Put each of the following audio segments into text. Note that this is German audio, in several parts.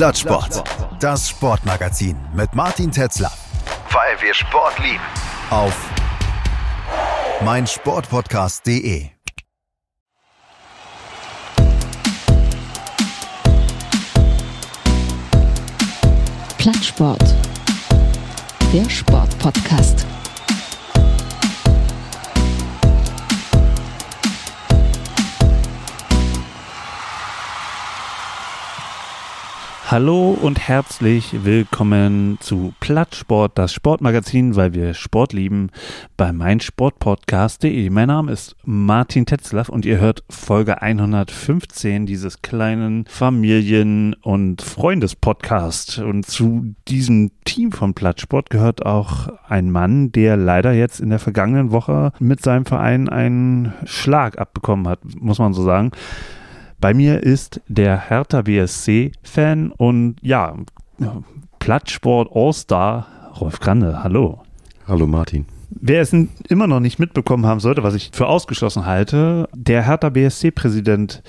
Plattsport. Das Sportmagazin mit Martin Tetzler. Weil wir Sport lieben. Auf meinsportpodcast.de. Plattsport. Der Sportpodcast. Hallo und herzlich willkommen zu Plattsport, das Sportmagazin, weil wir Sport lieben, bei meinsportpodcast.de. Mein Name ist Martin Tetzlaff und ihr hört Folge 115 dieses kleinen Familien- und Freundespodcast. Und zu diesem Team von Plattsport gehört auch ein Mann, der leider jetzt in der vergangenen Woche mit seinem Verein einen Schlag abbekommen hat, muss man so sagen. Bei mir ist der Hertha BSC-Fan und ja, Plattsport All-Star Rolf Grande. Hallo. Hallo Martin. Wer es immer noch nicht mitbekommen haben sollte, was ich für ausgeschlossen halte, der Hertha BSC-Präsident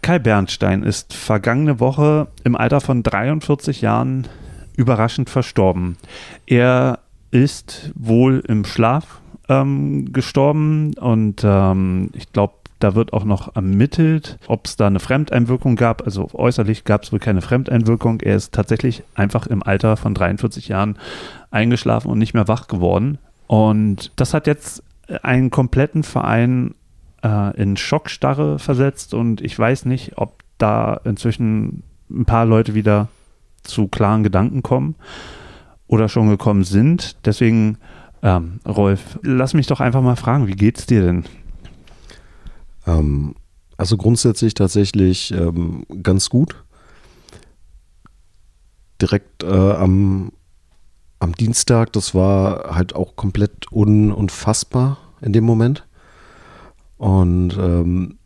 Kai Bernstein ist vergangene Woche im Alter von 43 Jahren überraschend verstorben. Er ist wohl im Schlaf ähm, gestorben und ähm, ich glaube, da wird auch noch ermittelt, ob es da eine Fremdeinwirkung gab. Also äußerlich gab es wohl keine Fremdeinwirkung. Er ist tatsächlich einfach im Alter von 43 Jahren eingeschlafen und nicht mehr wach geworden. Und das hat jetzt einen kompletten Verein äh, in Schockstarre versetzt. Und ich weiß nicht, ob da inzwischen ein paar Leute wieder zu klaren Gedanken kommen oder schon gekommen sind. Deswegen, ähm, Rolf, lass mich doch einfach mal fragen, wie geht's dir denn? Ähm, also grundsätzlich tatsächlich ähm, ganz gut. Direkt äh, am, am Dienstag, das war halt auch komplett un unfassbar in dem Moment. Und ähm,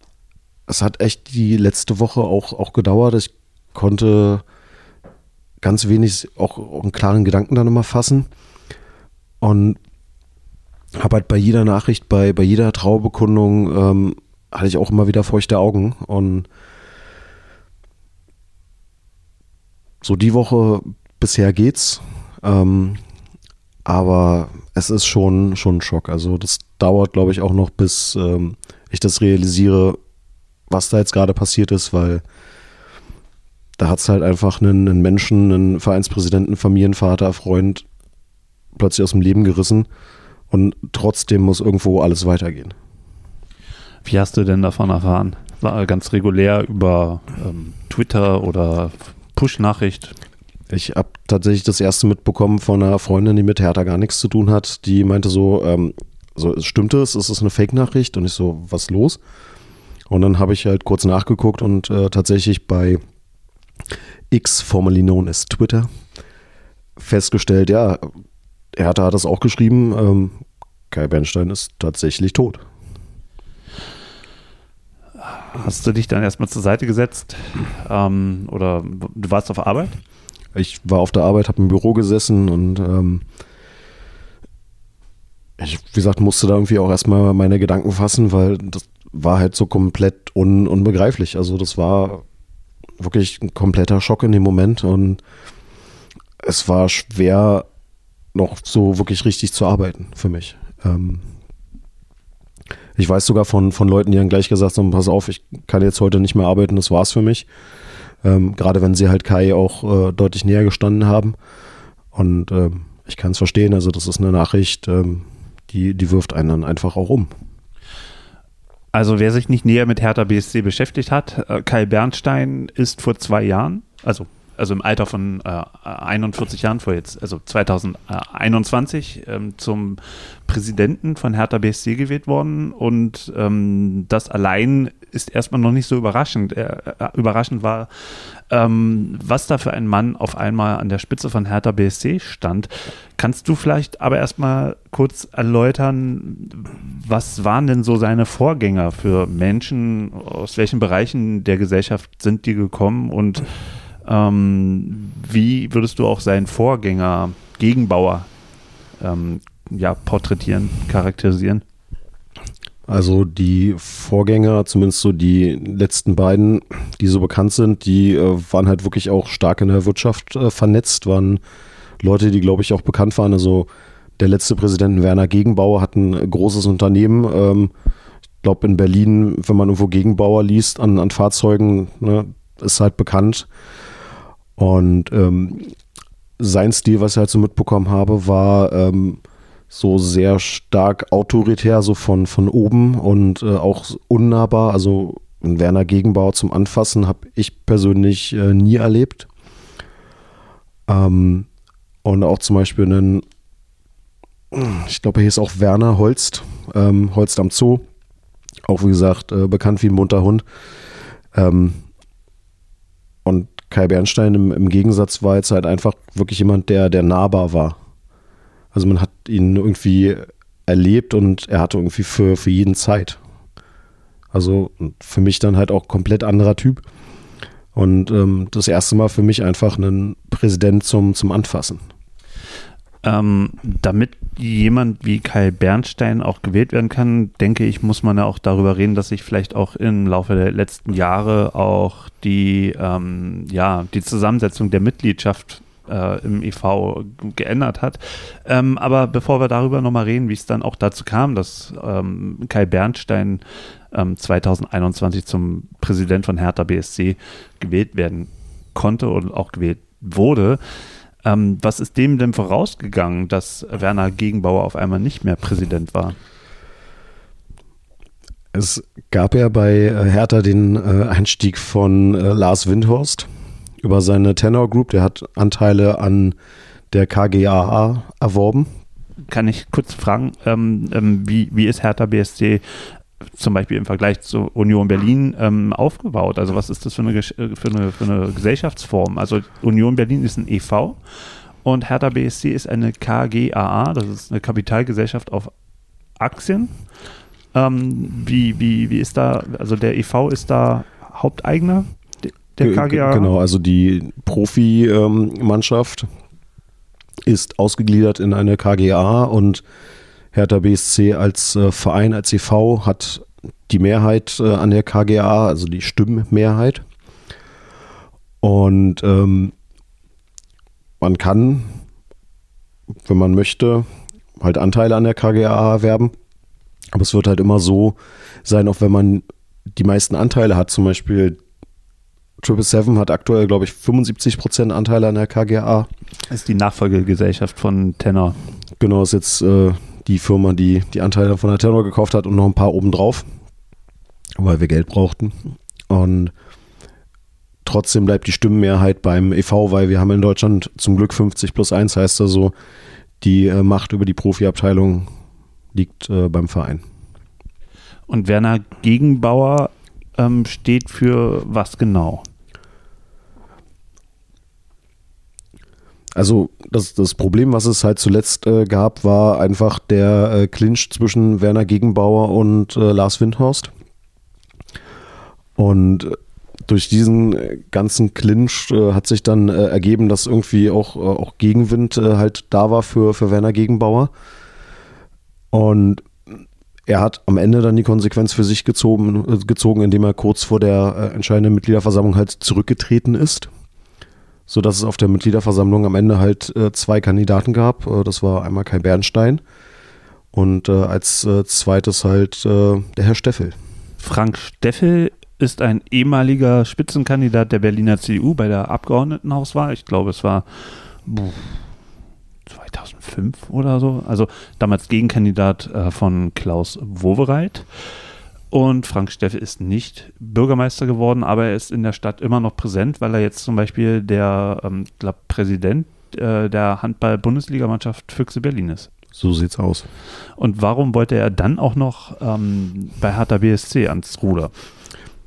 es hat echt die letzte Woche auch, auch gedauert. Ich konnte ganz wenig auch, auch einen klaren Gedanken dann immer fassen. Und habe halt bei jeder Nachricht, bei, bei jeder Traubekundung ähm, hatte ich auch immer wieder feuchte Augen und so die Woche bisher geht's. Ähm, aber es ist schon, schon ein Schock. Also das dauert, glaube ich, auch noch, bis ähm, ich das realisiere, was da jetzt gerade passiert ist, weil da hat es halt einfach einen, einen, Menschen, einen Vereinspräsidenten, Familienvater, Freund plötzlich aus dem Leben gerissen und trotzdem muss irgendwo alles weitergehen. Wie hast du denn davon erfahren? War ganz regulär über ähm, Twitter oder Push-Nachricht? Ich habe tatsächlich das erste mitbekommen von einer Freundin, die mit Hertha gar nichts zu tun hat. Die meinte so, ähm, so stimmt es? Ist es eine Fake-Nachricht? Und ich so, was los? Und dann habe ich halt kurz nachgeguckt und äh, tatsächlich bei X, formerly known as Twitter, festgestellt, ja, Hertha hat das auch geschrieben, ähm, Kai Bernstein ist tatsächlich tot. Hast du dich dann erstmal zur Seite gesetzt ähm, oder du warst auf Arbeit? Ich war auf der Arbeit, habe im Büro gesessen und ähm, ich, wie gesagt, musste da irgendwie auch erstmal meine Gedanken fassen, weil das war halt so komplett un, unbegreiflich. Also das war wirklich ein kompletter Schock in dem Moment und es war schwer, noch so wirklich richtig zu arbeiten für mich. Ähm, ich weiß sogar von, von Leuten, die dann gleich gesagt haben, pass auf, ich kann jetzt heute nicht mehr arbeiten, das war's für mich. Ähm, gerade wenn sie halt Kai auch äh, deutlich näher gestanden haben. Und ähm, ich kann es verstehen, also das ist eine Nachricht, ähm, die, die wirft einen dann einfach auch um. Also wer sich nicht näher mit Hertha BSC beschäftigt hat, äh, Kai Bernstein ist vor zwei Jahren, also also im Alter von äh, 41 Jahren vor jetzt, also 2021, ähm, zum Präsidenten von Hertha BSC gewählt worden und ähm, das allein ist erstmal noch nicht so überraschend. Äh, überraschend war, ähm, was da für ein Mann auf einmal an der Spitze von Hertha BSC stand. Kannst du vielleicht aber erstmal kurz erläutern, was waren denn so seine Vorgänger für Menschen, aus welchen Bereichen der Gesellschaft sind die gekommen und ähm, wie würdest du auch seinen Vorgänger, Gegenbauer, ähm, ja, porträtieren, charakterisieren? Also die Vorgänger, zumindest so die letzten beiden, die so bekannt sind, die äh, waren halt wirklich auch stark in der Wirtschaft äh, vernetzt, waren Leute, die, glaube ich, auch bekannt waren. Also der letzte Präsident Werner Gegenbauer hat ein großes Unternehmen. Ähm, ich glaube, in Berlin, wenn man irgendwo Gegenbauer liest an, an Fahrzeugen, ne, ist halt bekannt. Und ähm, sein Stil, was ich halt so mitbekommen habe, war ähm, so sehr stark autoritär, so von, von oben und äh, auch unnahbar. Also ein Werner Gegenbauer zum Anfassen habe ich persönlich äh, nie erlebt. Ähm, und auch zum Beispiel einen, ich glaube, hier ist auch Werner Holst, ähm, Holst am Zoo. Auch wie gesagt, äh, bekannt wie ein munter Hund. Ähm, Kai Bernstein im, im, Gegensatz war jetzt halt einfach wirklich jemand, der, der nahbar war. Also man hat ihn irgendwie erlebt und er hatte irgendwie für, für jeden Zeit. Also für mich dann halt auch komplett anderer Typ. Und ähm, das erste Mal für mich einfach einen Präsident zum, zum Anfassen. Ähm, damit jemand wie Kai Bernstein auch gewählt werden kann, denke ich, muss man ja auch darüber reden, dass sich vielleicht auch im Laufe der letzten Jahre auch die, ähm, ja, die Zusammensetzung der Mitgliedschaft äh, im EV geändert hat. Ähm, aber bevor wir darüber nochmal reden, wie es dann auch dazu kam, dass ähm, Kai Bernstein 2021 ähm, zum Präsident von Hertha BSC gewählt werden konnte und auch gewählt wurde, ähm, was ist dem denn vorausgegangen, dass Werner Gegenbauer auf einmal nicht mehr Präsident war? Es gab ja bei äh, Hertha den äh, Einstieg von äh, Lars Windhorst über seine Tenor Group. Der hat Anteile an der KGAA erworben. Kann ich kurz fragen, ähm, ähm, wie, wie ist Hertha BSC zum Beispiel im Vergleich zu Union Berlin ähm, aufgebaut? Also was ist das für eine, äh, für, eine, für eine Gesellschaftsform? Also Union Berlin ist ein EV und Hertha BSC ist eine KGAA, das ist eine Kapitalgesellschaft auf Aktien. Ähm, wie, wie, wie ist da, also der EV ist da Haupteigner der KGA? Genau, also die Profimannschaft ist ausgegliedert in eine KGA und Hertha BSC als äh, Verein, als EV hat die Mehrheit äh, an der KGA, also die Stimmmehrheit. Und ähm, man kann, wenn man möchte, halt Anteile an der KGA erwerben. Aber es wird halt immer so sein, auch wenn man die meisten Anteile hat, zum Beispiel Triple Seven hat aktuell, glaube ich, 75% Anteile an der KGA. Das ist die Nachfolgegesellschaft von Tenor. Genau, ist jetzt äh, die Firma, die die Anteile von der Tenor gekauft hat und noch ein paar obendrauf, weil wir Geld brauchten. Und trotzdem bleibt die Stimmenmehrheit beim EV, weil wir haben in Deutschland zum Glück 50 plus 1, heißt also, die äh, Macht über die Profiabteilung liegt äh, beim Verein. Und Werner Gegenbauer ähm, steht für was genau? Also das, das Problem, was es halt zuletzt äh, gab, war einfach der äh, Clinch zwischen Werner Gegenbauer und äh, Lars Windhorst. Und äh, durch diesen äh, ganzen Clinch äh, hat sich dann ergeben, dass irgendwie auch, auch Gegenwind halt da war für, für Werner Gegenbauer. Und er hat am Ende dann die Konsequenz für sich gezogen, gezogen indem er kurz vor der entscheidenden Mitgliederversammlung halt zurückgetreten ist sodass es auf der Mitgliederversammlung am Ende halt äh, zwei Kandidaten gab. Äh, das war einmal Kai Bernstein und äh, als äh, zweites halt äh, der Herr Steffel. Frank Steffel ist ein ehemaliger Spitzenkandidat der Berliner CDU bei der Abgeordnetenhauswahl. Ich glaube, es war 2005 oder so. Also damals Gegenkandidat äh, von Klaus Wowereit. Und Frank Steffe ist nicht Bürgermeister geworden, aber er ist in der Stadt immer noch präsent, weil er jetzt zum Beispiel der ähm, glaub, Präsident äh, der Handball-Bundesligamannschaft Füchse Berlin ist. So sieht's aus. Und warum wollte er dann auch noch ähm, bei Hertha BSC ans Ruder?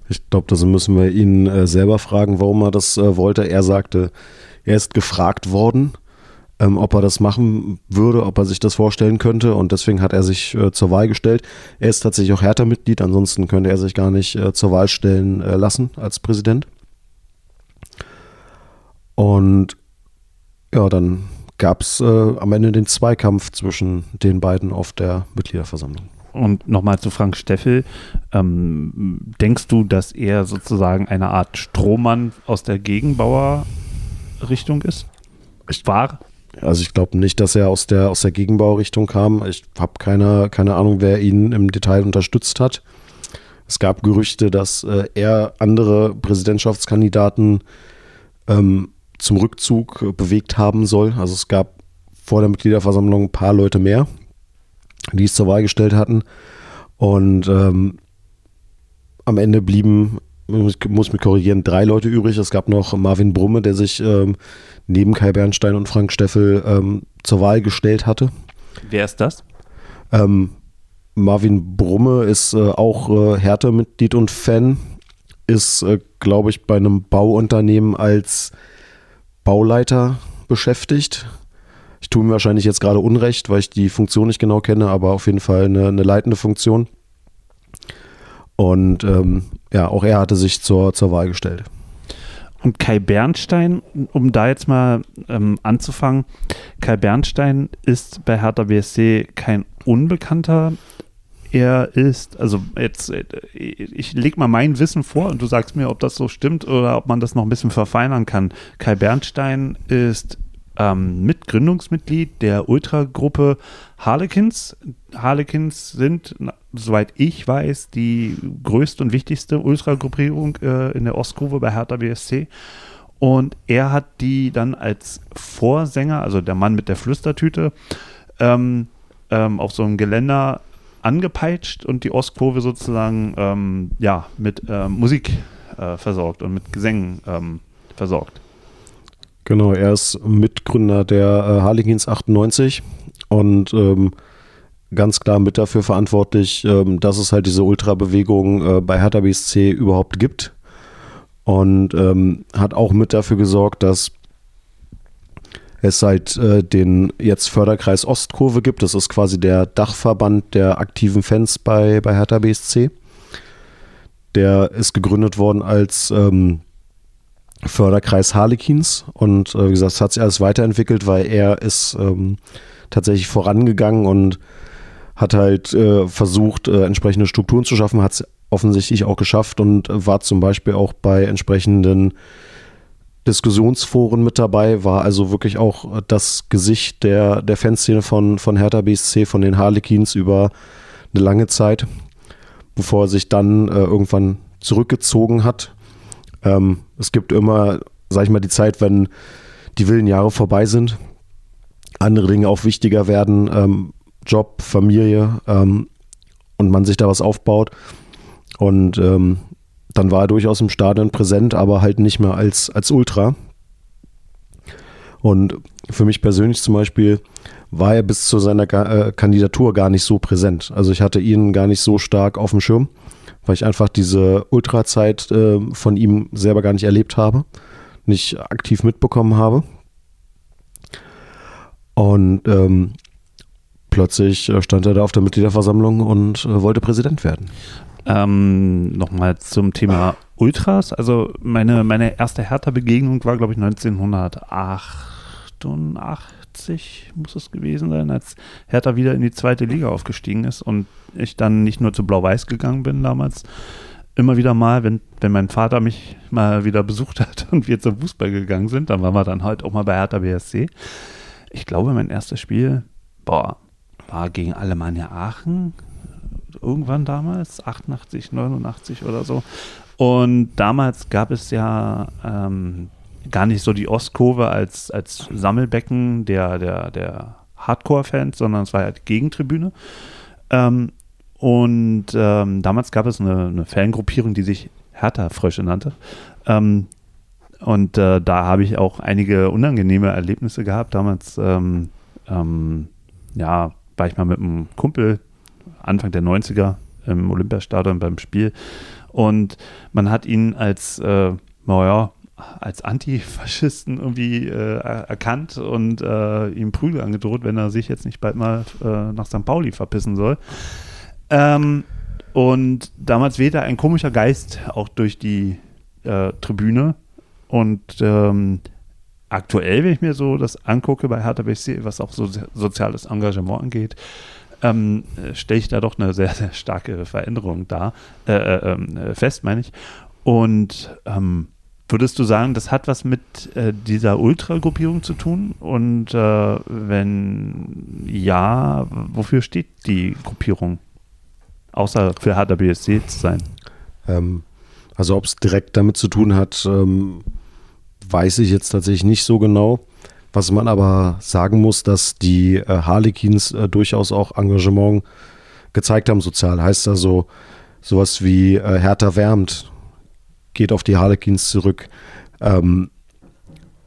Ich glaube, das müssen wir ihn äh, selber fragen, warum er das äh, wollte. Er sagte, er ist gefragt worden ähm, ob er das machen würde, ob er sich das vorstellen könnte. Und deswegen hat er sich äh, zur Wahl gestellt. Er ist tatsächlich auch Hertha-Mitglied, ansonsten könnte er sich gar nicht äh, zur Wahl stellen äh, lassen als Präsident. Und ja, dann gab es äh, am Ende den Zweikampf zwischen den beiden auf der Mitgliederversammlung. Und nochmal zu Frank Steffel. Ähm, denkst du, dass er sozusagen eine Art Strohmann aus der Gegenbauerrichtung ist? Ich war? Also ich glaube nicht, dass er aus der, aus der Gegenbauerichtung kam. Ich habe keine, keine Ahnung, wer ihn im Detail unterstützt hat. Es gab Gerüchte, dass äh, er andere Präsidentschaftskandidaten ähm, zum Rückzug bewegt haben soll. Also es gab vor der Mitgliederversammlung ein paar Leute mehr, die es zur Wahl gestellt hatten. Und ähm, am Ende blieben, ich muss mich korrigieren, drei Leute übrig. Es gab noch Marvin Brumme, der sich ähm, neben Kai Bernstein und Frank Steffel ähm, zur Wahl gestellt hatte. Wer ist das? Ähm, Marvin Brumme ist äh, auch äh, Hertha-Mitglied und Fan, ist, äh, glaube ich, bei einem Bauunternehmen als Bauleiter beschäftigt. Ich tue mir wahrscheinlich jetzt gerade Unrecht, weil ich die Funktion nicht genau kenne, aber auf jeden Fall eine, eine leitende Funktion. Und ähm, ja, auch er hatte sich zur, zur Wahl gestellt. Und Kai Bernstein, um da jetzt mal ähm, anzufangen, Kai Bernstein ist bei Hertha BSC kein Unbekannter. Er ist, also jetzt, äh, ich lege mal mein Wissen vor und du sagst mir, ob das so stimmt oder ob man das noch ein bisschen verfeinern kann. Kai Bernstein ist ähm, Mitgründungsmitglied der Ultragruppe Harlequins. Harlequins sind, soweit ich weiß, die größte und wichtigste Ultragruppierung äh, in der Ostkurve bei Hertha BSC. Und er hat die dann als Vorsänger, also der Mann mit der Flüstertüte, ähm, ähm, auf so einem Geländer angepeitscht und die Ostkurve sozusagen ähm, ja, mit äh, Musik äh, versorgt und mit Gesängen ähm, versorgt. Genau, er ist Mitgründer der äh, Harlequins 98 und ähm, ganz klar mit dafür verantwortlich, ähm, dass es halt diese Ultrabewegung äh, bei Hertha BSC überhaupt gibt und ähm, hat auch mit dafür gesorgt, dass es seit äh, den jetzt Förderkreis Ostkurve gibt. Das ist quasi der Dachverband der aktiven Fans bei, bei Hertha BSC. Der ist gegründet worden als ähm, Förderkreis Harlequins. Und äh, wie gesagt, es hat sich alles weiterentwickelt, weil er ist ähm, tatsächlich vorangegangen und hat halt äh, versucht, äh, entsprechende Strukturen zu schaffen, hat es offensichtlich auch geschafft und war zum Beispiel auch bei entsprechenden Diskussionsforen mit dabei, war also wirklich auch das Gesicht der, der Fanszene von, von Hertha BSC, von den Harlequins über eine lange Zeit, bevor er sich dann äh, irgendwann zurückgezogen hat ähm, es gibt immer, sag ich mal, die Zeit, wenn die wilden Jahre vorbei sind, andere Dinge auch wichtiger werden, ähm, Job, Familie ähm, und man sich da was aufbaut. Und ähm, dann war er durchaus im Stadion präsent, aber halt nicht mehr als, als Ultra. Und für mich persönlich zum Beispiel war er bis zu seiner äh, Kandidatur gar nicht so präsent. Also ich hatte ihn gar nicht so stark auf dem Schirm weil ich einfach diese Ultrazeit äh, von ihm selber gar nicht erlebt habe, nicht aktiv mitbekommen habe. Und ähm, plötzlich äh, stand er da auf der Mitgliederversammlung und äh, wollte Präsident werden. Ähm, Nochmal zum Thema Ultras. Also meine, meine erste Hertha-Begegnung war, glaube ich, 1988 80 muss es gewesen sein, als Hertha wieder in die zweite Liga aufgestiegen ist und ich dann nicht nur zu Blau-Weiß gegangen bin damals, immer wieder mal, wenn, wenn mein Vater mich mal wieder besucht hat und wir zum Fußball gegangen sind, dann waren wir dann halt auch mal bei Hertha BSC. Ich glaube, mein erstes Spiel, boah, war gegen Alemannia Aachen, irgendwann damals, 88, 89 oder so. Und damals gab es ja ähm, gar nicht so die Ostkurve als, als Sammelbecken der, der, der Hardcore-Fans, sondern es war die Gegentribüne. Ähm, und ähm, damals gab es eine, eine, Fangruppierung, die sich Hertha-Frösche nannte. Ähm, und äh, da habe ich auch einige unangenehme Erlebnisse gehabt. Damals, ähm, ähm, ja, war ich mal mit einem Kumpel Anfang der 90er im Olympiastadion beim Spiel. Und man hat ihn als, äh, naja, als Antifaschisten irgendwie äh, erkannt und äh, ihm Prügel angedroht, wenn er sich jetzt nicht bald mal äh, nach St. Pauli verpissen soll. Ähm, und damals wehte ein komischer Geist auch durch die äh, Tribüne. Und ähm, aktuell, wenn ich mir so das angucke bei Hertha BSC, was auch so soziales Engagement angeht, ähm, stelle ich da doch eine sehr, sehr starke Veränderung dar, äh, äh, ähm, äh, fest, meine ich. Und ähm, würdest du sagen, das hat was mit äh, dieser Ultra-Gruppierung zu tun? Und äh, wenn ja, wofür steht die Gruppierung? Außer für HWSC zu sein. Ähm, also ob es direkt damit zu tun hat, ähm, weiß ich jetzt tatsächlich nicht so genau. Was man aber sagen muss, dass die äh, Harlequins äh, durchaus auch Engagement gezeigt haben sozial. Heißt also sowas wie äh, Hertha wärmt, geht auf die Harlequins zurück. Ähm,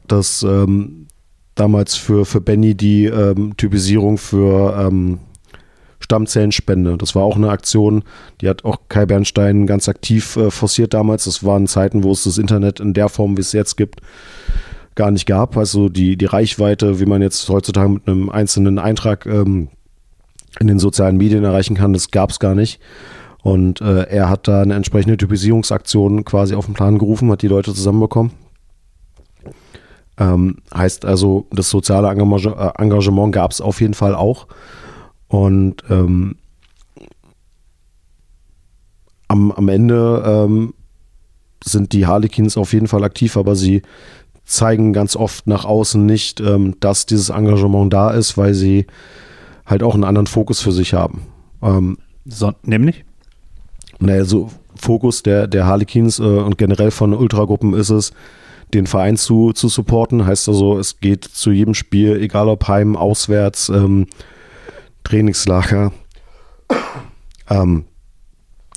dass ähm, damals für, für Benny die ähm, Typisierung für ähm, Stammzellenspende. Das war auch eine Aktion, die hat auch Kai Bernstein ganz aktiv äh, forciert damals. Das waren Zeiten, wo es das Internet in der Form, wie es jetzt gibt, gar nicht gab. Also die, die Reichweite, wie man jetzt heutzutage mit einem einzelnen Eintrag ähm, in den sozialen Medien erreichen kann, das gab es gar nicht. Und äh, er hat da eine entsprechende Typisierungsaktion quasi auf den Plan gerufen, hat die Leute zusammenbekommen. Ähm, heißt also, das soziale Engagement, äh, Engagement gab es auf jeden Fall auch. Und ähm, am, am Ende ähm, sind die Harlequins auf jeden Fall aktiv, aber sie zeigen ganz oft nach außen nicht, ähm, dass dieses Engagement da ist, weil sie halt auch einen anderen Fokus für sich haben. Ähm, so, nämlich? Naja, so Fokus der, der Harlequins äh, und generell von Ultragruppen ist es, den Verein zu, zu supporten. Heißt also, es geht zu jedem Spiel, egal ob heim, auswärts, ähm, Trainingslager. Ähm,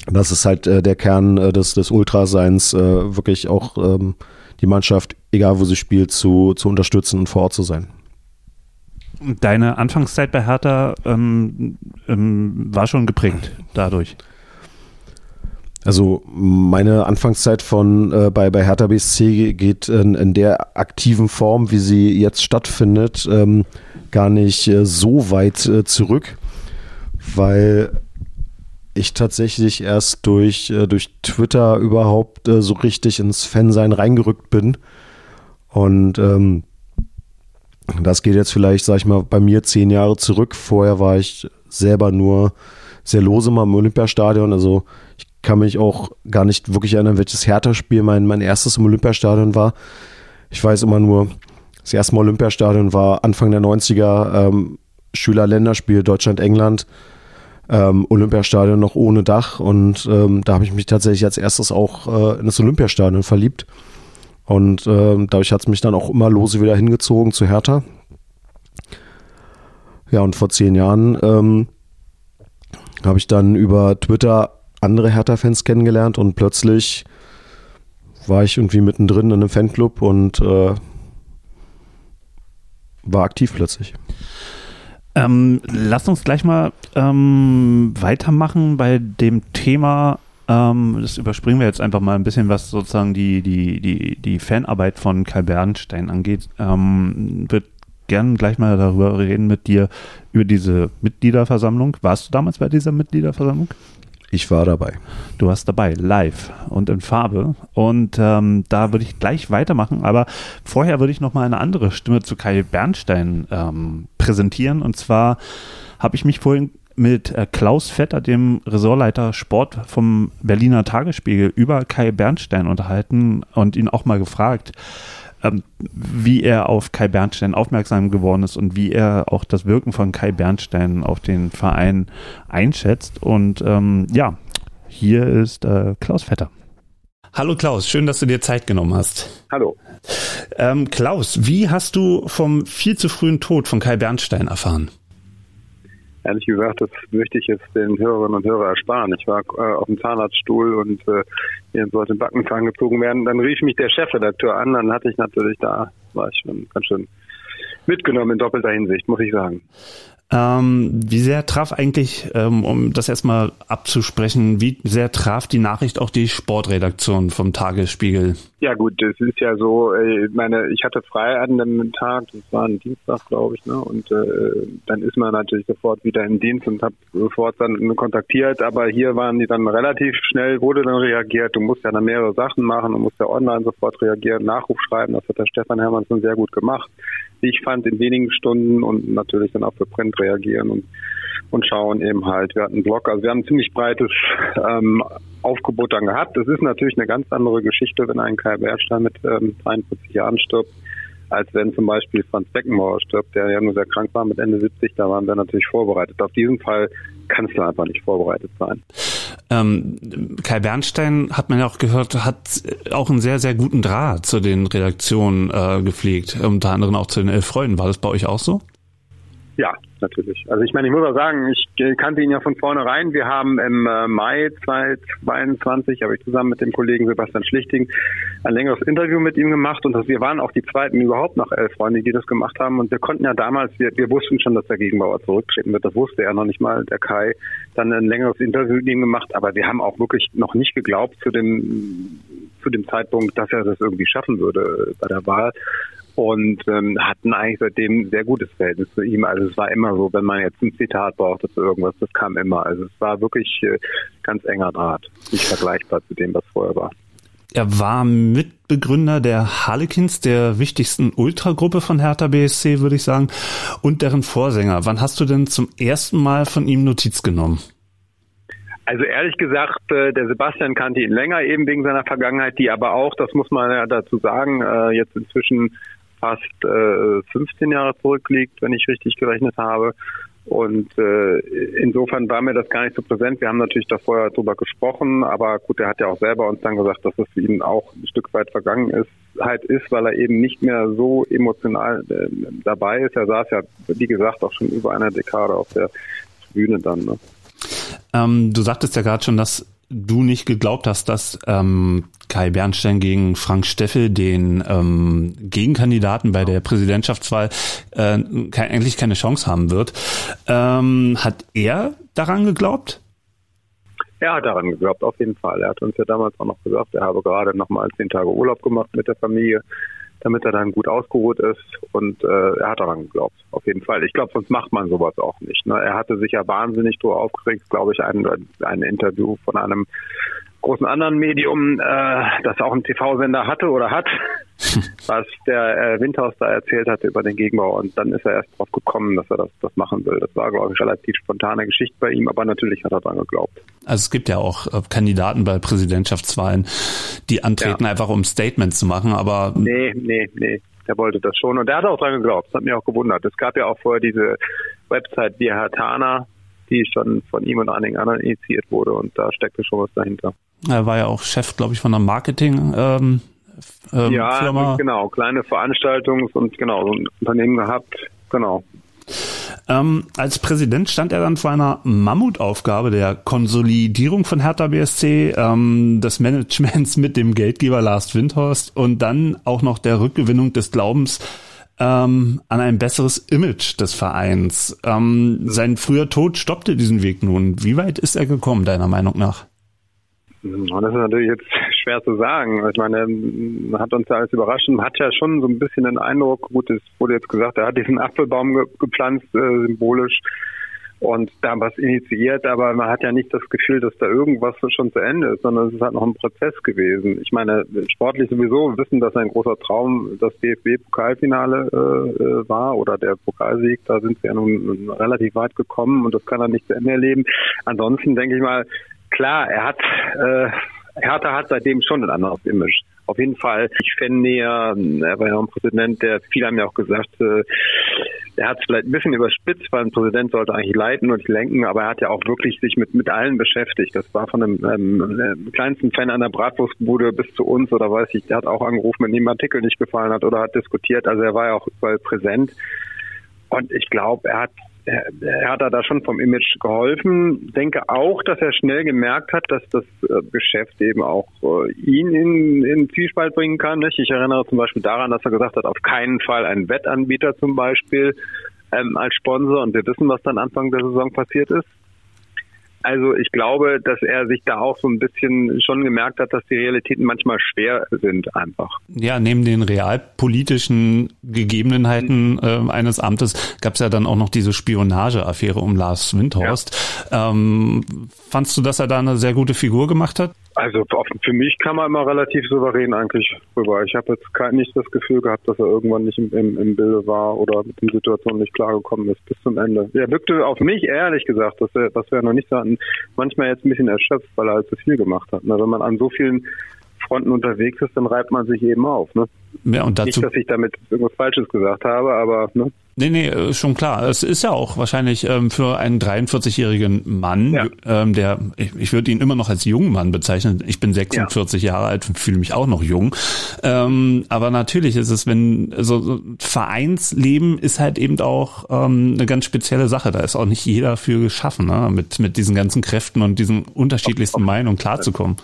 das ist halt äh, der Kern äh, des, des Ultraseins, äh, wirklich auch ähm, die Mannschaft, egal wo sie spielt, zu, zu unterstützen und vor Ort zu sein. Deine Anfangszeit bei Hertha ähm, ähm, war schon geprägt dadurch. Also meine Anfangszeit von äh, bei, bei Hertha BSC geht in, in, der aktiven Form, wie sie jetzt stattfindet, ähm, gar nicht äh, so weit äh, zurück, weil ich tatsächlich erst durch, äh, durch Twitter überhaupt äh, so richtig ins Fansein reingerückt bin. Und ähm, das geht jetzt vielleicht, sag ich mal, bei mir zehn Jahre zurück. Vorher war ich selber nur sehr lose mal im Olympiastadion. Also kann mich auch gar nicht wirklich erinnern, welches Hertha-Spiel mein, mein erstes im Olympiastadion war. Ich weiß immer nur, das erste Mal Olympiastadion war Anfang der 90er, ähm, Schüler-Länderspiel Deutschland-England. Ähm, Olympiastadion noch ohne Dach und ähm, da habe ich mich tatsächlich als erstes auch äh, in das Olympiastadion verliebt. Und äh, dadurch hat es mich dann auch immer lose wieder hingezogen zu Hertha. Ja, und vor zehn Jahren ähm, habe ich dann über Twitter andere Hertha-Fans kennengelernt und plötzlich war ich irgendwie mittendrin in einem Fanclub und äh, war aktiv plötzlich. Ähm, lass uns gleich mal ähm, weitermachen bei dem Thema ähm, das überspringen wir jetzt einfach mal ein bisschen, was sozusagen die, die, die, die Fanarbeit von Kai Bernstein angeht. Ähm, wird gern gleich mal darüber reden mit dir, über diese Mitgliederversammlung. Warst du damals bei dieser Mitgliederversammlung? Ich war dabei. Du warst dabei, live und in Farbe. Und ähm, da würde ich gleich weitermachen. Aber vorher würde ich noch mal eine andere Stimme zu Kai Bernstein ähm, präsentieren. Und zwar habe ich mich vorhin mit äh, Klaus Vetter, dem Ressortleiter Sport vom Berliner Tagesspiegel, über Kai Bernstein unterhalten und ihn auch mal gefragt, ähm, wie er auf Kai Bernstein aufmerksam geworden ist und wie er auch das Wirken von Kai Bernstein auf den Verein einschätzt. Und ähm, ja, hier ist äh, Klaus Vetter. Hallo Klaus, schön, dass du dir Zeit genommen hast. Hallo. Ähm, Klaus, wie hast du vom viel zu frühen Tod von Kai Bernstein erfahren? Ehrlich gesagt, das möchte ich jetzt den Hörerinnen und Hörern ersparen. Ich war äh, auf dem Zahnarztstuhl und äh, mir sollte ein Backenzahn gezogen werden. Dann rief mich der Chefredakteur an, dann hatte ich natürlich da, war ich schon ganz schön mitgenommen in doppelter Hinsicht, muss ich sagen. Ähm, wie sehr traf eigentlich, ähm, um das erstmal abzusprechen, wie sehr traf die Nachricht auch die Sportredaktion vom Tagesspiegel? Ja gut, es ist ja so, äh, ich meine, ich hatte frei an dem Tag, das war ein Dienstag, glaube ich, ne? Und äh, dann ist man natürlich sofort wieder im Dienst und hat sofort dann kontaktiert, aber hier waren die dann relativ schnell, wurde dann reagiert, du musst ja dann mehrere Sachen machen, du musst ja online sofort reagieren, Nachruf schreiben, das hat der Stefan Hermann schon sehr gut gemacht wie ich fand, in wenigen Stunden und natürlich dann auch für Print reagieren und, und schauen eben halt. Wir hatten einen Blog, also wir haben ein ziemlich breites ähm, Aufgebot dann gehabt. Das ist natürlich eine ganz andere Geschichte, wenn ein Kai Bernstein mit ähm, 43 Jahren stirbt als wenn zum Beispiel Franz Beckenbauer stirbt, der ja nur sehr krank war mit Ende 70, da waren wir natürlich vorbereitet. Auf diesen Fall kannst du einfach nicht vorbereitet sein. Ähm, Kai Bernstein, hat man ja auch gehört, hat auch einen sehr, sehr guten Draht zu den Redaktionen äh, gepflegt, unter anderem auch zu den Elf Freunden. War das bei euch auch so? Ja, natürlich. Also ich meine, ich muss auch sagen, ich kannte ihn ja von vornherein. Wir haben im äh, Mai 2022, habe ich zusammen mit dem Kollegen Sebastian Schlichting ein längeres Interview mit ihm gemacht und wir waren auch die zweiten überhaupt nach elf Freunde, die das gemacht haben. Und wir konnten ja damals, wir, wir wussten schon, dass der Gegenbauer zurücktreten wird. Das wusste er noch nicht mal, der Kai. Dann ein längeres Interview mit ihm gemacht, aber wir haben auch wirklich noch nicht geglaubt zu dem zu dem Zeitpunkt, dass er das irgendwie schaffen würde bei der Wahl und ähm, hatten eigentlich seitdem ein sehr gutes Verhältnis zu ihm. Also es war immer so, wenn man jetzt ein Zitat brauchte zu irgendwas, das kam immer. Also es war wirklich äh, ganz enger Draht, nicht vergleichbar zu dem, was vorher war. Er war Mitbegründer der Harlequins, der wichtigsten Ultragruppe von Hertha BSC, würde ich sagen, und deren Vorsänger. Wann hast du denn zum ersten Mal von ihm Notiz genommen? Also ehrlich gesagt, äh, der Sebastian kannte ihn länger eben wegen seiner Vergangenheit, die aber auch, das muss man ja dazu sagen, äh, jetzt inzwischen fast äh, 15 Jahre zurückliegt, wenn ich richtig gerechnet habe. Und äh, insofern war mir das gar nicht so präsent. Wir haben natürlich da vorher drüber gesprochen, aber gut, er hat ja auch selber uns dann gesagt, dass es ihn auch ein Stück weit vergangen ist, halt ist, weil er eben nicht mehr so emotional äh, dabei ist. Er saß ja, wie gesagt, auch schon über eine Dekade auf der Bühne dann. Ne? Ähm, du sagtest ja gerade schon, dass du nicht geglaubt hast, dass ähm, Kai Bernstein gegen Frank Steffel, den ähm, Gegenkandidaten bei der Präsidentschaftswahl, äh, ke eigentlich keine Chance haben wird. Ähm, hat er daran geglaubt? Er hat daran geglaubt, auf jeden Fall. Er hat uns ja damals auch noch gesagt, er habe gerade noch mal zehn Tage Urlaub gemacht mit der Familie damit er dann gut ausgeruht ist. Und äh, er hat daran geglaubt, auf jeden Fall. Ich glaube, sonst macht man sowas auch nicht. Ne? Er hatte sich ja wahnsinnig drüber aufgeregt, glaube ich, ein, ein Interview von einem großen anderen Medium, äh, das auch einen TV-Sender hatte oder hat, was der äh, Windhaus da erzählt hatte über den Gegenbau. Und dann ist er erst drauf gekommen, dass er das, das machen will. Das war, glaube ich, relativ spontane Geschichte bei ihm, aber natürlich hat er daran geglaubt. Also es gibt ja auch äh, Kandidaten bei Präsidentschaftswahlen, die antreten, ja. einfach um Statements zu machen, aber. Nee, nee, nee. Der wollte das schon. Und er hat auch daran geglaubt. Das hat mich auch gewundert. Es gab ja auch vorher diese Website Wir Hatana, die schon von ihm und einigen anderen initiiert wurde und da steckte schon was dahinter. Er war ja auch Chef, glaube ich, von der Marketing. Ähm, ähm, ja, Firma. genau, kleine Veranstaltungs- und genau, so ein Unternehmen gehabt, genau. Ähm, als Präsident stand er dann vor einer Mammutaufgabe der Konsolidierung von Hertha BSC, ähm, des Managements mit dem Geldgeber Lars Windhorst und dann auch noch der Rückgewinnung des Glaubens ähm, an ein besseres Image des Vereins. Ähm, sein früher Tod stoppte diesen Weg nun. Wie weit ist er gekommen, deiner Meinung nach? Das ist natürlich jetzt schwer zu sagen. Ich meine, hat uns ja alles überrascht. Man hat ja schon so ein bisschen den Eindruck, gut, es wurde jetzt gesagt, er hat diesen Apfelbaum ge gepflanzt, äh, symbolisch, und da was initiiert, aber man hat ja nicht das Gefühl, dass da irgendwas schon zu Ende ist, sondern es ist halt noch ein Prozess gewesen. Ich meine, sportlich sowieso wissen, dass ein großer Traum das DFB-Pokalfinale äh, äh, war oder der Pokalsieg. Da sind sie ja nun relativ weit gekommen und das kann er nicht zu Ende erleben. Ansonsten denke ich mal, klar, er hat äh, Hertha hat seitdem schon ein anderes Image. Auf jeden Fall. Ich fände ja, er war ja ein Präsident, der viele haben ja auch gesagt, äh, er hat es vielleicht ein bisschen überspitzt, weil ein Präsident sollte eigentlich leiten und lenken, aber er hat ja auch wirklich sich mit, mit allen beschäftigt. Das war von einem ähm, kleinsten Fan einer Bratwurstbude bis zu uns oder weiß ich, der hat auch angerufen, wenn ihm ein Artikel nicht gefallen hat oder hat diskutiert. Also er war ja auch überall präsent. Und ich glaube, er hat er hat da schon vom Image geholfen. Denke auch, dass er schnell gemerkt hat, dass das äh, Geschäft eben auch äh, ihn in, in Zwiespalt bringen kann. Ich erinnere zum Beispiel daran, dass er gesagt hat, auf keinen Fall einen Wettanbieter zum Beispiel ähm, als Sponsor. Und wir wissen, was dann Anfang der Saison passiert ist. Also ich glaube, dass er sich da auch so ein bisschen schon gemerkt hat, dass die Realitäten manchmal schwer sind einfach. Ja, neben den realpolitischen Gegebenheiten äh, eines Amtes gab es ja dann auch noch diese Spionageaffäre um Lars Windhorst. Ja. Ähm, fandst du, dass er da eine sehr gute Figur gemacht hat? Also für mich kam er immer relativ souverän eigentlich rüber. Ich habe jetzt kein, nicht das Gefühl gehabt, dass er irgendwann nicht im, im, im Bilde war oder mit den Situationen nicht klargekommen ist bis zum Ende. Er wirkte auf mich ehrlich gesagt, dass er, was wir noch nicht hatten, manchmal jetzt ein bisschen erschöpft, weil er halt zu viel gemacht hat. Ne? Wenn man an so vielen Fronten unterwegs ist, dann reibt man sich eben auf. Ne? Ja, und dazu, Nicht, dass ich damit irgendwas Falsches gesagt habe, aber ne? Nee, nee, äh, schon klar. Es ist ja auch wahrscheinlich ähm, für einen 43-jährigen Mann, Ja. ähm, der, ich, ich würde ihn immer noch als jungen Mann bezeichnen. Ich bin 46 Jahre alt und fühle mich auch noch jung. Ähm, aber natürlich ist es, wenn so, so Vereinsleben ist halt eben auch ähm, eine ganz spezielle Sache. Da ist auch nicht jeder für geschaffen, ne? mit, mit diesen ganzen Kräften und diesen unterschiedlichsten Meinungen klarzukommen. Ja,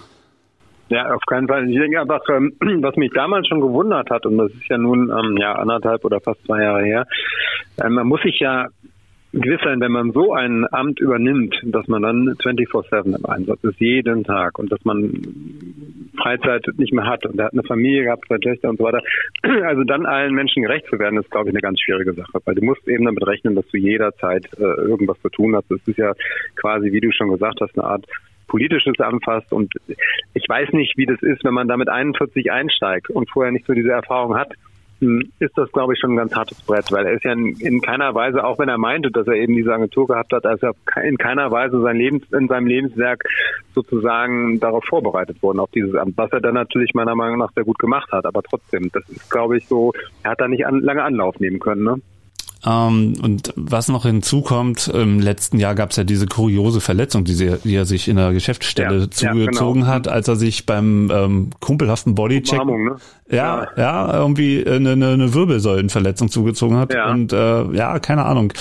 auf keinen Fall. Ich denke einfach, ähm, was mich damals schon gewundert hat, und das ist ja nun ähm, ja anderthalb oder fast zwei Jahre her, äh, man muss sich ja gewiss sein, wenn man so ein Amt übernimmt, dass man dann 24-7 im Einsatz ist, jeden Tag, und dass man Freizeit nicht mehr hat und er hat eine Familie gehabt, zwei Töchter und so weiter. Also dann allen Menschen gerecht zu werden, ist, glaube ich, eine ganz schwierige Sache, weil du musst eben damit rechnen, dass du jederzeit äh, irgendwas zu tun hast. Das ist ja quasi, wie du schon gesagt hast, eine Art politisches anfasst und ich weiß nicht, wie das ist, wenn man da mit 41 einsteigt und vorher nicht so diese Erfahrung hat, hm, ist das, glaube ich, schon ein ganz hartes Brett, weil er ist ja in, in keiner Weise, auch wenn er meinte, dass er eben diese Agentur gehabt hat, also in keiner Weise sein Lebens, in seinem Lebenswerk sozusagen darauf vorbereitet worden, auf dieses Amt, was er dann natürlich meiner Meinung nach sehr gut gemacht hat, aber trotzdem, das ist, glaube ich, so, er hat da nicht an, lange Anlauf nehmen können, ne? Ähm, und was noch hinzukommt, im letzten Jahr gab es ja diese kuriose Verletzung, die, sie, die er sich in der Geschäftsstelle Ja, zugezogen ja, genau. hat, als er sich beim ähm, kumpelhaften Bodycheck ne? ja, ja, irgendwie eine, eine, eine Wirbelsäulenverletzung zugezogen hat. Ja. Und äh, ja, keine Ahnung.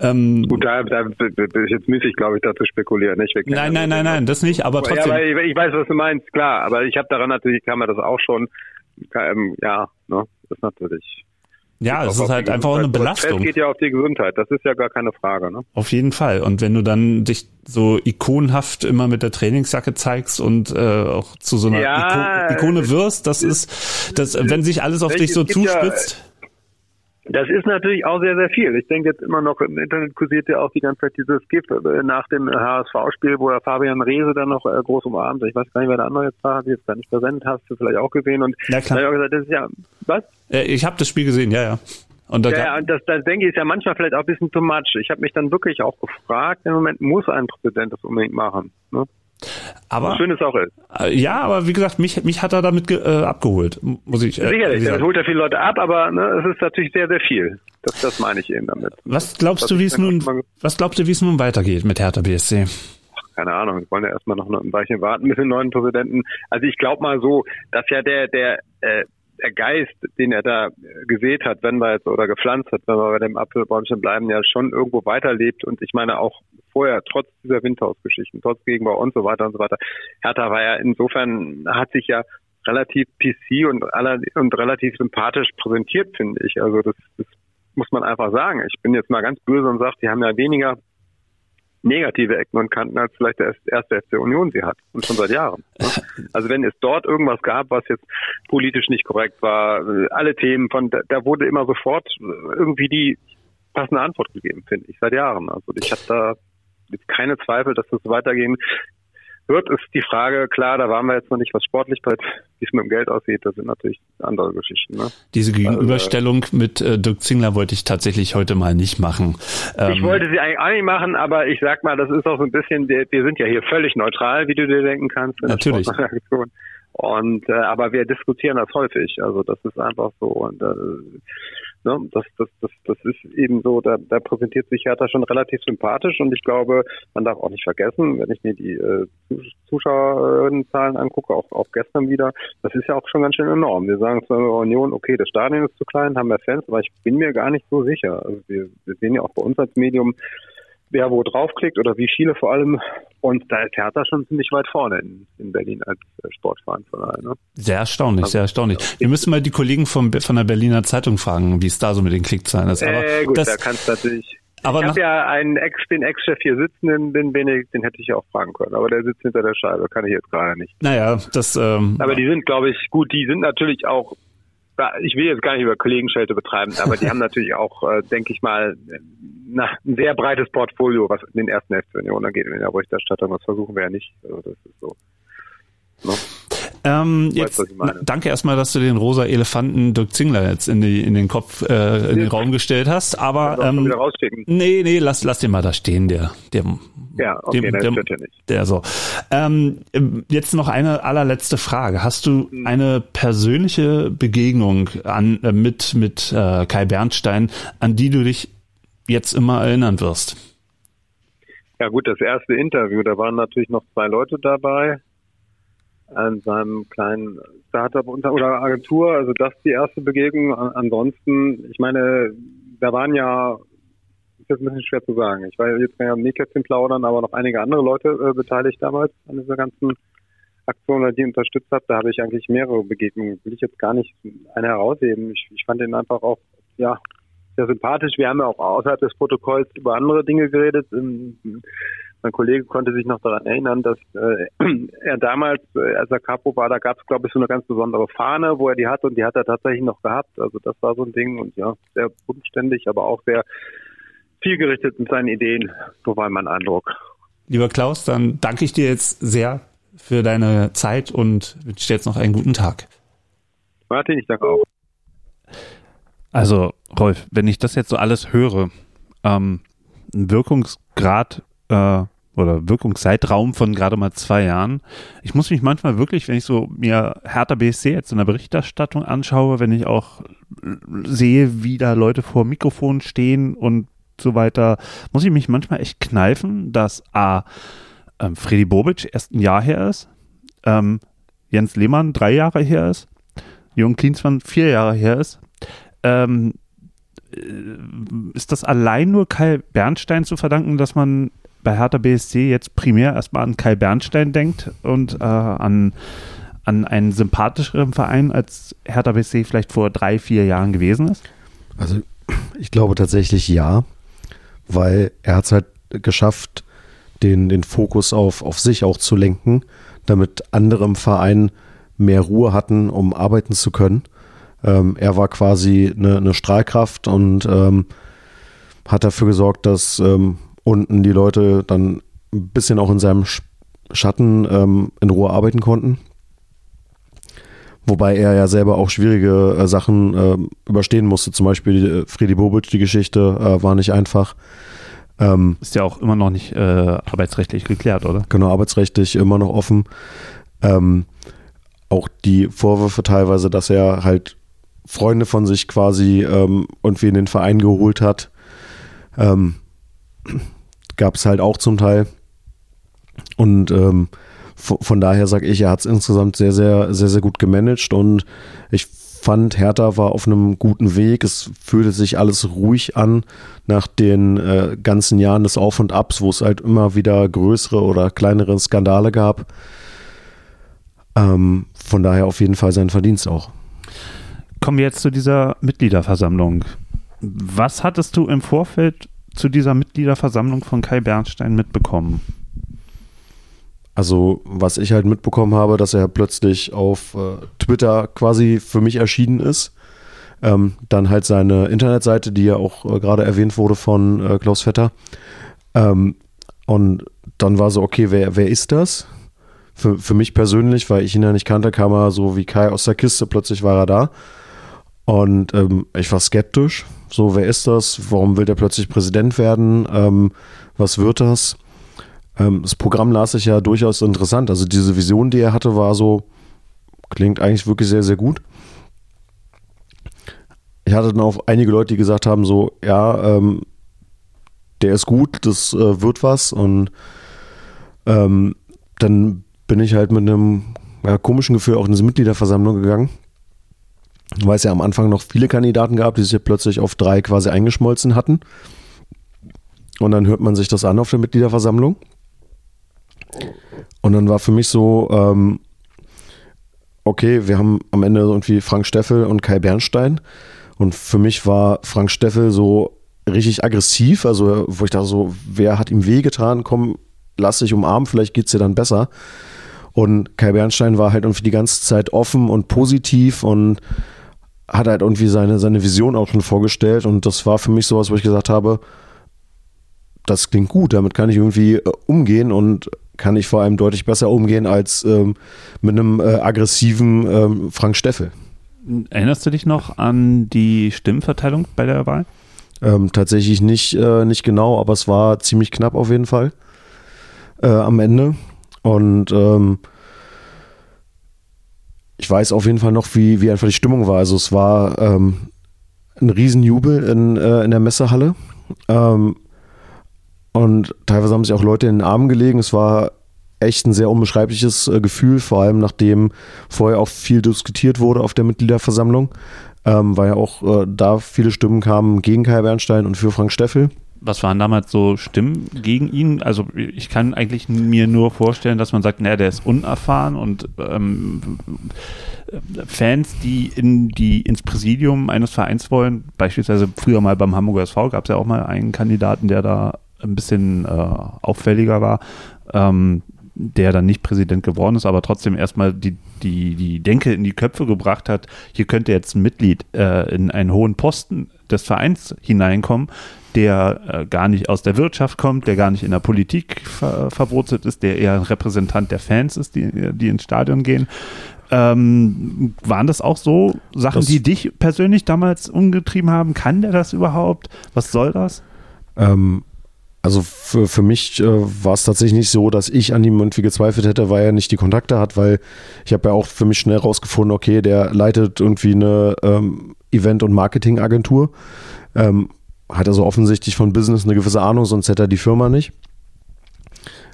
Ähm, Gut, da, da da ist jetzt müßig, glaube ich, da zu spekulieren. Wir kennen nein, nein, nein, nein, das nicht, aber Ja, trotzdem. aber ich, ich weiß, was du meinst, klar. Aber ich habe daran natürlich, kann man das auch schon, ähm, ja, ne, das ist natürlich. Ja, es ist halt einfach auch eine Gesundheit. Das Belastung. geht ja auf die Gesundheit, das ist ja gar keine Frage, ne? Auf jeden Fall. Und wenn du dann dich so ikonhaft immer mit der Trainingsjacke zeigst und äh, auch zu so einer Ja, Iko Ikone wirst, das ist, das, wenn sich alles auf dich so gibt ja- zuspitzt. Das ist natürlich auch sehr, sehr viel. Ich denke jetzt immer noch, im Internet kursiert ja auch die ganze Zeit dieses GIF äh, nach dem HSV-Spiel, wo der Fabian Reese dann noch äh, groß umarmt. Ich weiß gar nicht, wer der andere jetzt war, hab ich jetzt gar nicht präsent, hast du vielleicht auch gesehen. Und Ja, klar. da ich auch gesagt, das ist ja, was? Äh, ich habe das Spiel gesehen, ja, ja. Und da Ja, ja, und das, das denke ich ist ja manchmal vielleicht auch ein bisschen too much. Ich habe mich dann wirklich auch gefragt, im Moment muss ein Präsident das unbedingt machen. Ne? Aber Schön es auch ist. äh, ja, aber wie gesagt, mich, mich hat er damit äh, abgeholt, muss ich. Äh, Sicherlich, das holt ja viele Leute ab, aber ne, es ist natürlich sehr, sehr viel. Das, das meine ich eben damit. Was glaubst Das du, wie ist es nun, was glaubst du, wie es nun weitergeht mit Hertha BSC? keine Ahnung, wir wollen ja erstmal noch ein Weilchen warten mit dem neuen Präsidenten. Also ich glaube mal so, dass ja der, der, äh, der Geist, den er da gesät hat, wenn wir jetzt oder gepflanzt hat, wenn wir bei dem Apfelbäumchen bleiben, ja schon irgendwo weiterlebt und ich meine auch vorher, trotz dieser Windhausgeschichten, trotz Gegenbau und so weiter und so weiter. Hertha war ja insofern, hat sich ja relativ PC und, und relativ sympathisch präsentiert, finde ich. Also das, das muss man einfach sagen. Ich bin jetzt mal ganz böse und sage, die haben ja weniger negative Ecken und Kanten, als vielleicht der erste FC Union sie hat. Und schon seit Jahren. ne? Also wenn es dort irgendwas gab, was jetzt politisch nicht korrekt war, alle Themen von, da, wurde immer sofort irgendwie die passende Antwort gegeben, finde ich, seit Jahren. Also ich habe da keine Zweifel, dass das weitergehen wird, ist die Frage, klar, da waren wir jetzt noch nicht, was sportlich bleibt, wie es mit dem Geld aussieht, das sind natürlich andere Geschichten. Ne? Diese Gegenüberstellung mit äh, Dirk Zingler wollte ich tatsächlich heute mal nicht machen. Ähm, Ich wollte sie eigentlich auch nicht machen, aber ich sag mal, das ist auch so ein bisschen, wir, wir sind ja hier völlig neutral, wie du dir denken kannst. Natürlich. Und äh, aber wir diskutieren das häufig. Also das ist einfach so. Und äh, ne, das, das, das, das ist eben so, da, da präsentiert sich Hertha schon relativ sympathisch und ich glaube, man darf auch nicht vergessen, wenn ich mir die äh, Zuschauerzahlen angucke, auch, auch gestern wieder, das ist ja auch schon ganz schön enorm. Wir sagen zwar Union, okay, das Stadion ist zu klein, haben wir Fans, aber ich bin mir gar nicht so sicher. Also wir, wir sehen ja auch bei uns als Medium, wer wo draufklickt oder wie viele vor allem. Und da ist Hertha schon ziemlich weit vorne in, in Berlin als äh, Sportverein ne? Sehr erstaunlich, Also, sehr erstaunlich. Wir müssen mal die Kollegen vom, von der Berliner Zeitung fragen, wie es da so mit den Klickzahlen ist. Aber äh, gut, das, da kannst du natürlich. aber ich habe ja einen Ex, den Ex-Chef hier sitzen, den, Benedikt, den hätte ich ja auch fragen können. Aber der sitzt hinter der Scheibe, kann ich jetzt gerade nicht. naja, das, ähm, Aber die sind, glaube ich, gut, die sind natürlich auch, ich will jetzt gar nicht über Kollegenschelte betreiben, aber die haben natürlich auch, äh, denke ich mal, na, ein sehr breites Portfolio, was in den ersten FC Union angeht in der Berichterstattung. Das versuchen wir ja nicht. Also das ist so. Ne? Ähm, jetzt, weißt, danke erstmal, dass du den rosa Elefanten Dirk Zingler jetzt in, die, in den Kopf, äh, in den Raum gestellt hast. Aber ähm, nee, nee, lass, lass den mal da stehen, der, der ja, okay, dem, der, der, nicht. Der so. Ähm, jetzt noch eine allerletzte Frage. Hast du hm. eine persönliche Begegnung an, äh, mit, mit äh, Kai Bernstein, an die du dich jetzt immer erinnern wirst? Ja gut, das erste Interview, da waren natürlich noch zwei Leute dabei an seinem kleinen Startup oder Agentur. Also das die erste Begegnung. Ansonsten, ich meine, da waren ja, ist jetzt ein bisschen schwer zu sagen. Ich war jetzt mehr am Nähkästchen plaudern, aber noch einige andere Leute äh, beteiligt damals an dieser ganzen Aktion, die unterstützt hat. Da habe ich eigentlich mehrere Begegnungen. Will ich jetzt gar nicht eine herausheben. Ich, ich fand ihn einfach auch, ja, sehr sympathisch. Wir haben ja auch außerhalb des Protokolls über andere Dinge geredet. Mein Kollege konnte sich noch daran erinnern, dass äh, er damals, äh, als er Capo war, da gab es, glaube ich, so eine ganz besondere Fahne, wo er die hatte und die hat er tatsächlich noch gehabt. Also das war so ein Ding und ja, sehr bodenständig, aber auch sehr zielgerichtet mit seinen Ideen. So war mein Eindruck. Lieber Klaus, dann danke ich dir jetzt sehr für deine Zeit und wünsche dir jetzt noch einen guten Tag. Martin, ich danke auch. Also, Rolf, wenn ich das jetzt so alles höre, ähm, ein Wirkungsgrad äh, oder Wirkungszeitraum von gerade mal zwei Jahren. Ich muss mich manchmal wirklich, wenn ich so mir Hertha BSC jetzt in der Berichterstattung anschaue, wenn ich auch sehe, wie da Leute vor Mikrofon stehen und so weiter, muss ich mich manchmal echt kneifen, dass A, ähm, Freddy Bobic erst ein Jahr her ist, ähm, Jens Lehmann drei Jahre her ist, Jürgen Klinsmann vier Jahre her ist, ähm, äh, ist das allein nur Kai Bernstein zu verdanken, dass man bei Hertha BSC jetzt primär erstmal an Kai Bernstein denkt und äh, an, an einen sympathischeren Verein, als Hertha BSC vielleicht vor drei, vier Jahren gewesen ist? Also ich glaube tatsächlich ja, weil er hat es halt geschafft, den, den Fokus auf, auf sich auch zu lenken, damit andere im Verein mehr Ruhe hatten, um arbeiten zu können. Ähm, er war quasi eine, eine Strahlkraft und ähm, hat dafür gesorgt, dass ähm, unten die Leute dann ein bisschen auch in seinem Schatten ähm, in Ruhe arbeiten konnten. Wobei er ja selber auch schwierige äh, Sachen äh, überstehen musste. Zum Beispiel die, äh, Friedi Bobic, die Geschichte äh, war nicht einfach. Ähm, Ist ja auch immer noch nicht äh, arbeitsrechtlich geklärt, oder? Genau, arbeitsrechtlich immer noch offen. Ähm, auch die Vorwürfe teilweise, dass er halt Freunde von sich quasi ähm, irgendwie in den Verein geholt hat, ähm, gab es halt auch zum Teil. Und ähm, von daher sage ich, er hat es insgesamt sehr, sehr, sehr, sehr gut gemanagt und ich fand, Hertha war auf einem guten Weg. Es fühlte sich alles ruhig an nach den äh, ganzen Jahren des Auf und Abs, wo es halt immer wieder größere oder kleinere Skandale gab. Ähm, von daher auf jeden Fall sein Verdienst auch. Kommen wir jetzt zu dieser Mitgliederversammlung. Was hattest du im Vorfeld zu dieser Mitgliederversammlung von Kai Bernstein mitbekommen? Also, was ich halt mitbekommen habe, dass er plötzlich auf äh, Twitter quasi für mich erschienen ist. Ähm, dann halt seine Internetseite, die ja auch äh, gerade erwähnt wurde von äh, Klaus Vetter. Ähm, und dann war so, okay, wer, wer ist das? Für, für mich persönlich, weil ich ihn ja nicht kannte, kam er so wie Kai aus der Kiste, plötzlich war er da. Und ähm, ich war skeptisch. So, wer ist das? Warum will der plötzlich Präsident werden? Ähm, was wird das? Ähm, das Programm las sich ja durchaus interessant. Also diese Vision, die er hatte, war so, klingt eigentlich wirklich sehr, sehr gut. Ich hatte dann auch einige Leute, die gesagt haben, so, ja, ähm, der ist gut, das äh, wird was. Und ähm, dann bin ich halt mit einem ja, komischen Gefühl auch in diese Mitgliederversammlung gegangen weil es ja am Anfang noch viele Kandidaten gab, die sich plötzlich auf drei quasi eingeschmolzen hatten. Und dann hört man sich das an auf der Mitgliederversammlung. Und dann war für mich so, ähm, okay, wir haben am Ende irgendwie Frank Steffel und Kai Bernstein. Und für mich war Frank Steffel so richtig aggressiv, also wo ich dachte so, wer hat ihm wehgetan, komm, lass dich umarmen, vielleicht geht es dir dann besser. Und Kai Bernstein war halt irgendwie die ganze Zeit offen und positiv und hat halt irgendwie seine, seine Vision auch schon vorgestellt und das war für mich sowas, wo ich gesagt habe, das klingt gut, damit kann ich irgendwie äh, umgehen und kann ich vor allem deutlich besser umgehen als ähm, mit einem äh, aggressiven ähm, Frank Steffel. Erinnerst du dich noch an die Stimmenverteilung bei der Wahl? Ähm, tatsächlich nicht, äh, nicht genau, aber es war ziemlich knapp auf jeden Fall äh, am Ende. Und ähm, ich weiß auf jeden Fall noch, wie, wie einfach die Stimmung war. Also es war ähm, ein Riesenjubel in, äh, in der Messehalle. Ähm, und teilweise haben sich auch Leute in den Armen gelegen. Es war echt ein sehr unbeschreibliches äh, Gefühl, vor allem nachdem vorher auch viel diskutiert wurde auf der Mitgliederversammlung, ähm, weil ja auch äh, da viele Stimmen kamen gegen Kai Bernstein und für Frank Steffel. Was waren damals so Stimmen gegen ihn? Also ich kann eigentlich mir nur vorstellen, dass man sagt, naja, der ist unerfahren und ähm, Fans, die in die ins Präsidium eines Vereins wollen, beispielsweise früher mal beim Hamburger SV gab es ja auch mal einen Kandidaten, der da ein bisschen äh, auffälliger war. Ähm, der dann nicht Präsident geworden ist, aber trotzdem erstmal die, die, die Denke in die Köpfe gebracht hat, hier könnte jetzt ein Mitglied äh, in einen hohen Posten des Vereins hineinkommen, der äh, gar nicht aus der Wirtschaft kommt, der gar nicht in der Politik ver verwurzelt ist, der eher ein Repräsentant der Fans ist, die, die ins Stadion gehen. Ähm, waren das auch so Sachen, das die dich persönlich damals umgetrieben haben? Kann der das überhaupt? Was soll das? Ähm, also für, für mich äh, war es tatsächlich nicht so, dass ich an ihm irgendwie gezweifelt hätte, weil er nicht die Kontakte hat, weil ich habe ja auch für mich schnell rausgefunden, okay, der leitet irgendwie eine ähm, Event- und Marketingagentur. Ähm, hat also offensichtlich von Business eine gewisse Ahnung, sonst hätte er die Firma nicht.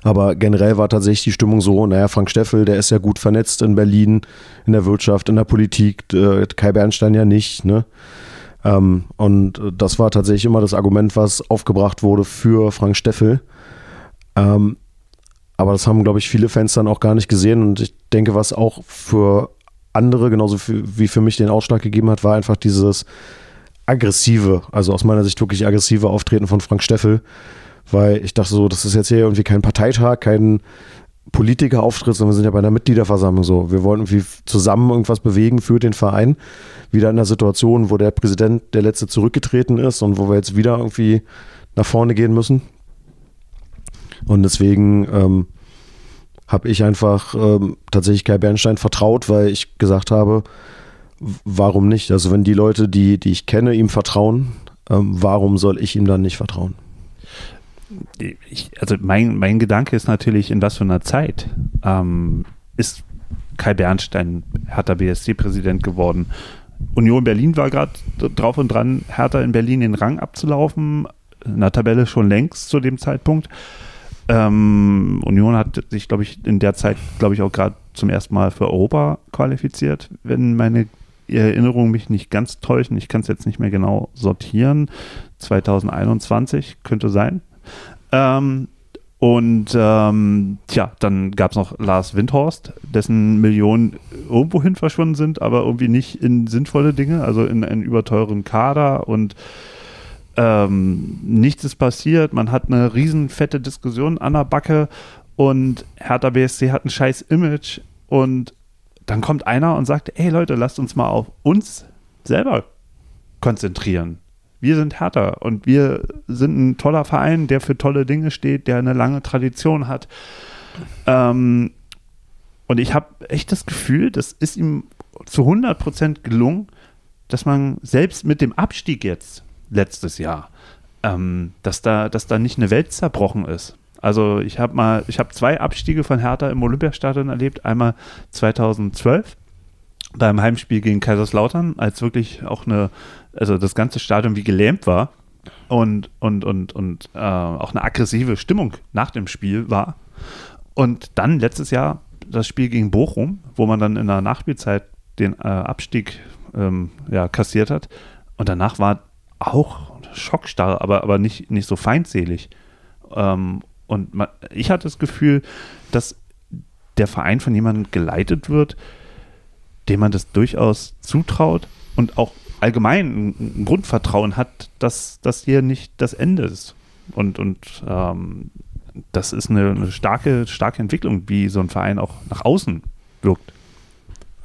Aber generell war tatsächlich die Stimmung so, naja, Frank Steffel, der ist ja gut vernetzt in Berlin, in der Wirtschaft, in der Politik, äh, Kai Bernstein ja nicht, ne? Ähm, und das war tatsächlich immer das Argument, was aufgebracht wurde für Frank Steffel. Ähm, aber das haben, glaube ich, viele Fans dann auch gar nicht gesehen. Und ich denke, was auch für andere, genauso wie für mich den Ausschlag gegeben hat, war einfach dieses aggressive, also aus meiner Sicht wirklich aggressive Auftreten von Frank Steffel. Weil ich dachte so, das ist jetzt hier irgendwie kein Parteitag, kein Politikerauftritt, sondern wir sind ja bei einer Mitgliederversammlung so. Wir wollen irgendwie zusammen irgendwas bewegen für den Verein. Wieder in einer Situation, wo der Präsident der letzte zurückgetreten ist und wo wir jetzt wieder irgendwie nach vorne gehen müssen. Und deswegen ähm, habe ich einfach ähm, tatsächlich Kai Bernstein vertraut, weil ich gesagt habe, warum nicht? Also wenn die Leute, die, die ich kenne, ihm vertrauen, ähm, warum soll ich ihm dann nicht vertrauen? ich, also mein, mein Gedanke ist natürlich, in was für einer Zeit ähm, ist Kai Bernstein Hertha BSC-Präsident geworden. Union Berlin war gerade drauf und dran, Hertha in Berlin den Rang abzulaufen. In der Tabelle schon längst zu dem Zeitpunkt. Ähm, Union hat sich, glaube ich, in der Zeit, glaube ich, auch gerade zum ersten Mal für Europa qualifiziert, wenn meine Erinnerungen mich nicht ganz täuschen. Ich kann es jetzt nicht mehr genau sortieren. 2021 könnte sein. Ähm, und ähm, tja, dann gab es noch Lars Windhorst, dessen Millionen irgendwohin verschwunden sind, aber irgendwie nicht in sinnvolle Dinge, also in einen überteuren Kader und ähm, nichts ist passiert. Man hat eine riesen fette Diskussion an der Backe und Hertha BSC hat ein scheiß Image und dann kommt einer und sagt, ey Leute, lasst uns mal auf uns selber konzentrieren wir sind härter und wir sind ein toller Verein, der für tolle Dinge steht, der eine lange Tradition hat. Ähm, und ich habe echt das Gefühl, das ist ihm zu 100 Prozent gelungen, dass man selbst mit dem Abstieg jetzt letztes Jahr, ähm, dass, da, dass da nicht eine Welt zerbrochen ist. Also ich habe mal, ich habe zwei Abstiege von Hertha im Olympiastadion erlebt. Einmal 2012 beim Heimspiel gegen Kaiserslautern, als wirklich auch eine, also das ganze Stadion wie gelähmt war und, und, und, und äh, auch eine aggressive Stimmung nach dem Spiel war. Und dann letztes Jahr das Spiel gegen Bochum, wo man dann in der Nachspielzeit den äh, Abstieg ähm, ja, kassiert hat. Und danach war auch schockstarr, aber, aber nicht, nicht so feindselig. Ähm, und man, ich hatte das Gefühl, dass der Verein von jemandem geleitet wird, dem man das durchaus zutraut und auch allgemein ein Grundvertrauen hat, dass das hier nicht das Ende ist. Und, und ähm, das ist eine, eine, starke, starke Entwicklung, wie so ein Verein auch nach außen wirkt.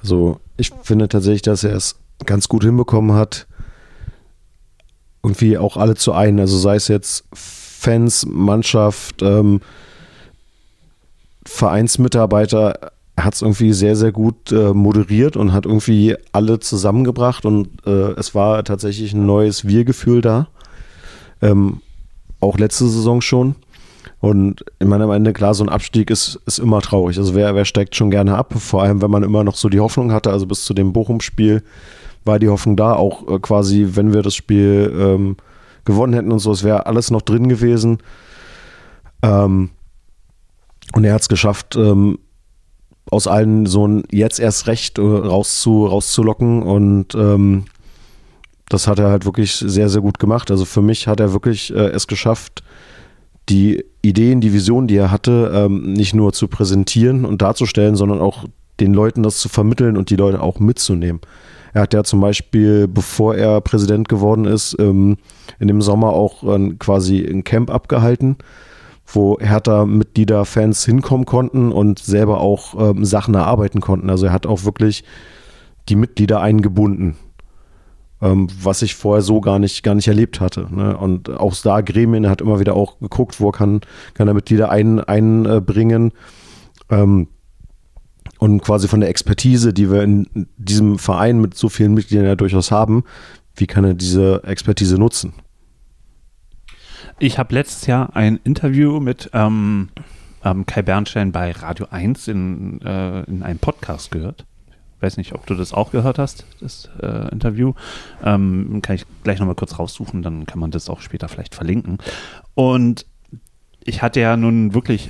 Also ich finde tatsächlich, dass er es ganz gut hinbekommen hat, irgendwie auch alle zu ein. Also sei es jetzt Fans, Mannschaft, ähm, Vereinsmitarbeiter hat es irgendwie sehr, sehr gut äh, moderiert und hat irgendwie alle zusammengebracht und äh, es war tatsächlich ein neues Wir-Gefühl da. Ähm, auch letzte Saison schon. Und in meiner Meinung, klar, so ein Abstieg ist, ist immer traurig. Also wer, wer steigt schon gerne ab, vor allem wenn man immer noch so die Hoffnung hatte, also bis zu dem Bochum-Spiel war die Hoffnung da, auch äh, quasi, wenn wir das Spiel ähm, gewonnen hätten und so, es wäre alles noch drin gewesen. Ähm, und er hat es geschafft, ähm, aus allen so ein jetzt erst recht äh, rauszu, rauszulocken und ähm, das hat er halt wirklich sehr, sehr gut gemacht. Also für mich hat er wirklich äh, es geschafft, die Ideen, die Visionen, die er hatte, ähm, nicht nur zu präsentieren und darzustellen, sondern auch den Leuten das zu vermitteln und die Leute auch mitzunehmen. Er hat ja zum Beispiel, bevor er Präsident geworden ist, ähm, in dem Sommer auch äh, quasi ein Camp abgehalten, wo Hertha-Mitglieder, Fans hinkommen konnten und selber auch ähm, Sachen erarbeiten konnten. Also er hat auch wirklich die Mitglieder eingebunden, ähm, was ich vorher so gar nicht, gar nicht erlebt hatte. Ne? Und auch da Gremien hat immer wieder auch geguckt, wo kann, kann er Mitglieder ein, einbringen. Ähm, und quasi von der Expertise, die wir in diesem Verein mit so vielen Mitgliedern ja durchaus haben, wie kann er diese Expertise nutzen? Ich habe letztes Jahr ein Interview mit ähm, ähm, Kai Bernstein bei Radio 1 in, äh, in einem Podcast gehört. Ich weiß nicht, ob du das auch gehört hast, das äh, Interview. Ähm, kann ich gleich nochmal kurz raussuchen, dann kann man das auch später vielleicht verlinken. Und ich hatte ja nun wirklich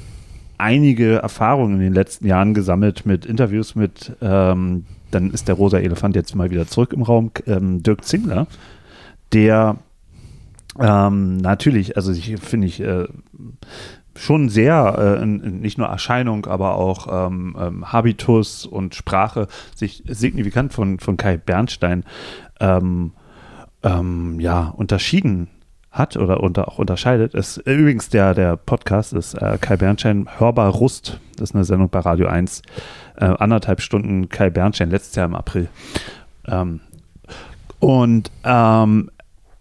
einige Erfahrungen in den letzten Jahren gesammelt mit Interviews mit, ähm, dann ist der rosa Elefant jetzt mal wieder zurück im Raum, ähm, Dirk Zingler, der ähm, natürlich, also ich finde ich äh, schon sehr, äh, nicht nur Erscheinung, aber auch ähm, ähm, Habitus und Sprache sich signifikant von, von Kai Bernstein ähm, ja, unterschieden hat oder unter, auch unterscheidet, ist übrigens der, der Podcast ist äh, Kai Bernstein Hörbar Rust. Das ist eine Sendung bei Radio 1. Äh, anderthalb Stunden Kai Bernstein, letztes Jahr im April. Ähm, und ähm,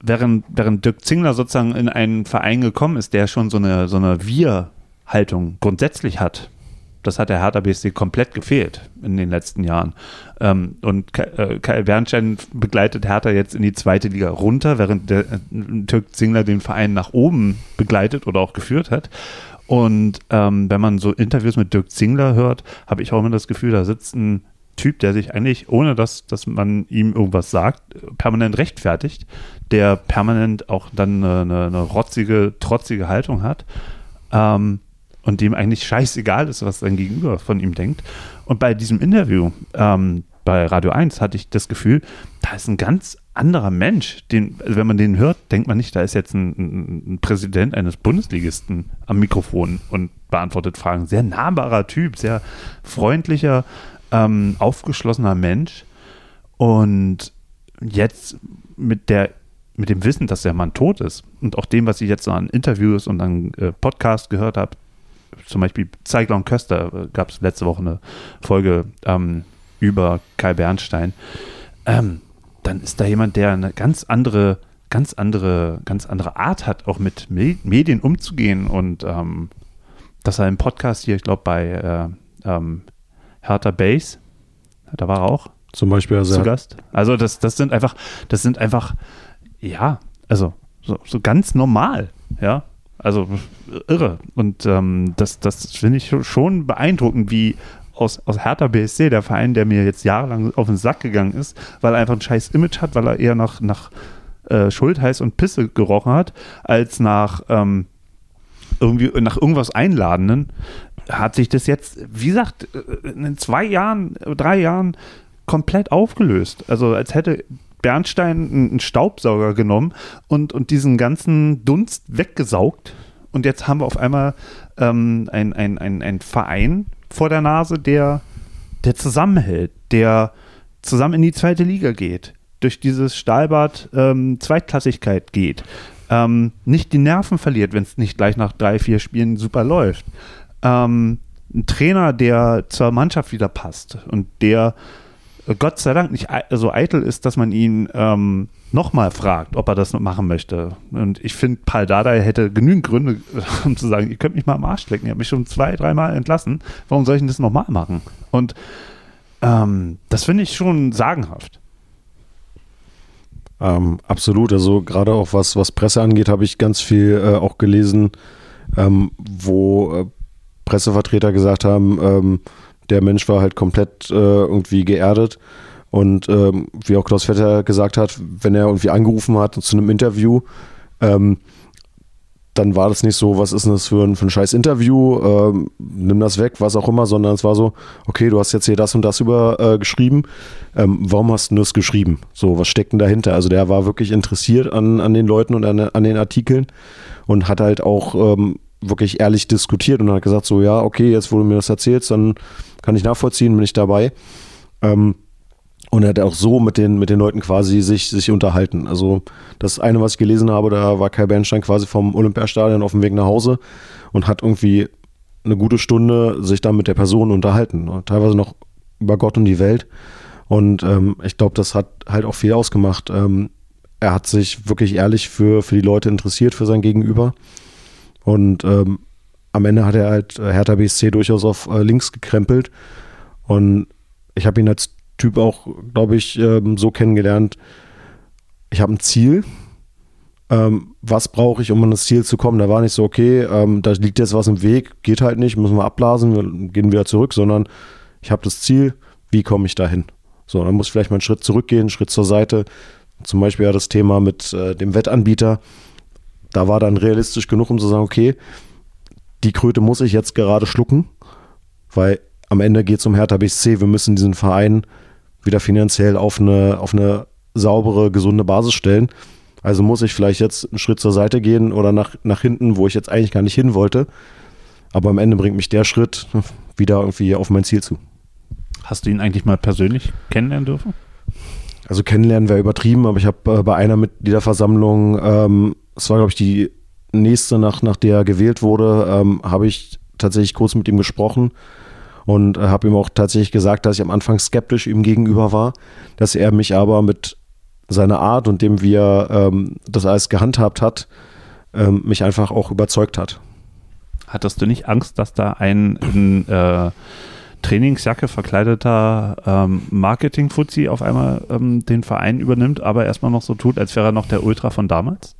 während, während Dirk Zingler sozusagen in einen Verein gekommen ist, der schon so eine, so eine Wir-Haltung grundsätzlich hat, das hat der Hertha BSC komplett gefehlt in den letzten Jahren. Ähm, und Kai äh, Bernstein begleitet Hertha jetzt in die zweite Liga runter, während der äh, Türk Zingler den Verein nach oben begleitet oder auch geführt hat. Und ähm, wenn man so Interviews mit Dirk Zingler hört, habe ich auch immer das Gefühl, da sitzt ein Typ, der sich eigentlich, ohne dass, dass man ihm irgendwas sagt, permanent rechtfertigt, der permanent auch dann eine, eine, eine rotzige, trotzige Haltung hat. Ähm, und dem eigentlich scheißegal ist, was sein Gegenüber von ihm denkt. Und bei diesem Interview ähm, bei Radio 1 hatte ich das Gefühl, da ist ein ganz anderer Mensch. Den, also wenn man den hört, denkt man nicht, da ist jetzt ein, ein, Präsident eines Bundesligisten am Mikrofon und beantwortet Fragen. Sehr nahbarer Typ, sehr freundlicher, ähm, aufgeschlossener Mensch. Und jetzt mit der mit dem Wissen, dass der Mann tot ist und auch dem, was ich jetzt an Interviews und an äh, Podcasts gehört habe, zum Beispiel Zeigler und Köster äh, gab es letzte Woche eine Folge ähm, über Kai Bernstein. Ähm, dann ist da jemand, der eine ganz andere, ganz andere, ganz andere Art hat, auch mit Me Medien umzugehen und ähm, dass er im Podcast hier, ich glaube, bei äh, ähm, Hertha Base, da war er auch. Zum Beispiel also zu Gast. Also das, das sind einfach, das sind einfach, ja, also so, so ganz normal, ja. Also irre. Und ähm, das, das finde ich schon beeindruckend, wie aus, aus Hertha BSC, der Verein, der mir jetzt jahrelang auf den Sack gegangen ist, weil er einfach ein scheiß Image hat, weil er eher nach, nach äh, Schultheiß und Pisse gerochen hat, als nach ähm, irgendwie nach irgendwas Einladenden, hat sich das jetzt, wie gesagt, äh, in zwei Jahren, drei Jahren komplett aufgelöst. Also als hätte Bernstein einen Staubsauger genommen und, und diesen ganzen Dunst weggesaugt. Und jetzt haben wir auf einmal ähm, ein, ein, ein, ein Verein vor der Nase, der, der zusammenhält, der zusammen in die zweite Liga geht, durch dieses Stahlbad ähm, Zweitklassigkeit geht, ähm, nicht die Nerven verliert, wenn es nicht gleich nach drei, vier Spielen super läuft. Ähm, ein Trainer, der zur Mannschaft wieder passt und der Gott sei Dank nicht so eitel ist, dass man ihn ähm, nochmal fragt, ob er das noch machen möchte. Und ich finde, Paul Dardai hätte genügend Gründe, um zu sagen, ihr könnt mich mal am Arsch lecken. Ihr habt mich schon zwei, dreimal entlassen. Warum soll ich denn das nochmal machen? Und ähm, das finde ich schon sagenhaft. Ähm, absolut. Also gerade auch was, was Presse angeht, habe ich ganz viel äh, auch gelesen, ähm, wo äh, Pressevertreter gesagt haben, ähm, der Mensch war halt komplett äh, irgendwie geerdet. Und ähm, wie auch Klaus Vetter gesagt hat, wenn er irgendwie angerufen hat zu einem Interview, ähm, dann war das nicht so, was ist denn das für ein, für ein scheiß Interview, ähm, nimm das weg, was auch immer, sondern es war so, okay, du hast jetzt hier das und das über äh, geschrieben, ähm, warum hast du das geschrieben? So, was steckt denn dahinter? Also der war wirklich interessiert an, an den Leuten und an, an den Artikeln und hat halt auch ähm, wirklich ehrlich diskutiert und hat gesagt, so, ja, okay, jetzt wo du mir das erzählst, dann kann ich nachvollziehen, bin ich dabei. Ähm, und er hat auch so mit den, mit den Leuten quasi sich, sich unterhalten. Also das eine, was ich gelesen habe, da war Kai Bernstein quasi vom Olympiastadion auf dem Weg nach Hause und hat irgendwie eine gute Stunde sich dann mit der Person unterhalten. Teilweise noch über Gott und die Welt. Und ähm, ich glaube, das hat halt auch viel ausgemacht. Ähm, er hat sich wirklich ehrlich für, für die Leute interessiert, für sein Gegenüber. Und ähm, am Ende hat er halt äh, Hertha BSC durchaus auf äh, links gekrempelt. Und ich habe ihn als Typ auch, glaube ich, ähm, so kennengelernt. Ich habe ein Ziel. Ähm, was brauche ich, um an das Ziel zu kommen? Da war nicht so, okay, ähm, da liegt jetzt was im Weg, geht halt nicht, müssen wir abblasen, wir gehen wieder zurück, sondern ich habe das Ziel, wie komme ich dahin? So, dann muss ich vielleicht mal einen Schritt zurückgehen, einen Schritt zur Seite. Zum Beispiel ja das Thema mit äh, dem Wettanbieter. Da war dann realistisch genug, um zu sagen, okay, die Kröte muss ich jetzt gerade schlucken, weil am Ende geht es um Hertha BSC. Wir müssen diesen Verein wieder finanziell auf eine, auf eine saubere, gesunde Basis stellen. Also muss ich vielleicht jetzt einen Schritt zur Seite gehen oder nach, nach hinten, wo ich jetzt eigentlich gar nicht hin wollte. Aber am Ende bringt mich der Schritt wieder irgendwie auf mein Ziel zu. Hast du ihn eigentlich mal persönlich kennenlernen dürfen? Also kennenlernen wäre übertrieben, aber ich habe äh, bei einer Mitgliederversammlung, ähm, es war glaube ich die nächste, nach, nach der er gewählt wurde, ähm, habe ich tatsächlich kurz mit ihm gesprochen und äh, habe ihm auch tatsächlich gesagt, dass ich am Anfang skeptisch ihm gegenüber war, dass er mich aber mit seiner Art und dem, wie er ähm, das alles gehandhabt hat, ähm, mich einfach auch überzeugt hat. Hattest du nicht Angst, dass da ein in äh, Trainingsjacke verkleideter ähm, Marketing-Fuzzi auf einmal ähm, den Verein übernimmt, aber erstmal noch so tut, als wäre er noch der Ultra von damals?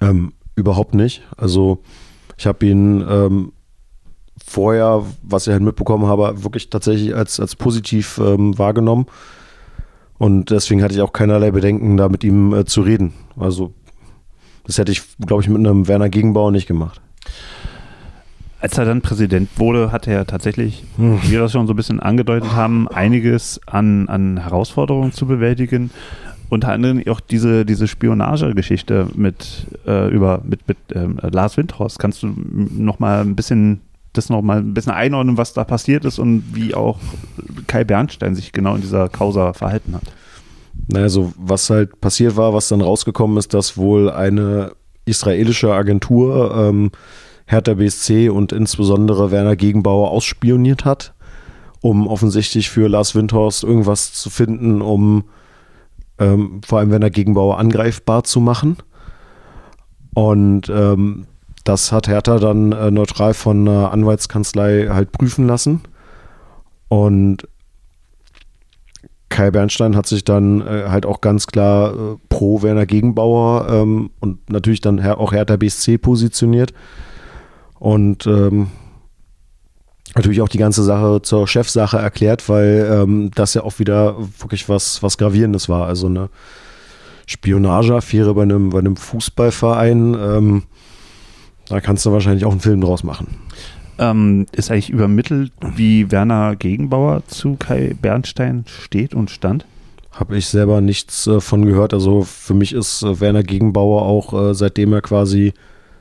Ähm, überhaupt nicht. Also ich habe ihn ähm, vorher, was ich halt mitbekommen habe, wirklich tatsächlich als, als positiv ähm, wahrgenommen. Und deswegen hatte ich auch keinerlei Bedenken, da mit ihm äh, zu reden. Also, das hätte ich, glaube ich, mit einem Werner Gegenbauer nicht gemacht. Als er dann Präsident wurde, hat er tatsächlich, hm. wie wir das schon so ein bisschen angedeutet haben, einiges an, an Herausforderungen zu bewältigen. Unter anderem auch diese, diese Spionagegeschichte mit, äh, über, mit, mit ähm, Lars Windhorst. Kannst du noch mal ein bisschen das nochmal ein bisschen einordnen, was da passiert ist und wie auch Kai Bernstein sich genau in dieser Causa verhalten hat. Naja, so was halt passiert war, was dann rausgekommen ist, dass wohl eine israelische Agentur ähm, Hertha BSC und insbesondere Werner Gegenbauer ausspioniert hat, um offensichtlich für Lars Windhorst irgendwas zu finden, um ähm, vor allem Werner Gegenbauer angreifbar zu machen. Und ähm, das hat Hertha dann äh, neutral von einer Anwaltskanzlei halt prüfen lassen. Und Kai Bernstein hat sich dann äh, halt auch ganz klar äh, pro Werner Gegenbauer ähm, und natürlich dann auch Hertha BSC positioniert. Und ähm, natürlich auch die ganze Sache zur Chefsache erklärt, weil ähm, das ja auch wieder wirklich was, was Gravierendes war. Also eine Spionageaffäre bei einem, bei einem Fußballverein. Ähm, da kannst du wahrscheinlich auch einen Film draus machen. Ähm, ist eigentlich übermittelt, wie Werner Gegenbauer zu Kai Bernstein steht und stand? Habe ich selber nichts äh, von gehört. Also für mich ist äh, Werner Gegenbauer auch, äh, seitdem er quasi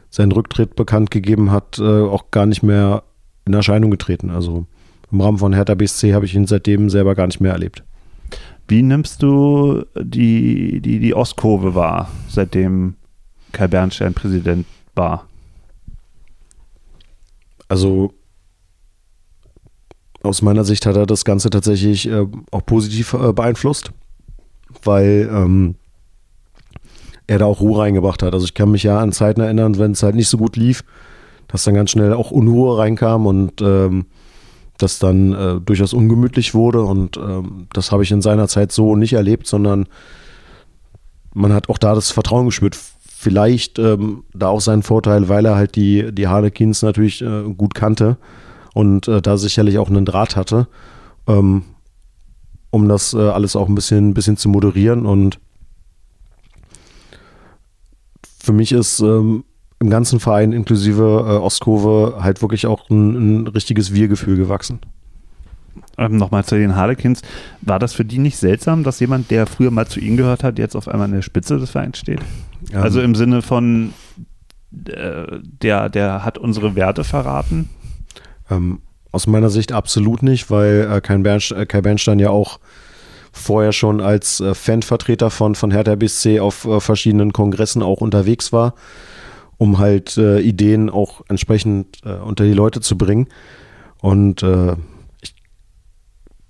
seinen Rücktritt bekannt gegeben hat, äh, auch gar nicht mehr in Erscheinung getreten. Also im Rahmen von Hertha BSC habe ich ihn seitdem selber gar nicht mehr erlebt. Wie nimmst du die, die, die Ostkurve wahr, seitdem Kai Bernstein Präsident war? Also aus meiner Sicht hat er das Ganze tatsächlich äh, auch positiv äh, beeinflusst, weil ähm, er da auch Ruhe reingebracht hat. Also ich kann mich ja an Zeiten erinnern, wenn es halt nicht so gut lief, dass dann ganz schnell auch Unruhe reinkam und ähm, das dann äh, durchaus ungemütlich wurde. Und ähm, das habe ich in seiner Zeit so nicht erlebt, sondern man hat auch da das Vertrauen gespürt. Vielleicht ähm, da auch seinen Vorteil, weil er halt die, die Harlequins natürlich äh, gut kannte und äh, da sicherlich auch einen Draht hatte, ähm, um das äh, alles auch ein bisschen, ein bisschen zu moderieren. Und für mich ist ähm, im ganzen Verein inklusive äh, Ostkurve halt wirklich auch ein, ein richtiges Wir-Gefühl gewachsen. Ähm, Nochmal zu den Harlequins. War das für die nicht seltsam, dass jemand, der früher mal zu ihnen gehört hat, jetzt auf einmal an der Spitze des Vereins steht? Ja. Also im Sinne von, äh, der, der hat unsere Werte verraten? Ähm, aus meiner Sicht absolut nicht, weil äh, Kai, Bernstein, äh, Kai Bernstein ja auch vorher schon als äh, Fanvertreter von, von Hertha BSC auf äh, verschiedenen Kongressen auch unterwegs war um halt äh, Ideen auch entsprechend äh, unter die Leute zu bringen. Und äh, ich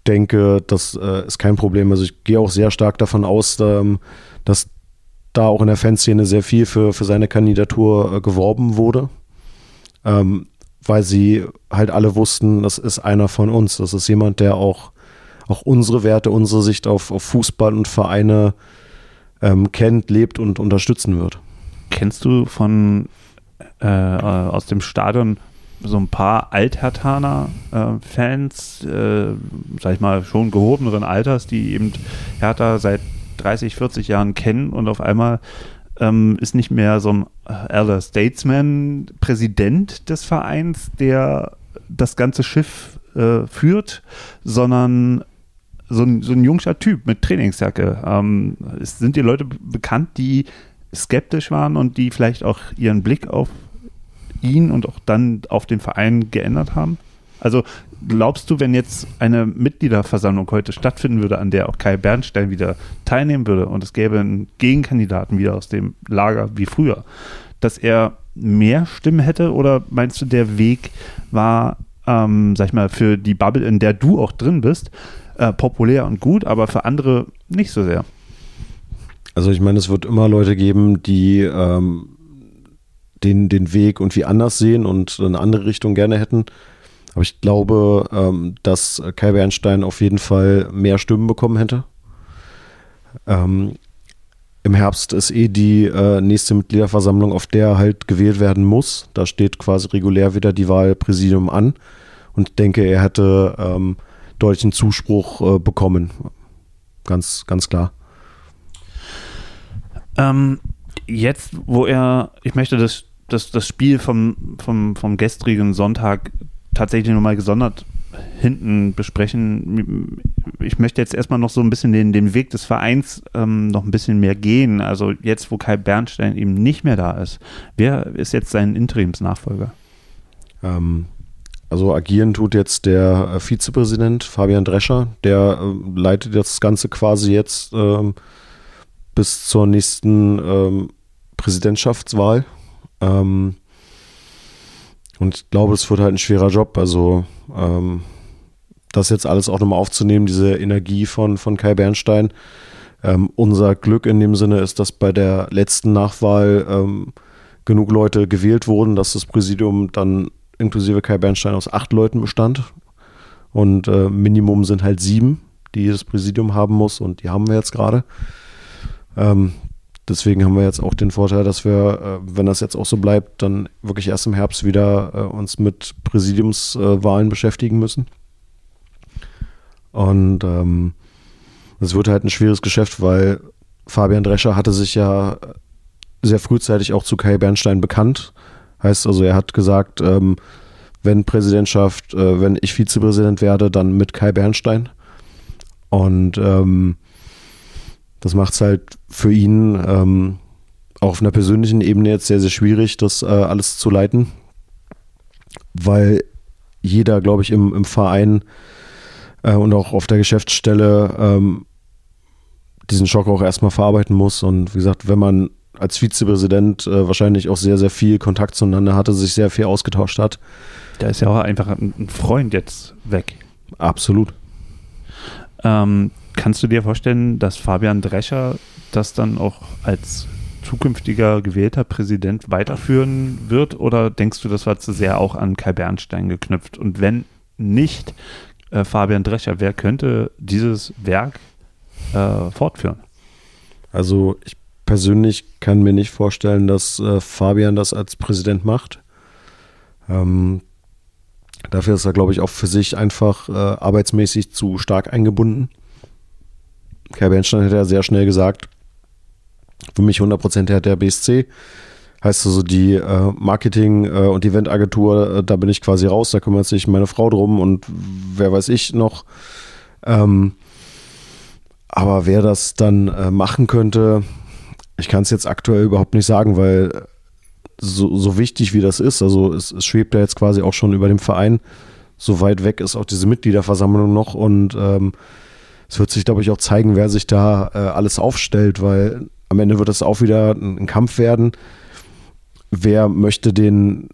denke, das äh, ist kein Problem. Also ich gehe auch sehr stark davon aus, ähm, dass da auch in der Fanszene sehr viel für, für seine Kandidatur äh, geworben wurde. Ähm, weil sie halt alle wussten, das ist einer von uns. Das ist jemand, der auch, auch unsere Werte, unsere Sicht auf, auf Fußball und Vereine ähm, kennt, lebt und unterstützen wird. Kennst du von äh, aus dem Stadion so ein paar Althertaner äh, äh, sag ich mal, schon gehobeneren Alters, die eben Hertha seit 30, 40 Jahren kennen und auf einmal ähm, ist nicht mehr so ein Elder Statesman Präsident des Vereins, der das ganze Schiff äh, führt, sondern so ein, so ein jungscher Typ mit Trainingsjacke. Ähm, es sind die Leute bekannt, die skeptisch waren und die vielleicht auch ihren Blick auf ihn und auch dann auf den Verein geändert haben? Also glaubst du, wenn jetzt eine Mitgliederversammlung heute stattfinden würde, an der auch Kai Bernstein wieder teilnehmen würde und es gäbe einen Gegenkandidaten wieder aus dem Lager wie früher, dass er mehr Stimmen hätte? Oder meinst du, der Weg war, ähm, sag ich mal, für die Bubble, in der du auch drin bist, äh, populär und gut, aber für andere nicht so sehr? Also ich meine, es wird immer Leute geben, die ähm, den, den Weg irgendwie anders sehen und eine andere Richtung gerne hätten. Aber ich glaube, ähm, dass Kai Bernstein auf jeden Fall mehr Stimmen bekommen hätte. Ähm, Im Herbst ist eh die äh, nächste Mitgliederversammlung, auf der halt gewählt werden muss. Da steht quasi regulär wieder die Wahlpräsidium an. Und ich denke, er hätte ähm, deutlichen Zuspruch äh, bekommen. Ganz, ganz klar. Ähm, jetzt, wo er, ich möchte das, das, das Spiel vom, vom, vom gestrigen Sonntag tatsächlich nochmal gesondert hinten besprechen. Ich möchte jetzt erstmal noch so ein bisschen den, den Weg des Vereins ähm, noch ein bisschen mehr gehen. Also jetzt, wo Kai Bernstein eben nicht mehr da ist, wer ist jetzt sein Interimsnachfolger? Ähm, also agieren tut jetzt der äh, Vizepräsident Fabian Drescher, der äh, leitet das Ganze quasi jetzt ähm, bis zur nächsten ähm, Präsidentschaftswahl. Ähm, und ich glaube, es wird halt ein schwerer Job. Also ähm, das jetzt alles auch nochmal aufzunehmen, diese Energie von, von Kai Bernstein. Ähm, unser Glück in dem Sinne ist, dass bei der letzten Nachwahl ähm, genug Leute gewählt wurden, dass das Präsidium dann inklusive Kai Bernstein aus acht Leuten bestand. Und äh, Minimum sind halt sieben, die das Präsidium haben muss. Und die haben wir jetzt gerade. Ähm, deswegen haben wir jetzt auch den Vorteil, dass wir, äh, wenn das jetzt auch so bleibt, dann wirklich erst im Herbst wieder äh, uns mit Präsidiumswahlen beschäftigen müssen. Und ähm, es wird halt ein schweres Geschäft, weil Fabian Drescher hatte sich ja sehr frühzeitig auch zu Kai Bernstein bekannt. Heißt also, er hat gesagt, ähm, wenn Präsidentschaft, äh, wenn ich Vizepräsident werde, dann mit Kai Bernstein. Und ähm, das macht es halt für ihn ähm, auch auf einer persönlichen Ebene jetzt sehr, sehr schwierig, das äh, alles zu leiten, weil jeder, glaube ich, im, im Verein äh, und auch auf der Geschäftsstelle ähm, diesen Schock auch erstmal verarbeiten muss. Und wie gesagt, wenn man als Vizepräsident äh, wahrscheinlich auch sehr, sehr viel Kontakt zueinander hatte, sich sehr viel ausgetauscht hat. Da ist ja auch einfach ein Freund jetzt weg. Absolut. Ähm, kannst du dir vorstellen, dass Fabian Drescher das dann auch als zukünftiger gewählter Präsident weiterführen wird? Oder denkst du, das war zu sehr auch an Kai Bernstein geknüpft? Und wenn nicht äh, Fabian Drescher, wer könnte dieses Werk äh, fortführen? Also ich persönlich kann mir nicht vorstellen, dass äh, Fabian das als Präsident macht. Ähm, dafür ist er, glaube ich, auch für sich einfach äh, arbeitsmäßig zu stark eingebunden. Kai Bernstein hat ja sehr schnell gesagt, für mich 100% hat der BSC. Heißt also, die äh, Marketing- äh, und Eventagentur, äh, da bin ich quasi raus, da kümmert sich meine Frau drum und wer weiß ich noch. Ähm, aber wer das dann äh, machen könnte, ich kann es jetzt aktuell überhaupt nicht sagen, weil so, so wichtig wie das ist, also es, es, schwebt ja jetzt quasi auch schon über dem Verein, so weit weg ist auch diese Mitgliederversammlung noch und ähm, es wird sich, glaube ich, auch zeigen, wer sich da äh, alles aufstellt, weil am Ende wird es auch wieder ein, ein Kampf werden. Wer möchte den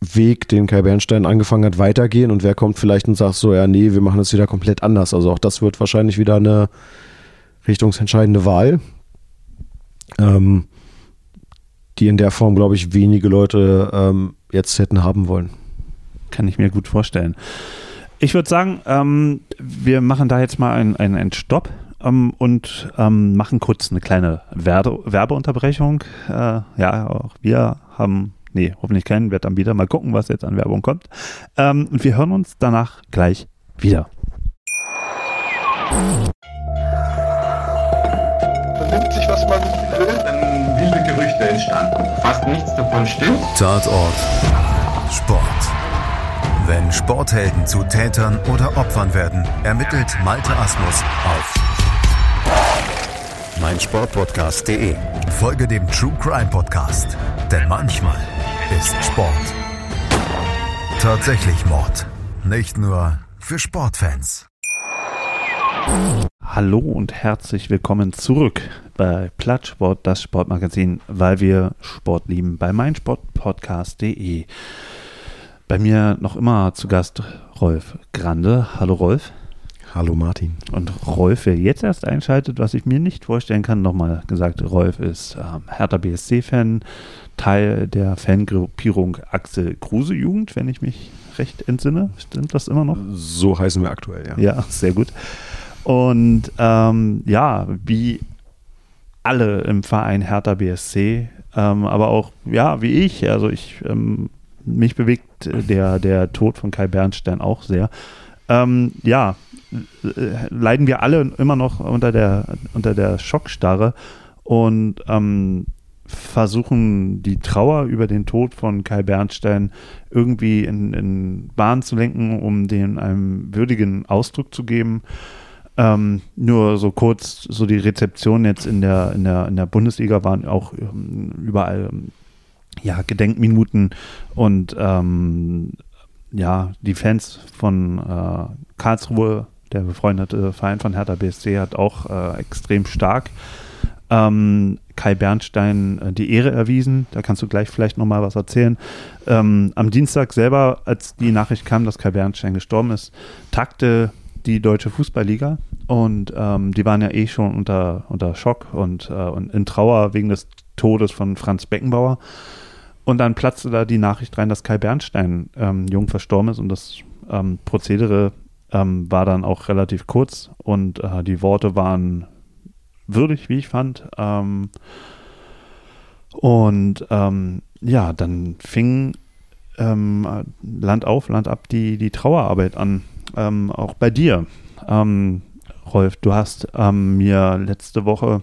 Weg, den Kai Bernstein angefangen hat, weitergehen und wer kommt vielleicht und sagt so, ja, nee, wir machen das wieder komplett anders. Also auch das wird wahrscheinlich wieder eine richtungsentscheidende Wahl, ähm, die in der Form, glaube ich, wenige Leute ähm, jetzt hätten haben wollen. Kann ich mir gut vorstellen. Ich würde sagen, ähm, wir machen da jetzt mal einen, einen Stopp ähm, und ähm, machen kurz eine kleine Werbe Werbeunterbrechung. Äh, ja, auch wir haben, nee, hoffentlich keinen Wert am wieder. Mal gucken, was jetzt an Werbung kommt. Ähm, und wir hören uns danach gleich wieder. Vernimmt sich, was man will, dann wilde Gerüchte entstanden. Fast nichts davon stimmt. Tatort Sport. Wenn Sporthelden zu Tätern oder Opfern werden, ermittelt Malte Asmus auf meinsportpodcast.de. Folge dem True Crime Podcast, denn manchmal ist Sport tatsächlich Mord. Nicht nur für Sportfans. Hallo und herzlich willkommen zurück bei Plattsport, das Sportmagazin, weil wir Sport lieben, bei meinsportpodcast.de. Bei mir noch immer zu Gast Rolf Grande. Hallo Rolf. Hallo Martin. Und Rolf, wer jetzt erst einschaltet, was ich mir nicht vorstellen kann, nochmal gesagt, Rolf ist ähm, Hertha BSC-Fan, Teil der Fangruppierung Axel Kruse Jugend, wenn ich mich recht entsinne. Stimmt das immer noch? So heißen wir aktuell, ja. Ja, sehr gut. Und ähm, ja, wie alle im Verein Hertha BSC, ähm, aber auch, ja, wie ich, also ich ähm, mich bewegt der, der Tod von Kai Bernstein auch sehr. Ähm, ja, leiden wir alle immer noch unter der, unter der Schockstarre und ähm, versuchen, die Trauer über den Tod von Kai Bernstein irgendwie in, in Bahn zu lenken, um den einem würdigen Ausdruck zu geben. Ähm, nur so kurz, so die Rezeption jetzt in der, in der, in der Bundesliga waren auch ähm, überall ähm, ja, Gedenkminuten und ähm, ja, die Fans von äh, Karlsruhe, der befreundete Verein von Hertha BSC, hat auch äh, extrem stark ähm, Kai Bernstein äh, die Ehre erwiesen. Da kannst du gleich vielleicht nochmal was erzählen. Ähm, am Dienstag selber, als die Nachricht kam, dass Kai Bernstein gestorben ist, tagte die Deutsche Fußballliga und ähm, die waren ja eh schon unter, unter Schock und, äh, und in Trauer wegen des Todes von Franz Beckenbauer. Und dann platzte da die Nachricht rein, dass Kai Bernstein ähm, jung verstorben ist und das ähm, Prozedere ähm, war dann auch relativ kurz und äh, die Worte waren würdig, wie ich fand. Ähm, und ähm, ja, dann fing ähm, Land auf, Land ab die, die Trauerarbeit an. Auch bei dir, Rolf, du hast mir letzte Woche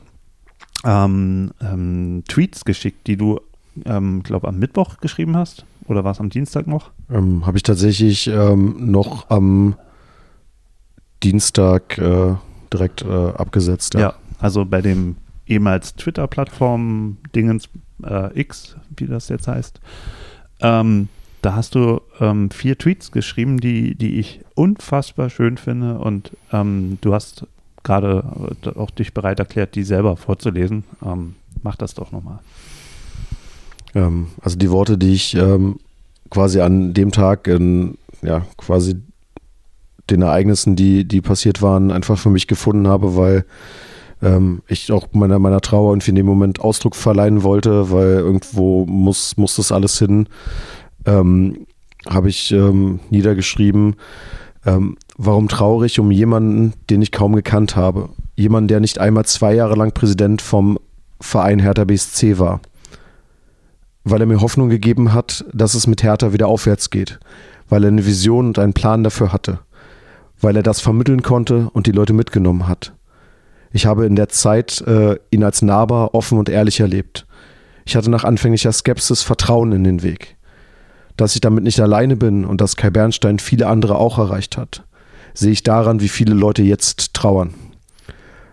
Tweets geschickt, die du ähm, glaube am Mittwoch geschrieben hast. Oder war es am Dienstag noch? Ähm, Habe ich tatsächlich ähm, noch am Dienstag äh, direkt äh, abgesetzt. Ja. ja. also bei dem ehemals Twitter-Plattform Dingens äh, X, wie das jetzt heißt. Ähm, da hast du ähm, vier Tweets geschrieben, die, die ich unfassbar schön finde. Und ähm, du hast gerade auch dich bereit erklärt, die selber vorzulesen. mach das doch nochmal. Ähm, also die Worte, die ich ähm, quasi an dem Tag in, ja, quasi den Ereignissen, die, die passiert waren, einfach für mich gefunden habe, weil ähm, ich auch meiner, meiner Trauer irgendwie in dem Moment Ausdruck verleihen wollte, weil irgendwo muss, muss das alles hin. Ähm, habe ich ähm, niedergeschrieben, ähm, warum traurig um jemanden, den ich kaum gekannt habe. Jemanden, der nicht einmal zwei Jahre lang Präsident vom Verein Hertha BSC war. Weil er mir Hoffnung gegeben hat, dass es mit Hertha wieder aufwärts geht. Weil er eine Vision und einen Plan dafür hatte. Weil er das vermitteln konnte und die Leute mitgenommen hat. Ich habe in der Zeit äh, ihn als nahbar, offen und ehrlich erlebt. Ich hatte nach anfänglicher Skepsis Vertrauen in den Weg. Dass ich damit nicht alleine bin und dass Kai Bernstein viele andere auch erreicht hat, sehe ich daran, wie viele Leute jetzt trauern.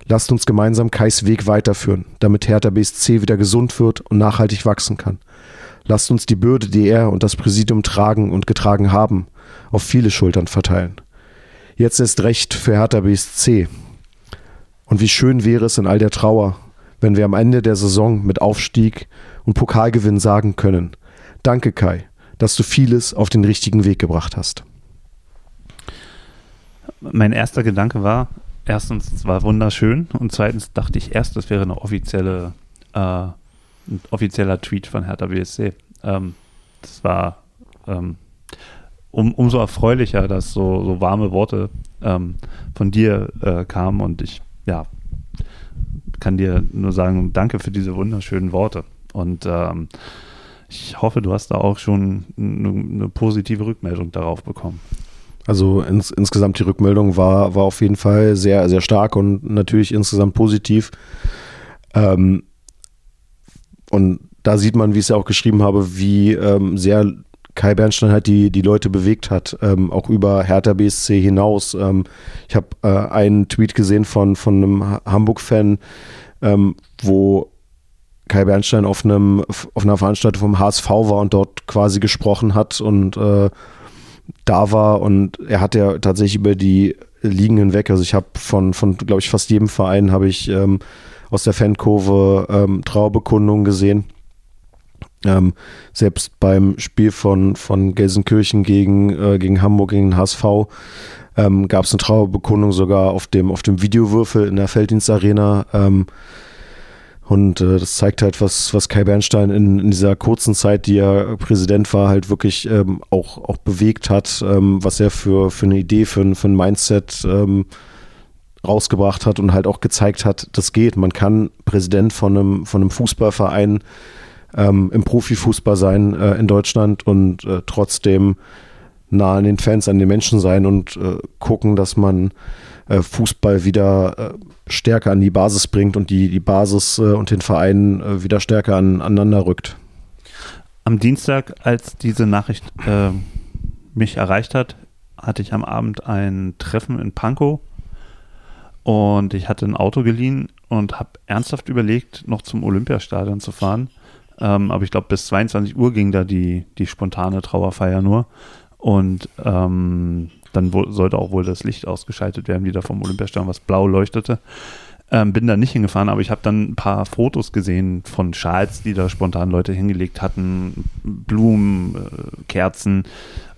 Lasst uns gemeinsam Kais Weg weiterführen, damit Hertha BSC wieder gesund wird und nachhaltig wachsen kann. Lasst uns die Bürde, die er und das Präsidium tragen und getragen haben, auf viele Schultern verteilen. Jetzt ist recht für Hertha BSC, und wie schön wäre es in all der Trauer, wenn wir am Ende der Saison mit Aufstieg und Pokalgewinn sagen können, danke Kai, dass du vieles auf den richtigen Weg gebracht hast. Mein erster Gedanke war, erstens, es war wunderschön und zweitens dachte ich erst, das wäre eine offizielle, äh, ein offizieller Tweet von Hertha BSC. Ähm, das war ähm, um, umso erfreulicher, dass so, so warme Worte ähm, von dir äh, kamen und ich ja, kann dir nur sagen, danke für diese wunderschönen Worte. Und ähm, ich hoffe, du hast da auch schon eine, eine positive Rückmeldung darauf bekommen. Also ins, insgesamt die Rückmeldung war, war auf jeden Fall sehr, sehr stark und natürlich insgesamt positiv. Ähm, und da sieht man, wie ich es ja auch geschrieben habe, wie ähm, sehr Kai Bernstein halt die, die Leute bewegt hat, ähm, auch über Hertha BSC hinaus. Ähm, ich habe äh, einen Tweet gesehen von, von einem Hamburg-Fan, ähm, wo Kai Bernstein auf, einem, auf einer Veranstaltung vom HSV war und dort quasi gesprochen hat und äh, da war und er hat ja tatsächlich über die Ligen hinweg, also ich habe von, von glaube ich, fast jedem Verein habe ich ähm, aus der Fankurve ähm, Trauerbekundungen gesehen ähm, selbst beim Spiel von, von Gelsenkirchen gegen, äh, gegen Hamburg, gegen HSV, ähm, gab es eine Trauerbekundung sogar auf dem, auf dem Videowürfel in der Felddienstarena. Ähm, und äh, das zeigt halt, was, was Kai Bernstein in, in dieser kurzen Zeit, die er Präsident war, halt wirklich ähm, auch, auch bewegt hat, ähm, was er für, für eine Idee, für für ein Mindset ähm, rausgebracht hat und halt auch gezeigt hat, das geht. Man kann Präsident von einem, von einem Fußballverein ähm, im Profifußball sein äh, in Deutschland und äh, trotzdem nah an den Fans, an den Menschen sein und äh, gucken, dass man äh, Fußball wieder äh, stärker an die Basis bringt und die, die Basis äh, und den Verein wieder stärker aneinander rückt. Am Dienstag, als diese Nachricht mich erreicht hat, hatte ich am Abend ein Treffen in Pankow und ich hatte ein Auto geliehen und habe ernsthaft überlegt, noch zum Olympiastadion zu fahren ähm, aber ich glaube, bis 22 Uhr ging da die, die spontane Trauerfeier nur. Und ähm, dann sollte auch wohl das Licht ausgeschaltet werden, wieder vom Olympiastadion, was blau leuchtete. Ähm, bin da nicht hingefahren, aber ich habe dann ein paar Fotos gesehen von Schals, die da spontan Leute hingelegt hatten, Blumen, äh, Kerzen.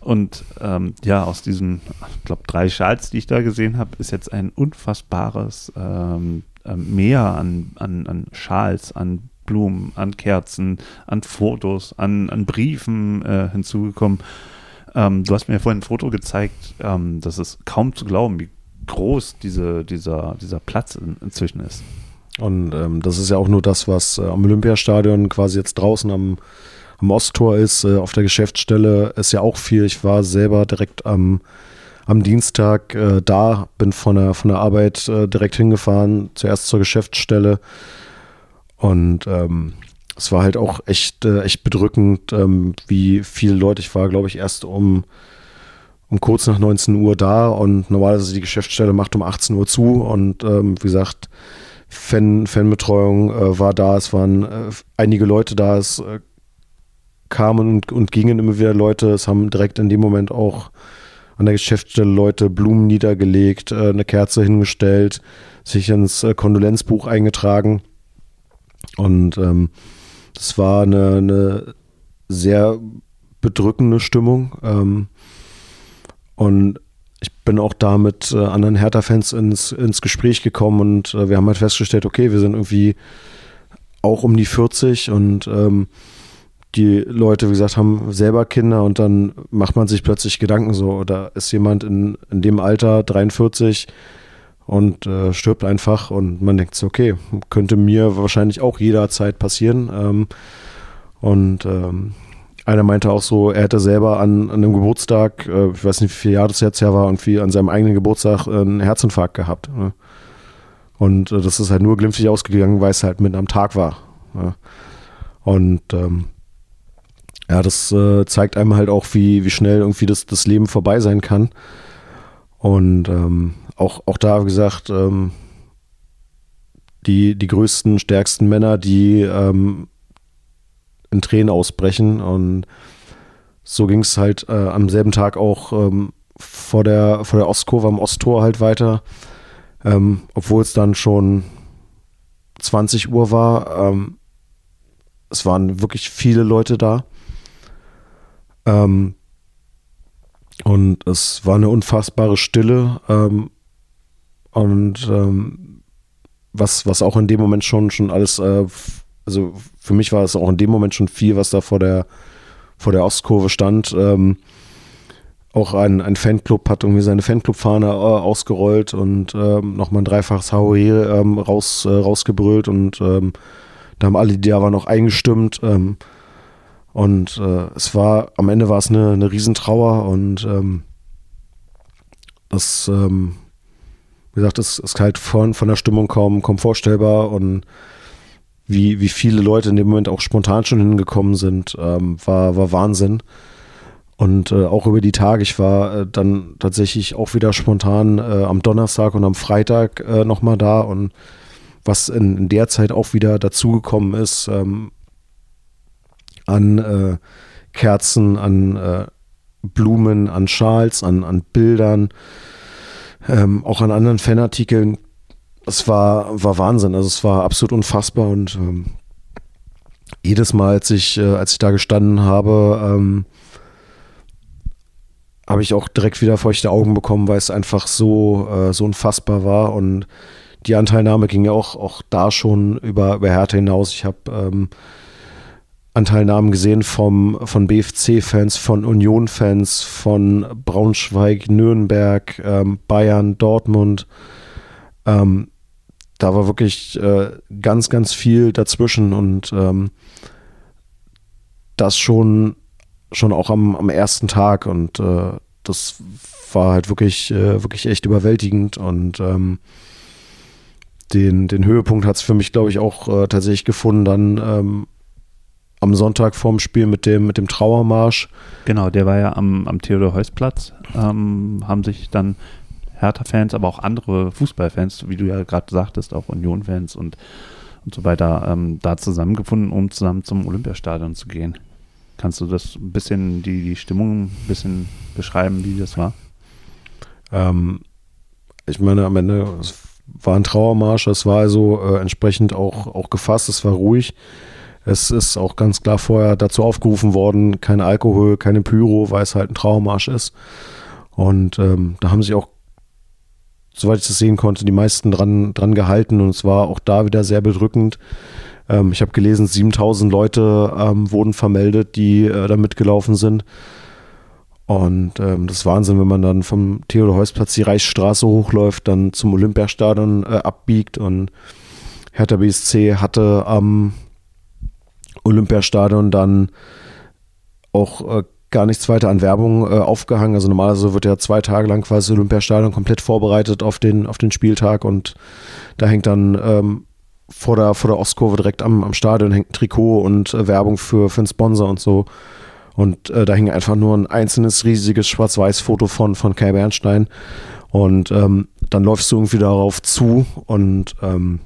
Und ähm, ja, aus diesen, ich glaube, drei Schals, die ich da gesehen habe, ist jetzt ein unfassbares ähm, äh, Meer an, an, an Schals, an Blumen, an Kerzen, an Fotos, an, an Briefen äh, hinzugekommen. Ähm, du hast mir vorhin ein Foto gezeigt, ähm, das ist kaum zu glauben, wie groß diese, dieser, dieser Platz in, inzwischen ist. Und ähm, das ist ja auch nur das, was äh, am Olympiastadion quasi jetzt draußen am, am Osttor ist. Äh, auf der Geschäftsstelle ist ja auch viel. Ich war selber direkt am, am Dienstag äh, da, bin von der, von der Arbeit äh, direkt hingefahren, zuerst zur Geschäftsstelle und ähm, es war halt auch echt, äh, echt bedrückend, ähm, wie viele Leute. Ich war, glaube ich, erst um, um kurz nach 19 Uhr da und normalerweise die Geschäftsstelle macht um 18 Uhr zu. Und ähm, wie gesagt, Fan, Fanbetreuung äh, war da, es waren äh, einige Leute da, es äh, kamen und, und gingen immer wieder Leute. Es haben direkt in dem Moment auch an der Geschäftsstelle Leute Blumen niedergelegt, äh, eine Kerze hingestellt, sich ins äh, Kondolenzbuch eingetragen. Und ähm, das war eine, eine sehr bedrückende Stimmung. Ähm, und ich bin auch da mit äh, anderen Hertha-Fans ins, ins Gespräch gekommen und äh, wir haben halt festgestellt, okay, wir sind irgendwie auch um die 40 und ähm, die Leute, wie gesagt, haben selber Kinder und dann macht man sich plötzlich Gedanken so, da ist jemand in, in dem Alter, 43 und äh, stirbt einfach und man denkt so, okay, könnte mir wahrscheinlich auch jederzeit passieren. Ähm, und ähm, einer meinte auch so, er hätte selber an, an einem Geburtstag, äh, ich weiß nicht, wie viele Jahre das jetzt her war, und wie an seinem eigenen Geburtstag äh, einen Herzinfarkt gehabt. Ne? Und äh, das ist halt nur glimpflich ausgegangen, weil es halt mitten am Tag war. Ne? Und ähm, ja, das äh, zeigt einem halt auch, wie, wie schnell irgendwie das, das Leben vorbei sein kann. Und ähm, auch, auch da, gesagt, ähm, die, die größten, stärksten Männer, die ähm, in Tränen ausbrechen. Und so ging es halt äh, am selben Tag auch ähm, vor, der, vor der Ostkurve am Osttor halt weiter. Ähm, obwohl es dann schon 20 Uhr war. Ähm, es waren wirklich viele Leute da. Ähm, und es war eine unfassbare Stille. Ähm, und ähm, was, was auch in dem Moment schon, schon alles, äh, also für mich war es auch in dem Moment schon viel, was da vor der, vor der Ostkurve stand. Ähm, auch ein, ein Fanclub hat irgendwie seine Fanclub-Fahne äh, ausgerollt und ähm, nochmal ein dreifaches HOE ähm, raus, äh, rausgebrüllt und ähm, da haben alle, die da waren, noch eingestimmt. Ähm, und äh, es war, am Ende war es eine, eine Riesentrauer und ähm, das, ähm, wie gesagt, es ist halt von, von der Stimmung kaum, kaum vorstellbar und wie, wie viele Leute in dem Moment auch spontan schon hingekommen sind, ähm, war, war Wahnsinn. Und äh, auch über die Tage, ich war äh, dann tatsächlich auch wieder spontan äh, am Donnerstag und am Freitag äh, nochmal da und was in, in, der Zeit auch wieder dazugekommen ist, ähm, an äh, Kerzen, an äh, Blumen, an Schals, an, an Bildern, ähm, auch an anderen Fanartikeln. Es war, war Wahnsinn. Also es war absolut unfassbar und ähm, jedes Mal, als ich, äh, als ich da gestanden habe, ähm, habe ich auch direkt wieder feuchte Augen bekommen, weil es einfach so, äh, so unfassbar war und die Anteilnahme ging ja auch, auch da schon über, über Härte hinaus. Ich habe ähm, Anteilnahmen gesehen vom, von BFC-Fans, von Union-Fans, von Braunschweig, Nürnberg, ähm, Bayern, Dortmund. Ähm, da war wirklich äh, ganz, ganz viel dazwischen und ähm, das schon, schon auch am, am ersten Tag und äh, das war halt wirklich, äh, wirklich echt überwältigend und ähm, den, den Höhepunkt hat es für mich, glaube ich, auch äh, tatsächlich gefunden, dann ähm, am Sonntag vorm Spiel mit dem, mit dem Trauermarsch. Genau, der war ja am, am Theodor-Heuss-Platz. Ähm, haben sich dann Hertha-Fans, aber auch andere Fußballfans, wie du ja gerade sagtest, auch Union-Fans und, und so weiter, ähm, da zusammengefunden, um zusammen zum Olympiastadion zu gehen. Kannst du das ein bisschen, die, die Stimmung ein bisschen beschreiben, wie das war? Ähm, ich meine, am Ende es war ein Trauermarsch, es war also äh, entsprechend auch, auch gefasst, es war ruhig. Es ist auch ganz klar vorher dazu aufgerufen worden, kein Alkohol, keine Pyro, weil es halt ein Trauermarsch ist. Und ähm, da haben sich auch, soweit ich das sehen konnte, die meisten dran, dran gehalten und es war auch da wieder sehr bedrückend. Ähm, ich habe gelesen, 7000 Leute ähm, wurden vermeldet, die äh, da mitgelaufen sind. Und ähm, das ist Wahnsinn, wenn man dann vom Theodor-Heuss-Platz die Reichsstraße hochläuft, dann zum Olympiastadion äh, abbiegt und Hertha BSC hatte am Olympiastadion dann auch äh, gar nichts weiter an Werbung äh, aufgehangen. Also normalerweise wird ja zwei Tage lang quasi Olympiastadion komplett vorbereitet auf den, auf den Spieltag und da hängt dann ähm, vor, der, vor der Ostkurve direkt am, am Stadion hängt ein Trikot und äh, Werbung für, für einen Sponsor und so. Und äh, da hing einfach nur ein einzelnes riesiges Schwarz-Weiß-Foto von, von Kai Bernstein. Und ähm, dann läufst du irgendwie darauf zu und ähm,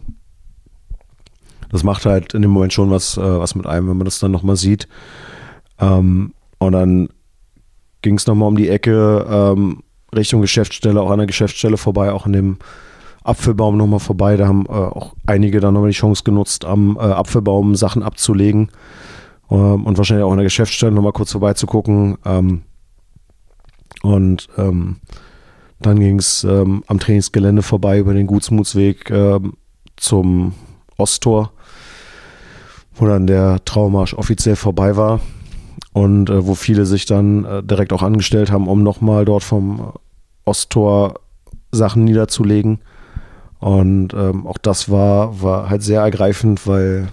das macht halt in dem Moment schon was, äh, was mit einem, wenn man das dann nochmal sieht. Ähm, und dann ging es nochmal um die Ecke ähm, Richtung Geschäftsstelle, auch an der Geschäftsstelle vorbei, auch an dem Apfelbaum nochmal vorbei. Da haben äh, auch einige dann nochmal die Chance genutzt, am äh, Apfelbaum Sachen abzulegen ähm, und wahrscheinlich auch an der Geschäftsstelle nochmal kurz vorbeizugucken. Ähm, und ähm, Dann ging es ähm, am Trainingsgelände vorbei über den Gutsmutsweg ähm, zum Osttor, wo dann der Traumarsch offiziell vorbei war und äh, wo viele sich dann äh, direkt auch angestellt haben, um nochmal dort vom Osttor Sachen niederzulegen. Und ähm, auch das war, war halt sehr ergreifend, weil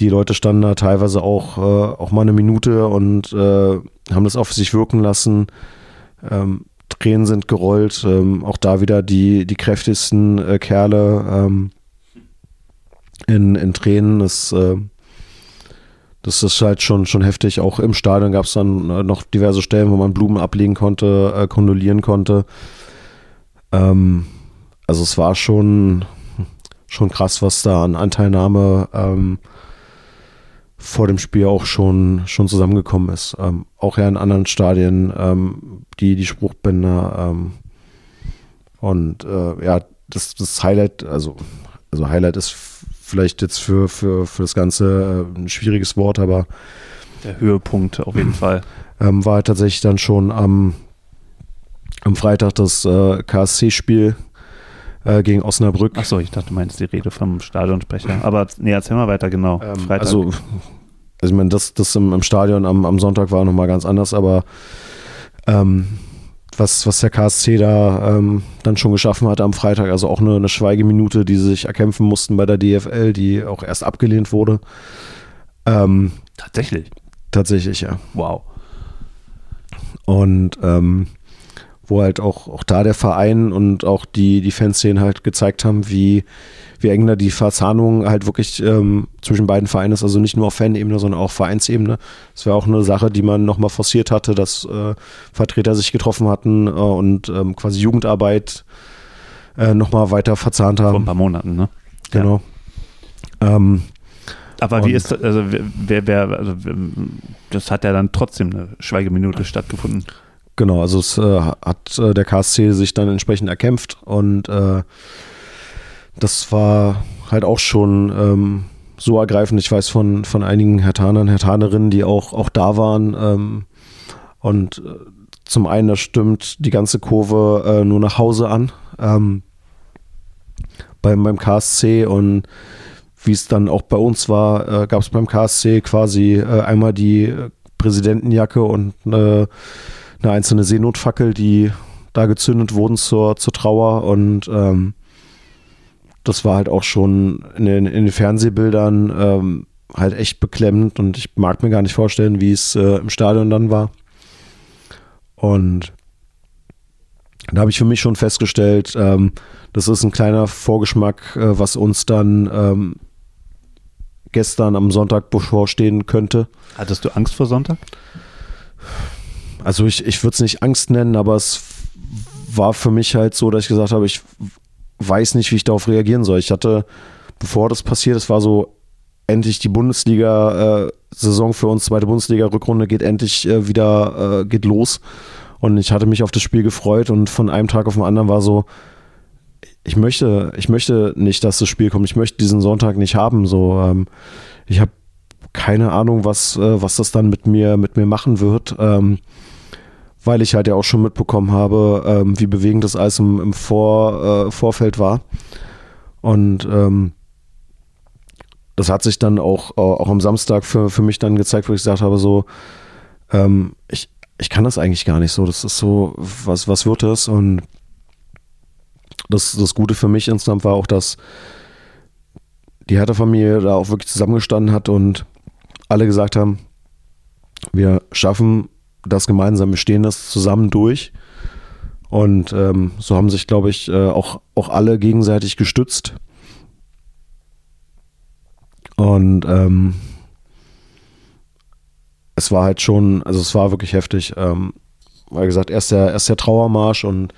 die Leute standen da teilweise auch, äh, auch mal eine Minute und äh, haben das auf sich wirken lassen. Ähm, Tränen sind gerollt. Ähm, auch da wieder die, die kräftigsten äh, Kerle ähm, in, in Tränen. Das, äh, das ist halt schon, schon heftig. Auch im Stadion gab es dann äh, noch diverse Stellen, wo man Blumen ablegen konnte, äh, kondolieren konnte. Ähm, also es war schon, schon krass, was da an Anteilnahme ähm, vor dem Spiel auch schon, schon zusammengekommen ist. Ähm, auch ja in anderen Stadien, ähm, die, die Spruchbänder. Ähm, und äh, ja, das, das Highlight, also, also Highlight ist vielleicht jetzt für, für, für das Ganze äh, ein schwieriges Wort, aber der Höhepunkt auf jeden Fall. Ähm, war tatsächlich dann schon am, am Freitag das äh, KSC-Spiel äh, gegen Osnabrück. Achso, ich dachte, du meinst die Rede vom Stadionsprecher. Aber nee, erzähl mal weiter, genau. Ähm, also, also ich meine, das, das im, im Stadion am, am Sonntag war nochmal ganz anders, aber ähm, was, was der KSC da ähm, dann schon geschaffen hatte am Freitag, also auch eine, eine Schweigeminute, die sie sich erkämpfen mussten bei der DFL, die auch erst abgelehnt wurde. Ähm, tatsächlich. Tatsächlich, ja. Wow. Und ähm, wo halt auch, auch da der Verein und auch die, die Fanszenen halt gezeigt haben, wie, wie eng da die Verzahnung halt wirklich ähm, zwischen beiden Vereinen ist, also nicht nur auf Fanebene, sondern auch auf Vereinsebene. Das wäre auch eine Sache, die man nochmal forciert hatte, dass äh, Vertreter sich getroffen hatten äh, und ähm, quasi Jugendarbeit äh, nochmal weiter verzahnt haben. Vor ein paar Monaten, ne? Genau. Ja. Ähm, aber wie ist das, also wer, wer, also das hat ja dann trotzdem eine Schweigeminute stattgefunden. Genau, also es äh, hat äh, der KSC sich dann entsprechend erkämpft und äh, das war halt auch schon ähm, so ergreifend. Ich weiß von, von einigen Hertanern, Hertanerinnen, die auch, auch da waren. Ähm, und äh, zum einen, das stimmt die ganze Kurve äh, nur nach Hause an ähm, beim, beim KSC und wie es dann auch bei uns war, äh, gab es beim KSC quasi äh, einmal die Präsidentenjacke und äh, eine einzelne Seenotfackel, die da gezündet wurden zur, zur Trauer und ähm, das war halt auch schon in den, in den Fernsehbildern ähm, halt echt beklemmend und ich mag mir gar nicht vorstellen, wie es äh, im Stadion dann war. Und da habe ich für mich schon festgestellt, ähm, das ist ein kleiner Vorgeschmack, äh, was uns dann ähm, gestern am Sonntag bevorstehen könnte. Hattest du Angst vor Sonntag? also ich, ich würde es nicht Angst nennen, aber es war für mich halt so, dass ich gesagt habe, ich weiß nicht, wie ich darauf reagieren soll. Ich hatte, bevor das passiert, es war so, endlich die Bundesliga-Saison für uns, zweite Bundesliga-Rückrunde geht endlich äh, wieder, äh, geht los. Und ich hatte mich auf das Spiel gefreut und von einem Tag auf den anderen war so, ich möchte, ich möchte nicht, dass das Spiel kommt. Ich möchte diesen Sonntag nicht haben. So, ähm, ich habe keine Ahnung, was, äh, was das dann mit mir, mit mir machen wird. Ähm, weil ich halt ja auch schon mitbekommen habe, ähm, wie bewegend das alles im, im Vor, äh, Vorfeld war. Und ähm, das hat sich dann auch, äh, auch am Samstag für, für mich dann gezeigt, wo ich gesagt habe, so, ähm, ich, ich kann das eigentlich gar nicht so. Das ist so, was, was wird das? Und das, das Gute für mich insgesamt war auch, dass die Hertha-Familie da auch wirklich zusammengestanden hat und alle gesagt haben, wir schaffen das gemeinsame Stehen das zusammen durch. Und ähm, so haben sich, glaube ich, äh, auch, auch alle gegenseitig gestützt. Und ähm, es war halt schon, also es war wirklich heftig. Ähm, wie gesagt, erst der, erst der Trauermarsch und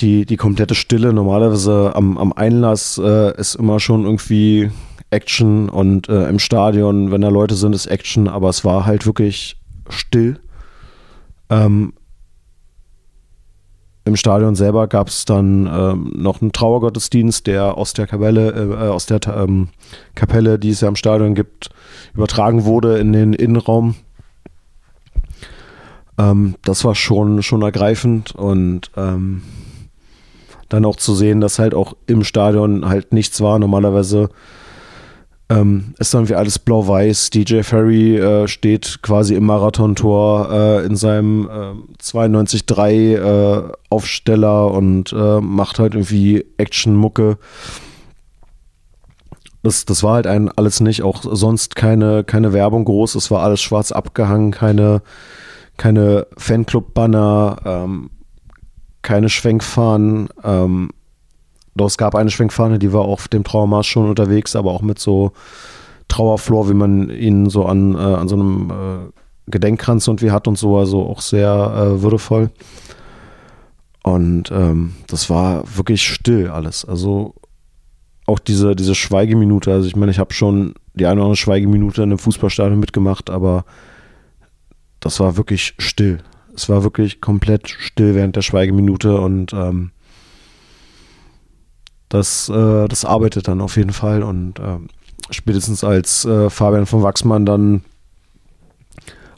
die, die komplette Stille. Normalerweise am, am Einlass äh, ist immer schon irgendwie Action und äh, im Stadion, wenn da Leute sind, ist Action, aber es war halt wirklich still. Ähm, Im Stadion selber gab es dann ähm, noch einen Trauergottesdienst, der aus der Kapelle, äh, aus der ähm, Kapelle, die es ja im Stadion gibt, übertragen wurde in den Innenraum. Ähm, das war schon, schon ergreifend und ähm, dann auch zu sehen, dass halt auch im Stadion halt nichts war. Normalerweise ähm, ist dann wie alles blau-weiß. DJ Ferry äh, steht quasi im Marathontor äh, in seinem äh, 92-3 äh, Aufsteller und äh, macht halt irgendwie Action-Mucke. Das, das war halt ein alles nicht, auch sonst keine, keine Werbung groß, es war alles schwarz abgehangen, keine, keine Fanclub-Banner, ähm, keine Schwenkfahnen. Ähm, doch es gab eine Schwenkfahne, die war auf dem Trauermarsch schon unterwegs, aber auch mit so Trauerflor, wie man ihn so an, äh, an so einem äh, Gedenkkranz und wie hat und so, also auch sehr äh, würdevoll. Und ähm, das war wirklich still alles. Also auch diese, diese Schweigeminute, also ich meine, ich habe schon die eine oder andere Schweigeminute in einem Fußballstadion mitgemacht, aber das war wirklich still. Es war wirklich komplett still während der Schweigeminute und ähm, das, äh, das arbeitet dann auf jeden Fall und äh, spätestens als äh, Fabian von Wachsmann dann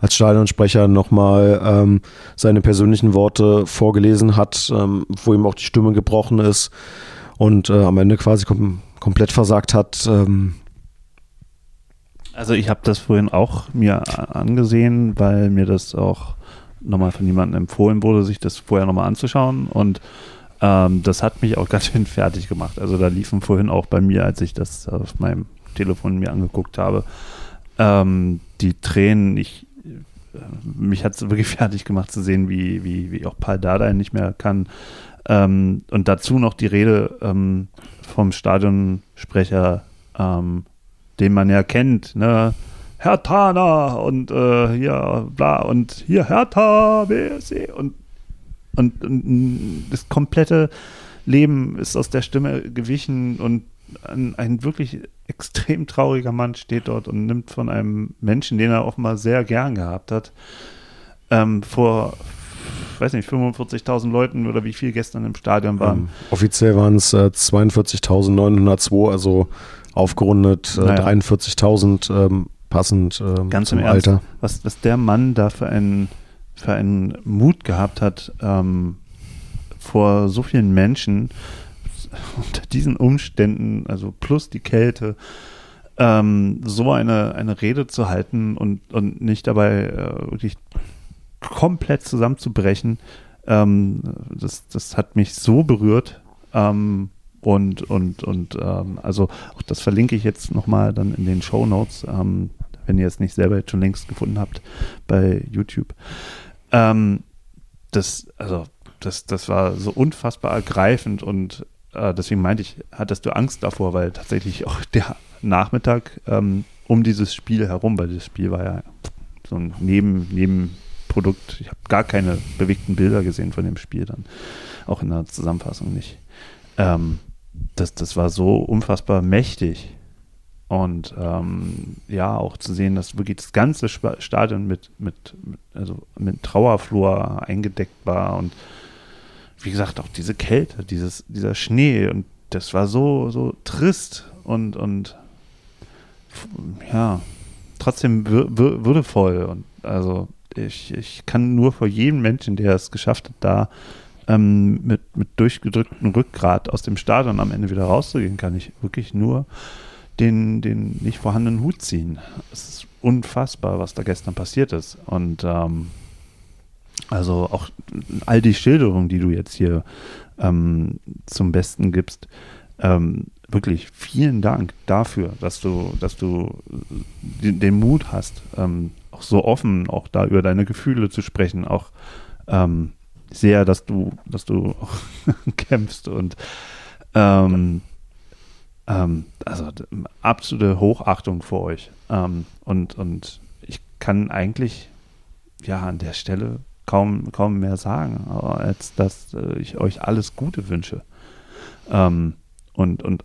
als Stadionsprecher nochmal ähm, seine persönlichen Worte vorgelesen hat, ähm, wo ihm auch die Stimme gebrochen ist und äh, am Ende quasi kom komplett versagt hat. Ähm. Also ich habe das vorhin auch mir angesehen, weil mir das auch nochmal von jemandem empfohlen wurde, sich das vorher nochmal anzuschauen und ähm, das hat mich auch ganz schön fertig gemacht. Also da liefen vorhin auch bei mir, als ich das auf meinem Telefon mir angeguckt habe, ähm, die Tränen. Ich, äh, mich hat es wirklich fertig gemacht zu sehen, wie, wie, wie auch Paul Dardai nicht mehr kann. Ähm, und dazu noch die Rede ähm, vom Stadionsprecher, ähm, den man ja kennt, ne? Herr Tana und äh, hier bla und hier Hertha BSC und und, und, das komplette Leben ist aus der Stimme gewichen und ein, ein, wirklich extrem trauriger Mann steht dort und nimmt von einem Menschen, den er offenbar sehr gern gehabt hat, ähm, vor, weiß nicht, 45.000 Leuten oder wie viel gestern im Stadion waren. Ähm, offiziell waren es äh, 42.902, also aufgerundet äh, naja. 43.000 ähm, passend ähm, Ganz im Ernst, Alter. Was, was der Mann da für einen für einen Mut gehabt hat, ähm, vor so vielen Menschen unter diesen Umständen, also plus die Kälte, ähm, so eine, eine Rede zu halten und, und nicht dabei äh, wirklich komplett zusammenzubrechen, ähm, das, das hat mich so berührt. Ähm, und und, und ähm, also auch das verlinke ich jetzt nochmal dann in den Show Notes, ähm, wenn ihr es nicht selber jetzt schon längst gefunden habt bei YouTube. Ähm, das, also, das, das war so unfassbar ergreifend und äh, deswegen meinte ich, hattest du Angst davor, weil tatsächlich auch der Nachmittag ähm, um dieses Spiel herum, weil das Spiel war ja so ein Neben, Nebenprodukt. Ich habe gar keine bewegten Bilder gesehen von dem Spiel dann, auch in der Zusammenfassung nicht. Ähm, das, das war so unfassbar mächtig und ähm, ja, auch zu sehen, dass wirklich das ganze Stadion mit, mit, mit, also mit Trauerflor eingedeckt war und wie gesagt, auch diese Kälte, dieses, dieser Schnee und das war so, so trist und, und ja, trotzdem würdevoll und also ich, ich kann nur vor jedem Menschen, der es geschafft hat, da ähm, mit, mit durchgedrücktem Rückgrat aus dem Stadion am Ende wieder rauszugehen, kann ich wirklich nur den, den nicht vorhandenen Hut ziehen. Es ist unfassbar, was da gestern passiert ist. Und ähm, also auch all die Schilderungen, die du jetzt hier ähm, zum Besten gibst, ähm, wirklich vielen Dank dafür, dass du, dass du den, den Mut hast, ähm, auch so offen auch da über deine Gefühle zu sprechen, auch ähm, sehr, dass du, dass du kämpfst und ähm, ähm, also absolute Hochachtung vor euch. Ähm, und, und ich kann eigentlich ja an der Stelle kaum, kaum mehr sagen, als dass äh, ich euch alles Gute wünsche. Ähm, und, und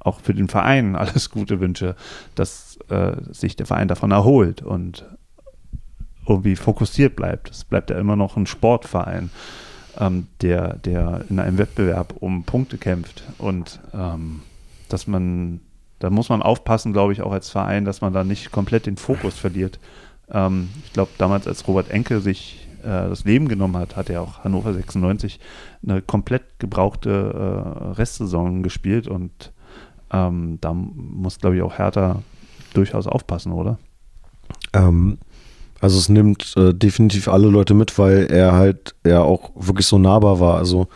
auch für den Verein alles Gute wünsche, dass äh, sich der Verein davon erholt und irgendwie fokussiert bleibt. Es bleibt ja immer noch ein Sportverein, ähm, der, der in einem Wettbewerb um Punkte kämpft und ähm, dass man, da muss man aufpassen, glaube ich, auch als Verein, dass man da nicht komplett den Fokus verliert. Ähm, ich glaube, damals, als Robert Enke sich äh, das Leben genommen hat, hat ja auch Hannover 96 eine komplett gebrauchte äh, Restsaison gespielt und ähm, da muss, glaube ich, auch Hertha durchaus aufpassen, oder? Ähm, also es nimmt äh, definitiv alle Leute mit, weil er halt ja auch wirklich so nahbar war. Also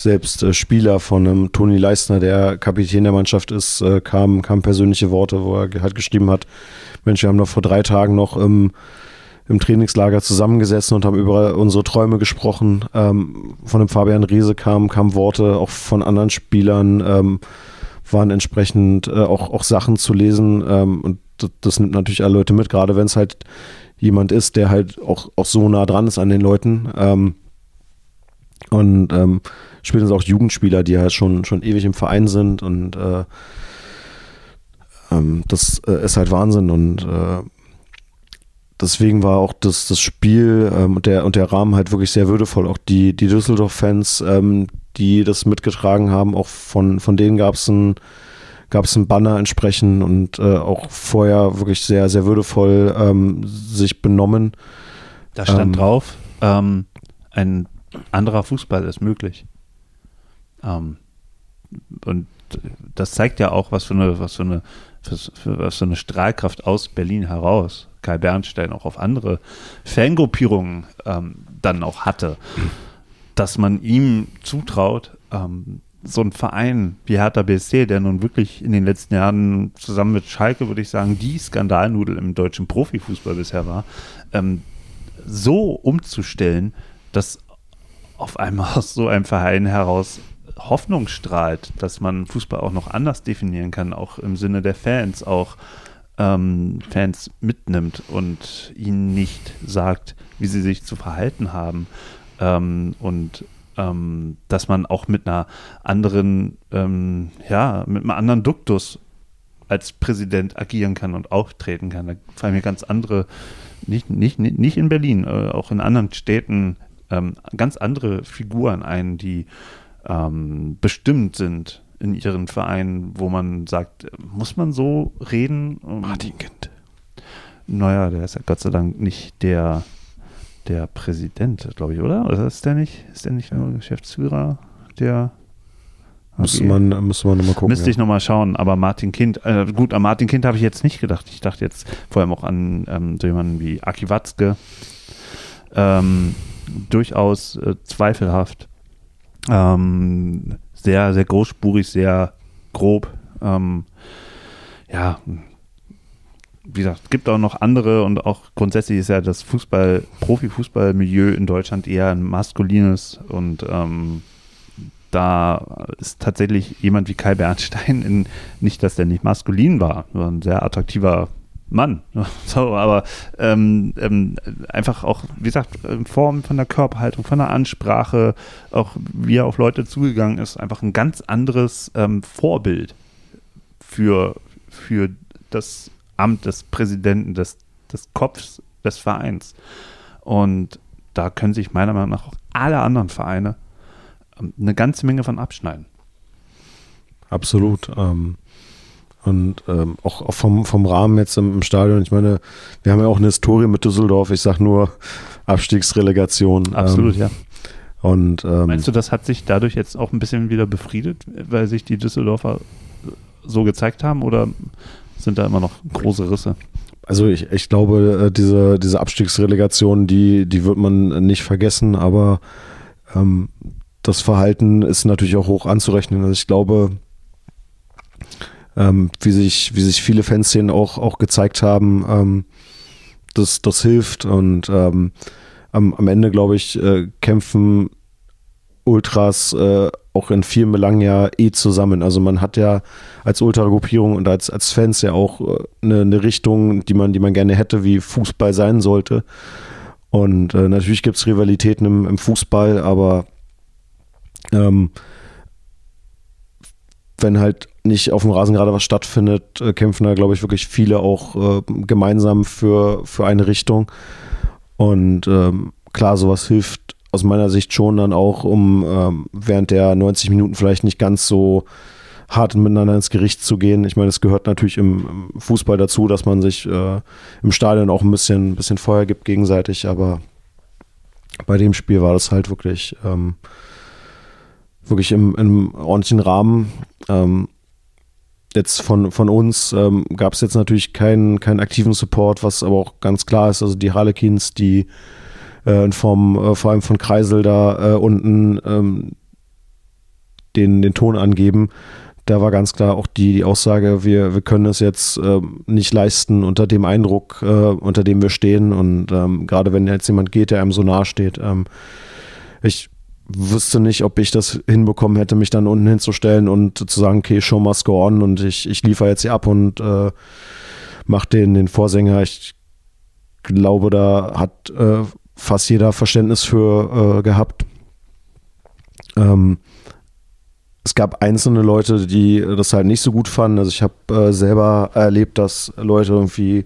selbst äh, Spieler von einem Toni Leistner, der Kapitän der Mannschaft ist, äh, kamen kam persönliche Worte, wo er halt geschrieben hat, Mensch, wir haben noch vor drei Tagen noch im, im Trainingslager zusammengesessen und haben über unsere Träume gesprochen. Ähm, von dem Fabian Riese kamen kam Worte, auch von anderen Spielern ähm, waren entsprechend äh, auch, auch Sachen zu lesen ähm, und das, das nimmt natürlich alle Leute mit, gerade wenn es halt jemand ist, der halt auch, auch so nah dran ist an den Leuten. Ähm, und ähm, spielen auch Jugendspieler, die halt schon, schon ewig im Verein sind und äh, ähm, das äh, ist halt Wahnsinn und äh, deswegen war auch das, das Spiel ähm, und, der, und der Rahmen halt wirklich sehr würdevoll. Auch die, die Düsseldorf-Fans, ähm, die das mitgetragen haben, auch von, von denen gab es ein, gab es ein Banner entsprechend und äh, auch vorher wirklich sehr, sehr würdevoll ähm, sich benommen. Da stand ähm, drauf, ähm, ein anderer Fußball ist möglich. Ähm, und das zeigt ja auch, was für eine, was für eine, was für eine Strahlkraft aus Berlin heraus Kai Bernstein auch auf andere Fangruppierungen ähm, dann auch hatte, dass man ihm zutraut, ähm, so ein Verein wie Hertha BSC, der nun wirklich in den letzten Jahren zusammen mit Schalke, würde ich sagen, die Skandalnudel im deutschen Profifußball bisher war, ähm, so umzustellen, dass auf einmal aus so einem Verein heraus Hoffnung strahlt, dass man Fußball auch noch anders definieren kann, auch im Sinne der Fans, auch ähm, Fans mitnimmt und ihnen nicht sagt, wie sie sich zu verhalten haben. Ähm, und ähm, dass man auch mit einer anderen, ähm, ja, mit einem anderen Duktus als Präsident agieren kann und auftreten kann. Da fallen mir ganz andere, nicht, nicht, nicht in Berlin, äh, auch in anderen Städten ähm, ganz andere Figuren ein, die ähm, bestimmt sind in ihren Vereinen, wo man sagt, muss man so reden? Martin Kind. Naja, der ist ja Gott sei Dank nicht der der Präsident, glaube ich, oder? Oder ist der nicht, ist der nicht nur Geschäftsführer der Müsste man, müsste man nochmal gucken. Müsste ich nochmal schauen, aber Martin Kind, äh, gut, an Martin Kind habe ich jetzt nicht gedacht. Ich dachte jetzt vor allem auch an ähm, so jemanden wie Aki Watzke. Ähm, durchaus äh, zweifelhaft. Ähm, sehr, sehr großspurig, sehr grob. Ähm, ja, wie gesagt, es gibt auch noch andere und auch grundsätzlich ist ja das Fußball, Profifußballmilieu in Deutschland eher ein maskulines und ähm, da ist tatsächlich jemand wie Kai Bernstein, in, nicht, dass der nicht maskulin war, nur ein sehr attraktiver Mann. So, aber ähm, ähm, einfach auch, wie gesagt, in Form von der Körperhaltung, von der Ansprache, auch wie er auf Leute zugegangen ist, einfach ein ganz anderes ähm, Vorbild für, für das Amt des Präsidenten, des, des Kopfs des Vereins. Und da können sich meiner Meinung nach auch alle anderen Vereine ähm, eine ganze Menge von abschneiden. Absolut. Ähm, und ähm, auch, auch vom, vom Rahmen jetzt im, im, Stadion. Ich meine, wir haben ja auch eine Historie mit Düsseldorf. Ich sage nur Abstiegsrelegation. Absolut, ähm, ja. Und, ähm, Meinst du, das hat sich dadurch jetzt auch ein bisschen wieder befriedet, weil sich die Düsseldorfer so gezeigt haben? Oder sind da immer noch große Risse. Also ich, ich glaube, äh, diese, diese Abstiegsrelegation, die, die wird man nicht vergessen, aber ähm, das Verhalten ist natürlich auch hoch anzurechnen. Also ich glaube, ähm, wie, sich, wie sich viele Fanszenen auch, auch gezeigt haben, ähm, das, das hilft und ähm, am, am Ende, glaube ich, äh, kämpfen Ultras äh, auch in vielen Belangen ja eh zusammen. Also man hat ja als Ultragruppierung und als, als Fans ja auch äh, eine, eine, Richtung, die man, die man gerne hätte, wie Fußball sein sollte. Und äh, natürlich gibt es Rivalitäten im, im, Fußball, aber ähm, wenn halt nicht auf dem Rasen gerade was stattfindet, äh, kämpfen da, glaube ich, wirklich viele auch äh, gemeinsam für, für eine Richtung. Und ähm, klar, sowas hilft aus meiner Sicht schon dann auch, um ähm, während der 90 Minuten vielleicht nicht ganz so hart miteinander ins Gericht zu gehen. Ich meine, es gehört natürlich im, im Fußball dazu, dass man sich äh, im Stadion auch ein bisschen, ein bisschen Feuer gibt gegenseitig, aber bei dem Spiel war das halt wirklich, ähm, wirklich im, im ordentlichen Rahmen. Ähm, jetzt von, von uns ähm, gab es jetzt natürlich keinen, keinen aktiven Support, was aber auch ganz klar ist. Also die Harlequins, die äh, Form äh, vor allem von Kreisel da äh, unten ähm, den, den Ton angeben. Da war ganz klar auch die, die Aussage, wir, wir können es jetzt äh, nicht leisten unter dem Eindruck, äh, unter dem wir stehen. Und ähm, gerade wenn jetzt jemand geht, der einem so nahe steht, ähm, ich wüsste nicht, ob ich das hinbekommen hätte, mich dann unten hinzustellen und zu sagen, okay, show must go on und ich, ich liefere jetzt hier ab und äh, mache den, den Vorsänger. Ich glaube, da hat äh, fast jeder Verständnis für äh, gehabt. Ähm, es gab einzelne Leute, die das halt nicht so gut fanden. Also ich habe äh, selber erlebt, dass Leute irgendwie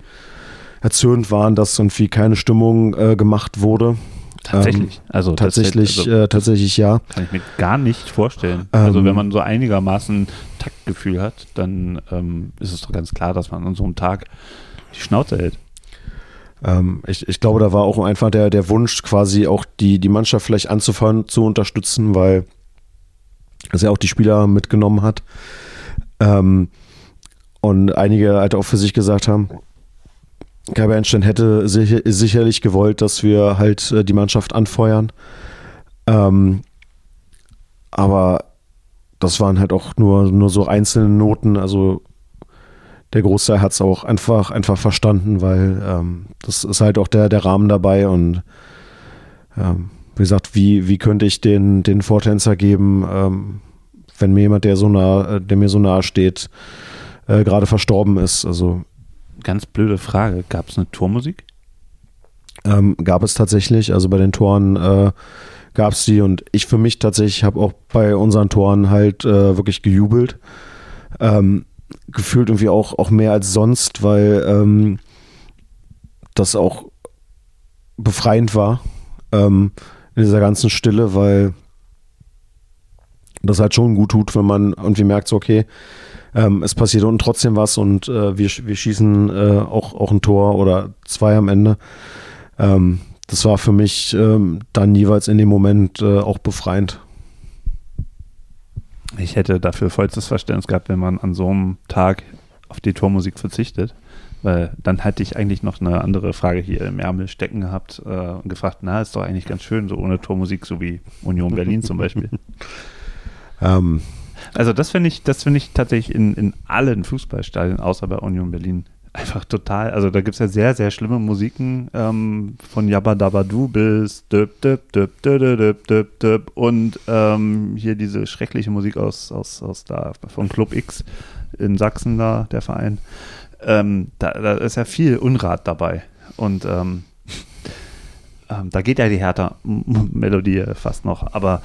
erzürnt waren, dass irgendwie keine Stimmung äh, gemacht wurde. Tatsächlich. Ähm, also tatsächlich, also, äh, tatsächlich ja. Kann ich mir gar nicht vorstellen. also Ähm, wenn man so einigermaßen Taktgefühl hat, dann ähm, ist es doch ganz klar, dass man an so einem Tag die Schnauze hält. Ähm, ich, ich glaube, da war auch einfach der, der Wunsch, quasi auch die, die Mannschaft vielleicht anzufahren, zu unterstützen, weil es ja auch die Spieler mitgenommen hat. Ähm, und einige halt auch für sich gesagt haben, Kai Bernstein hätte sicher, sicherlich gewollt, dass wir halt äh, die Mannschaft anfeuern. Ähm, aber das waren halt auch nur, nur so einzelne Noten. Also der Großteil hat es auch einfach, einfach verstanden, weil ähm, das ist halt auch der, der Rahmen dabei und ähm, wie gesagt, wie, wie könnte ich den, den Vortänzer geben, ähm, wenn mir jemand, der so nah, der mir so nahe steht, äh, gerade verstorben ist. Also Ganz blöde Frage. Gab es eine Tormusik? ähm, gab es tatsächlich, also bei den Toren äh, gab es die und ich für mich tatsächlich habe auch bei unseren Toren halt äh, wirklich gejubelt. Ähm, gefühlt irgendwie auch, auch mehr als sonst, weil ähm, das auch befreiend war ähm, in dieser ganzen Stille, weil das halt schon gut tut, wenn man irgendwie merkt, so okay, ähm, es passiert unten trotzdem was und äh, wir, wir schießen äh, auch, auch ein Tor oder zwei am Ende. Ähm, das war für mich ähm, dann jeweils in dem Moment äh, auch befreiend. Ich hätte dafür vollstes Verständnis gehabt, wenn man an so einem Tag auf die Tormusik verzichtet. Weil dann hätte ich eigentlich noch eine andere Frage hier im Ärmel stecken gehabt äh, und gefragt, na, ist doch eigentlich ganz schön, so ohne Tormusik, so wie Union Berlin zum Beispiel. Ähm, Also das finde ich, das finde ich tatsächlich in, in allen Fußballstadien, außer bei Union Berlin, einfach total. Also da gibt es ja sehr, sehr schlimme Musiken ähm, von Jabba Dabba Du bis Döp, Döp, Döp, Döp, Döp, Döp, Döp und ähm, hier diese schreckliche Musik aus, aus, aus da von Club X in Sachsen da, der Verein. Ähm, da, da ist ja viel Unrat dabei. Und ähm, ähm, da geht ja die Hertha-Melodie fast noch. Aber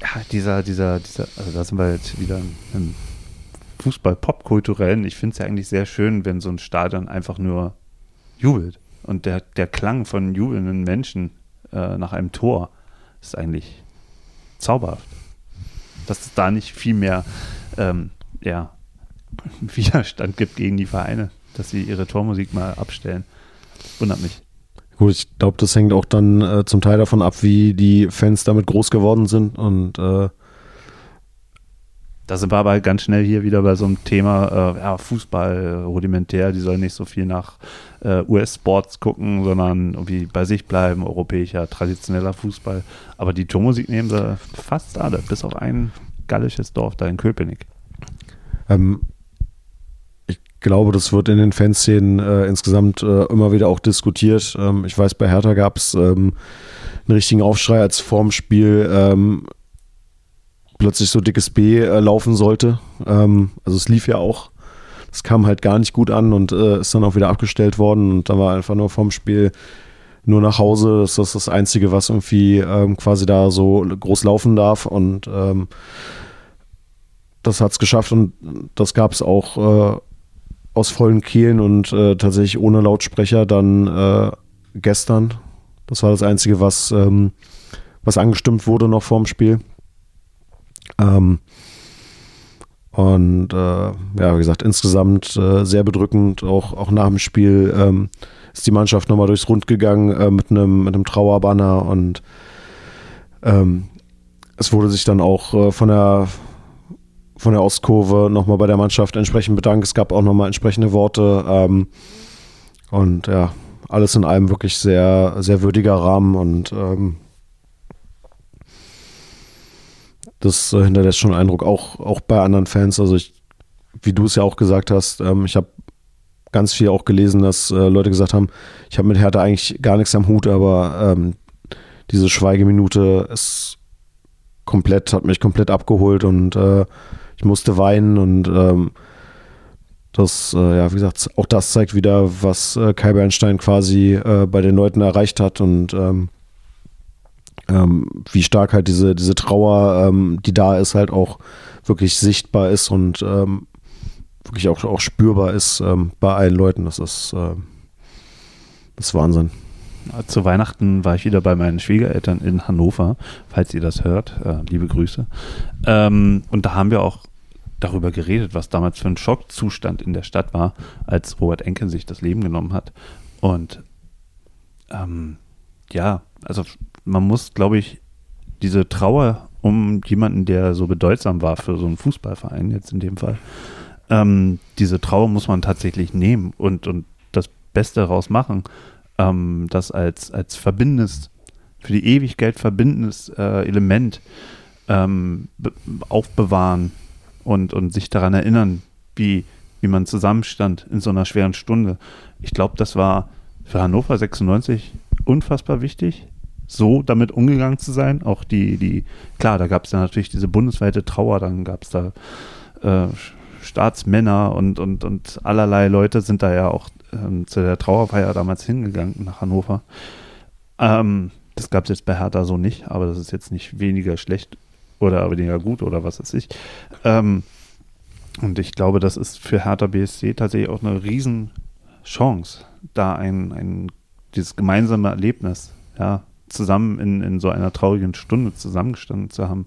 ja, dieser, dieser, dieser, also da sind wir jetzt wieder im Fußball-Pop-kulturellen. Ich finde es ja eigentlich sehr schön, wenn so ein Stadion einfach nur jubelt. Und der, der Klang von jubelnden Menschen äh, nach einem Tor ist eigentlich zauberhaft. Dass es da nicht viel mehr ähm, ja, Widerstand gibt gegen die Vereine, dass sie ihre Tormusik mal abstellen. Wundert mich. Gut, ich glaube, das hängt auch dann äh, zum Teil davon ab, wie die Fans damit groß geworden sind und äh, Da sind wir aber ganz schnell hier wieder bei so einem Thema, äh, ja, Fußball äh, rudimentär, die sollen nicht so viel nach äh, US-Sports gucken, sondern irgendwie bei sich bleiben, europäischer, traditioneller Fußball. Aber die Tourmusik nehmen sie fast alle, bis auf ein gallisches Dorf da in Köpenick. Ähm, glaube, das wird in den Fanszenen äh, insgesamt äh, immer wieder auch diskutiert. Ähm, ich weiß, bei Hertha gab es ähm, einen richtigen Aufschrei, als vorm Spiel ähm, plötzlich so dickes B äh, laufen sollte. Ähm, also es lief ja auch. Es kam halt gar nicht gut an und äh, ist dann auch wieder abgestellt worden. Und da war einfach nur vorm Spiel nur nach Hause. Das ist das Einzige, was irgendwie ähm, quasi da so groß laufen darf. Und ähm, das hat es geschafft und das gab es auch äh, aus vollen Kehlen und äh, tatsächlich ohne Lautsprecher dann äh, gestern. Das war das Einzige, was, ähm, was angestimmt wurde noch vorm Spiel. Ähm, Und äh, ja, wie gesagt, insgesamt äh, sehr bedrückend. Auch, auch nach dem Spiel ähm, ist die Mannschaft nochmal durchs Rund gegangen äh, mit einem mit Trauerbanner und ähm, es wurde sich dann auch äh, von der von der Ostkurve nochmal bei der Mannschaft entsprechend bedankt. Es gab auch nochmal entsprechende Worte. Ähm, und ja, alles in allem wirklich sehr, sehr würdiger Rahmen und ähm, das äh, hinterlässt schon Eindruck, auch, auch bei anderen Fans. Also ich, wie du es ja auch gesagt hast, ähm, ich habe ganz viel auch gelesen, dass äh, Leute gesagt haben, ich habe mit Hertha eigentlich gar nichts am Hut, aber ähm, diese Schweigeminute ist komplett, hat mich komplett abgeholt und äh, ich musste weinen und ähm, das, äh, ja, wie gesagt, auch das zeigt wieder, was äh, Kai Bernstein quasi äh, bei den Leuten erreicht hat und ähm, ähm, wie stark halt diese, diese Trauer, ähm, die da ist, halt auch wirklich sichtbar ist und ähm, wirklich auch, auch spürbar ist ähm, bei allen Leuten. Das ist, äh, das ist Wahnsinn. Zu Weihnachten war ich wieder bei meinen Schwiegereltern in Hannover, falls ihr das hört. Äh, liebe Grüße. Ähm, und da haben wir auch darüber geredet, was damals für ein Schockzustand in der Stadt war, als Robert Enke sich das Leben genommen hat. Und ähm, ja, also man muss, glaube ich, diese Trauer um jemanden, der so bedeutsam war für so einen Fußballverein jetzt in dem Fall, ähm, diese Trauer muss man tatsächlich nehmen und, und das Beste daraus machen, ähm, das als, als verbindendes, für die Ewigkeit verbindendes äh, Element ähm, aufbewahren und, und sich daran erinnern, wie, wie man zusammenstand in so einer schweren Stunde. Ich glaube, das war für Hannover 96 unfassbar wichtig, so damit umgegangen zu sein. Auch die, die, klar, da gab es ja natürlich diese bundesweite Trauer, dann gab es da äh, Staatsmänner und, und, und allerlei Leute sind da ja auch ähm, zu der Trauerfeier damals hingegangen nach Hannover. Ähm, das gab es jetzt bei Hertha so nicht, aber das ist jetzt nicht weniger schlecht oder weniger gut oder was weiß ich. Ähm, und ich glaube, das ist für Hertha BSC tatsächlich auch eine Riesenchance, da ein, ein dieses gemeinsame Erlebnis, ja, zusammen in, in so einer traurigen Stunde zusammengestanden zu haben,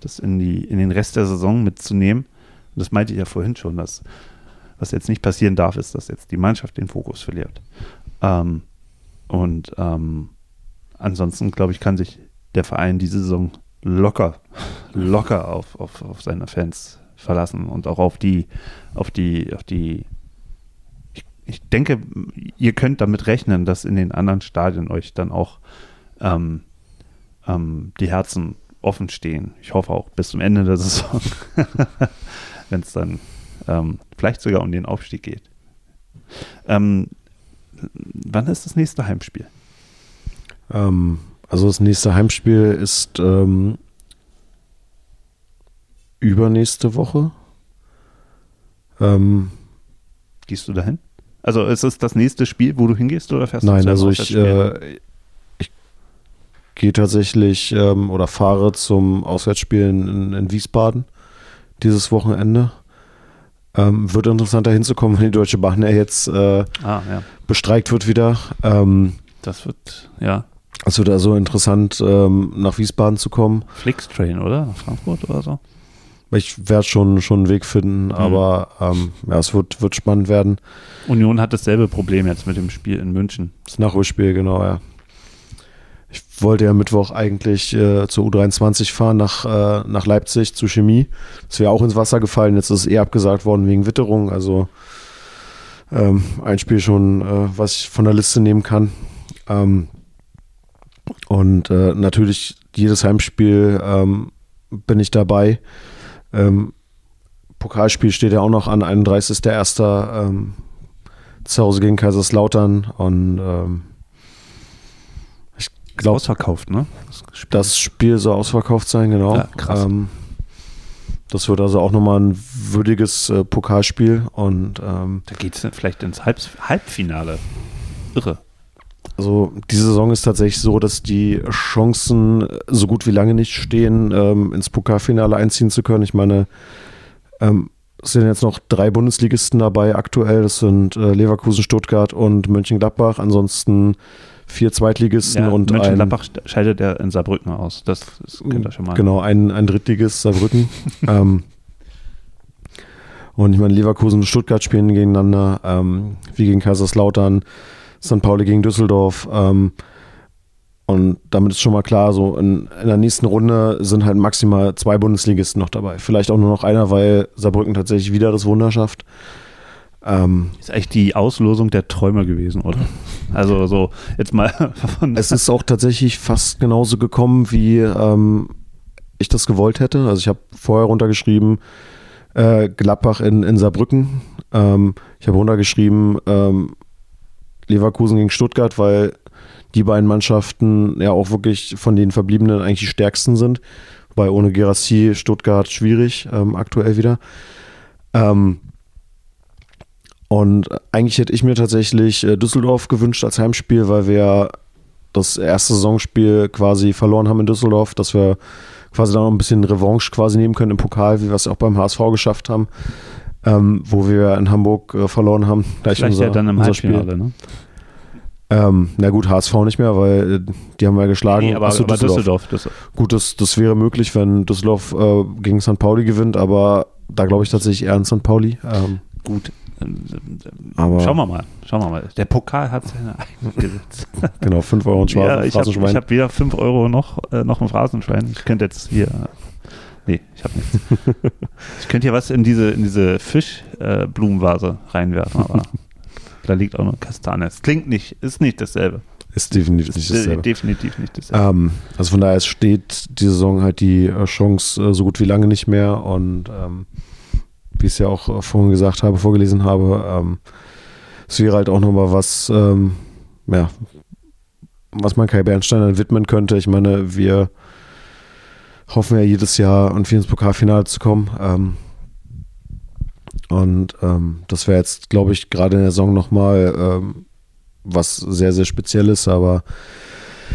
das in, die, in den Rest der Saison mitzunehmen. Und das meinte ich ja vorhin schon, dass was jetzt nicht passieren darf, ist, dass jetzt die Mannschaft den Fokus verliert. Ähm, und ähm, ansonsten, glaube ich, kann sich der Verein diese Saison locker, locker auf, auf, auf seine Fans verlassen und auch auf die, auf die, auf die. Ich, ich denke, ihr könnt damit rechnen, dass in den anderen Stadien euch dann auch ähm, ähm, die Herzen offen stehen. Ich hoffe auch bis zum Ende der Saison, wenn es dann ähm, vielleicht sogar um den Aufstieg geht. Ähm, wann ist das nächste Heimspiel? Ähm, also das nächste Heimspiel ist ähm, übernächste Woche. Ähm, Gehst du dahin? Also ist es das nächste Spiel, wo du hingehst oder fährst nein, du also ich, äh, ich gehe tatsächlich ähm, oder fahre zum Auswärtsspiel in, in Wiesbaden dieses Wochenende. Ähm, wird interessant, da hinzukommen, wenn die Deutsche Bahn ja jetzt äh, ah, ja. bestreikt wird wieder. Ähm, das wird, ja. Es wird also interessant, ähm, nach Wiesbaden zu kommen. Flixtrain, oder? Nach Frankfurt oder so? Ich werde schon, schon einen Weg finden, mhm. aber ähm, ja, es wird, wird spannend werden. Union hat dasselbe Problem jetzt mit dem Spiel in München. Das Nachholspiel, genau, ja. Ich wollte ja Mittwoch eigentlich äh, zur U23 fahren, nach, äh, nach Leipzig zu Chemie. Das wäre auch ins Wasser gefallen. Jetzt ist es eh abgesagt worden wegen Witterung. Also ähm, ein Spiel schon, äh, was ich von der Liste nehmen kann. Ähm, und äh, natürlich jedes Heimspiel ähm, bin ich dabei. Ähm, Pokalspiel steht ja auch noch an, 31.01. Ähm, zu Hause gegen Kaiserslautern und ähm, ich glaube. Ausverkauft, ne? Das Spiel. das Spiel soll ausverkauft sein, genau. Ja, krass. Ähm, das wird also auch nochmal ein würdiges äh, Pokalspiel und ähm, da geht es vielleicht ins Halb Halbfinale. Irre. Also diese Saison ist tatsächlich so, dass die Chancen so gut wie lange nicht stehen, ähm, ins Pokalfinale einziehen zu können. Ich meine, ähm, es sind jetzt noch drei Bundesligisten dabei aktuell. Das sind äh, Leverkusen, Stuttgart und Mönchengladbach. Ansonsten vier Zweitligisten ja, und Mönchengladbach ein, scheidet er in Saarbrücken aus. Das, das kennt ihr schon mal. Genau, ein, ein Drittligist Saarbrücken. ähm, Und ich meine, Leverkusen und Stuttgart spielen gegeneinander, ähm, wie gegen Kaiserslautern, St. Pauli gegen Düsseldorf. Ähm, und damit ist schon mal klar, so in, in, der nächsten Runde sind halt maximal zwei Bundesligisten noch dabei. Vielleicht auch nur noch einer, weil Saarbrücken tatsächlich wieder das Wunder schafft. Ähm, ist eigentlich die Auslosung der Träume gewesen, oder? Also so jetzt mal Es ist auch tatsächlich fast genauso gekommen, wie ähm, ich das gewollt hätte. Also ich habe vorher runtergeschrieben, äh, Gladbach in, in Saarbrücken. Ähm, ich habe runtergeschrieben, ähm, Leverkusen gegen Stuttgart, weil die beiden Mannschaften ja auch wirklich von den Verbliebenen eigentlich die stärksten sind. Weil ohne Gerassi Stuttgart schwierig, ähm, aktuell wieder. Ähm, und eigentlich hätte ich mir tatsächlich äh, Düsseldorf gewünscht als Heimspiel, weil wir das erste Saisonspiel quasi verloren haben in Düsseldorf, dass wir quasi da noch ein bisschen Revanche quasi nehmen können im Pokal, wie wir es auch beim HSV geschafft haben, ähm, wo wir in Hamburg äh, verloren haben. Gleich Vielleicht unser, ja dann im Halbfinale, ne? Ähm, na gut, HSV nicht mehr, weil äh, die haben wir geschlagen. Nee, aber, Achso, aber Düsseldorf. Düsseldorf. Gut, das, das wäre möglich, wenn Düsseldorf äh, gegen St. Pauli gewinnt, aber da glaube ich tatsächlich eher an St. Pauli. Ähm, gut, aber schauen wir mal, schauen wir mal. Der Pokal hat seine eigenen Gesetze. genau, 5 Euro und Schwarz, ja, ich. Habe hab wieder 5 Euro noch, äh, noch ein Phrasenschwein. Ich könnte jetzt hier. Nee, ich habe nichts. ich könnte hier was in diese, in diese Fischblumenvase äh, reinwerfen, aber da liegt auch noch Kastane. Es klingt nicht, ist nicht dasselbe. Ist definitiv nicht dasselbe. Definitiv nicht dasselbe. Ähm, also von daher steht die Saison halt die äh, Chance äh, so gut wie lange nicht mehr und ähm, wie ich es ja auch äh, vorhin gesagt habe, vorgelesen habe, ähm, es wäre halt auch nochmal was, ähm, ja, was man Kai Bernstein dann widmen könnte. Ich meine, wir hoffen ja jedes Jahr irgendwie ins Pokalfinale zu kommen. Ähm, und ähm, das wäre jetzt, glaube ich, gerade in der Saison nochmal ähm, was sehr, sehr Spezielles, aber.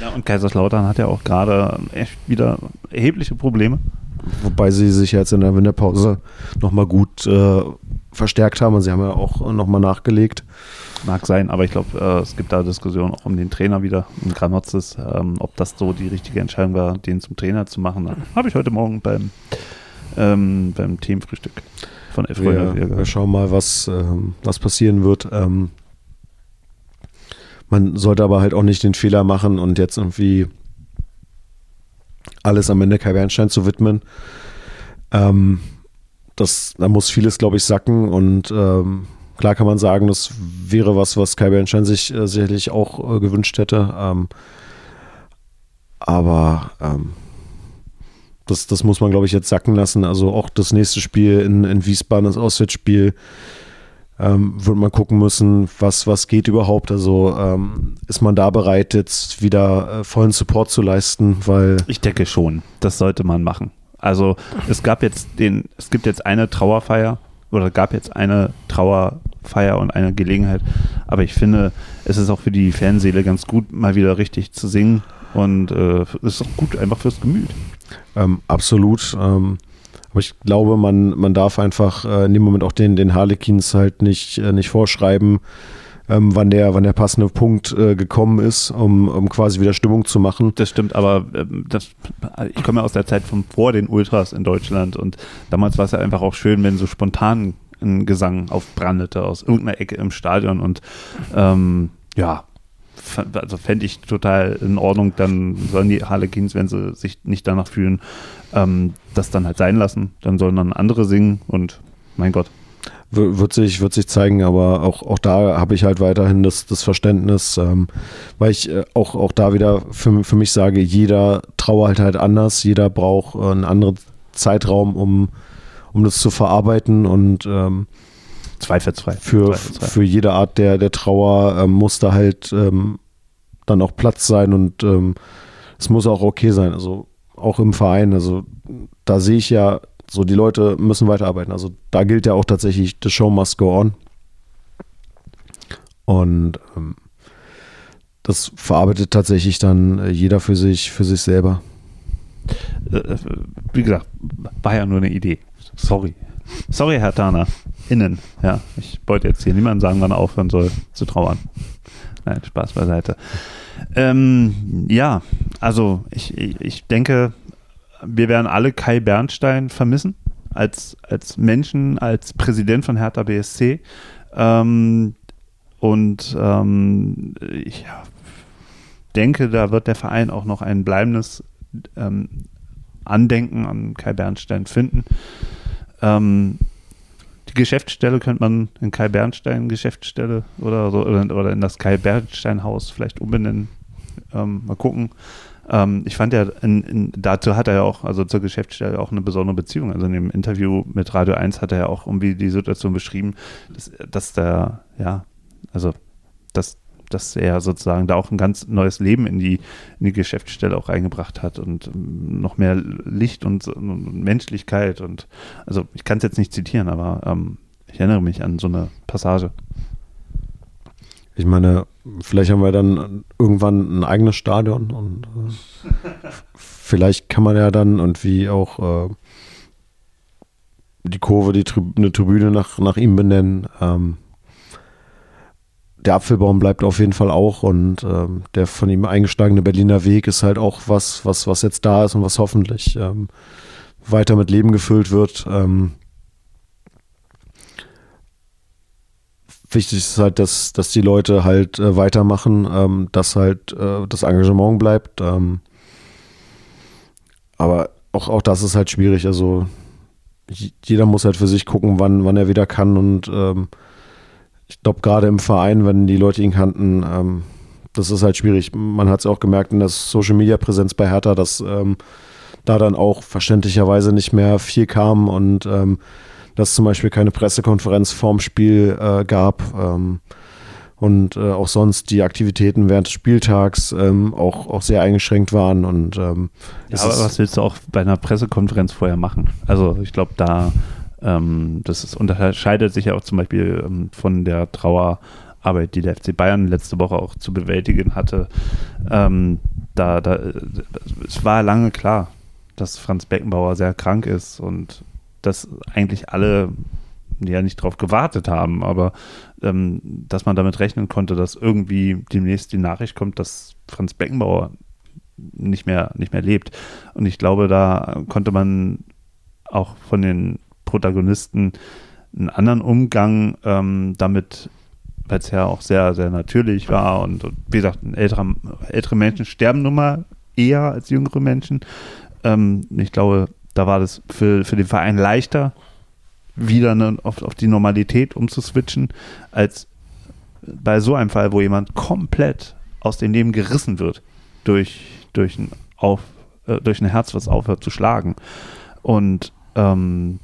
Ja, und Kaiserslautern hat ja auch gerade echt wieder erhebliche Probleme. Wobei sie sich jetzt in der Winterpause nochmal gut äh, verstärkt haben und sie haben ja auch nochmal nachgelegt. Mag sein, aber ich glaube, äh, es gibt da Diskussionen auch um den Trainer wieder, um Granotzes, ähm, ob das so die richtige Entscheidung war, den zum Trainer zu machen. Habe ich heute Morgen beim, ähm, beim Teamfrühstück von F. Wir, wir schauen mal, was, ähm, was passieren wird. Ähm, man sollte aber halt auch nicht den Fehler machen und jetzt irgendwie alles am Ende Kai Bernstein zu widmen. Ähm, das, da muss vieles, glaube ich, sacken und ähm, klar kann man sagen, das wäre was, was Kai Bernstein sich äh, sicherlich auch äh, gewünscht hätte. Ähm, aber ähm, das, das muss man, glaube ich, jetzt sacken lassen. Also auch das nächste Spiel in, in Wiesbaden, das Auswärtsspiel, ähm, wird man gucken müssen, was, was geht überhaupt. Also ähm, ist man da bereit, jetzt wieder äh, vollen Support zu leisten, weil. Ich denke schon, das sollte man machen. Also es gab jetzt den, es gibt jetzt eine Trauerfeier oder gab jetzt eine Trauerfeier und eine Gelegenheit. Aber ich finde, es ist auch für die Fanseele ganz gut, mal wieder richtig zu singen. Und äh, es ist auch gut einfach fürs Gemüt. Ähm, absolut. Ähm, aber ich glaube, man, man darf einfach äh, in dem Moment auch den, den Harlequins halt nicht, äh, nicht vorschreiben, ähm, wann, der, wann der passende Punkt äh, gekommen ist, um, um quasi wieder Stimmung zu machen. Das stimmt, aber ähm, das, ich komme ja aus der Zeit von vor den Ultras in Deutschland und damals war es ja einfach auch schön, wenn so spontan ein Gesang aufbrandete aus irgendeiner Ecke im Stadion und ähm, ja, also fände ich total in Ordnung, dann sollen die Harlequins, wenn sie sich nicht danach fühlen, ähm, das dann halt sein lassen. Dann sollen dann andere singen und mein Gott. Wird sich, wird sich zeigen, aber auch, auch da habe ich halt weiterhin das, das Verständnis, ähm, weil ich äh, auch, auch da wieder für, für mich sage, jeder trauert halt anders, jeder braucht äh, einen anderen Zeitraum, um, um das zu verarbeiten und ähm, Zweifelsfrei. Für, Zweifelsfrei. für jede Art der, der Trauer ähm, muss da halt ähm, dann auch Platz sein und ähm, es muss auch okay sein. Also auch im Verein. Also da sehe ich ja, so die Leute müssen weiterarbeiten. Also da gilt ja auch tatsächlich, the show must go on. Und ähm, das verarbeitet tatsächlich dann äh, jeder für sich, für sich selber. Äh, äh, wie gesagt, war ja nur eine Idee. Sorry. Sorry, Herr Tana. Innen. Ja, ich wollte jetzt hier niemandem sagen, wann er aufhören soll zu trauern. Nein, Spaß beiseite. Ähm, ja, also ich, ich, denke, wir werden alle Kai Bernstein vermissen. als, als Menschen, als Präsident von Hertha BSC. Ähm, und ähm, ich denke, da wird der Verein auch noch ein bleibendes ähm, Andenken an Kai Bernstein finden. Ähm, die Geschäftsstelle könnte man in Kai Bernstein Geschäftsstelle oder so oder, in das Kai Bernstein Haus vielleicht umbenennen. Ähm, mal gucken. Ähm, ich fand ja, in, in, dazu hat er ja auch, also zur Geschäftsstelle auch eine besondere Beziehung. Also in dem Interview mit Radio 1 hat er ja auch irgendwie die Situation beschrieben, dass, dass der, ja, also dass, dass er sozusagen da auch ein ganz neues Leben in die, in die Geschäftsstelle auch eingebracht hat und ähm, noch mehr Licht und, und Menschlichkeit und also ich kann es jetzt nicht zitieren, aber ähm, ich erinnere mich an so eine Passage. Ich meine, vielleicht haben wir dann irgendwann ein eigenes Stadion und äh, vielleicht kann man ja dann irgendwie auch äh, die Kurve, die Trib eine Tribüne nach, nach ihm benennen. Ähm, der Apfelbaum bleibt auf jeden Fall auch und ähm, der von ihm eingeschlagene Berliner Weg ist halt auch was, was, was jetzt da ist und was hoffentlich ähm, weiter mit Leben gefüllt wird. Ähm, wichtig ist halt, dass, dass die Leute halt äh, weitermachen, ähm, dass halt äh, das Engagement bleibt. Ähm, aber auch, auch das ist halt schwierig. Also jeder muss halt für sich gucken, wann, wann er wieder kann. Und ähm, ich glaube, gerade im Verein, wenn die Leute ihn kannten, ähm, das ist halt schwierig. Man hat es auch gemerkt in der Social Media Präsenz bei Hertha, dass ähm, da dann auch verständlicherweise nicht mehr viel kam und ähm, dass zum Beispiel keine Pressekonferenz vorm Spiel äh, gab. Ähm, und äh, auch sonst die Aktivitäten während des Spieltags ähm, auch, auch sehr eingeschränkt waren. Und, ähm, ja, aber was willst du auch bei einer Pressekonferenz vorher machen? Also ich glaube, da ähm, das ist, unterscheidet sich ja auch zum Beispiel ähm, von der Trauerarbeit, die der FC Bayern letzte Woche auch zu bewältigen hatte. Ähm, da, da, es war lange klar, dass Franz Beckenbauer sehr krank ist und dass eigentlich alle ja nicht darauf gewartet haben, aber ähm, dass man damit rechnen konnte, dass irgendwie demnächst die Nachricht kommt, dass Franz Beckenbauer nicht mehr, nicht mehr lebt. Und ich glaube, da konnte man auch von den Protagonisten einen anderen Umgang ähm, damit, weil es ja auch sehr, sehr natürlich war und, und wie gesagt, ältere, ältere Menschen sterben nun mal eher als jüngere Menschen. Ähm, ich glaube, da war das für, für den Verein leichter, wieder eine, auf, auf die Normalität umzuswitchen, als bei so einem Fall, wo jemand komplett aus dem Leben gerissen wird durch, durch, ein, auf, äh, durch ein Herz, was aufhört zu schlagen. Und ähm,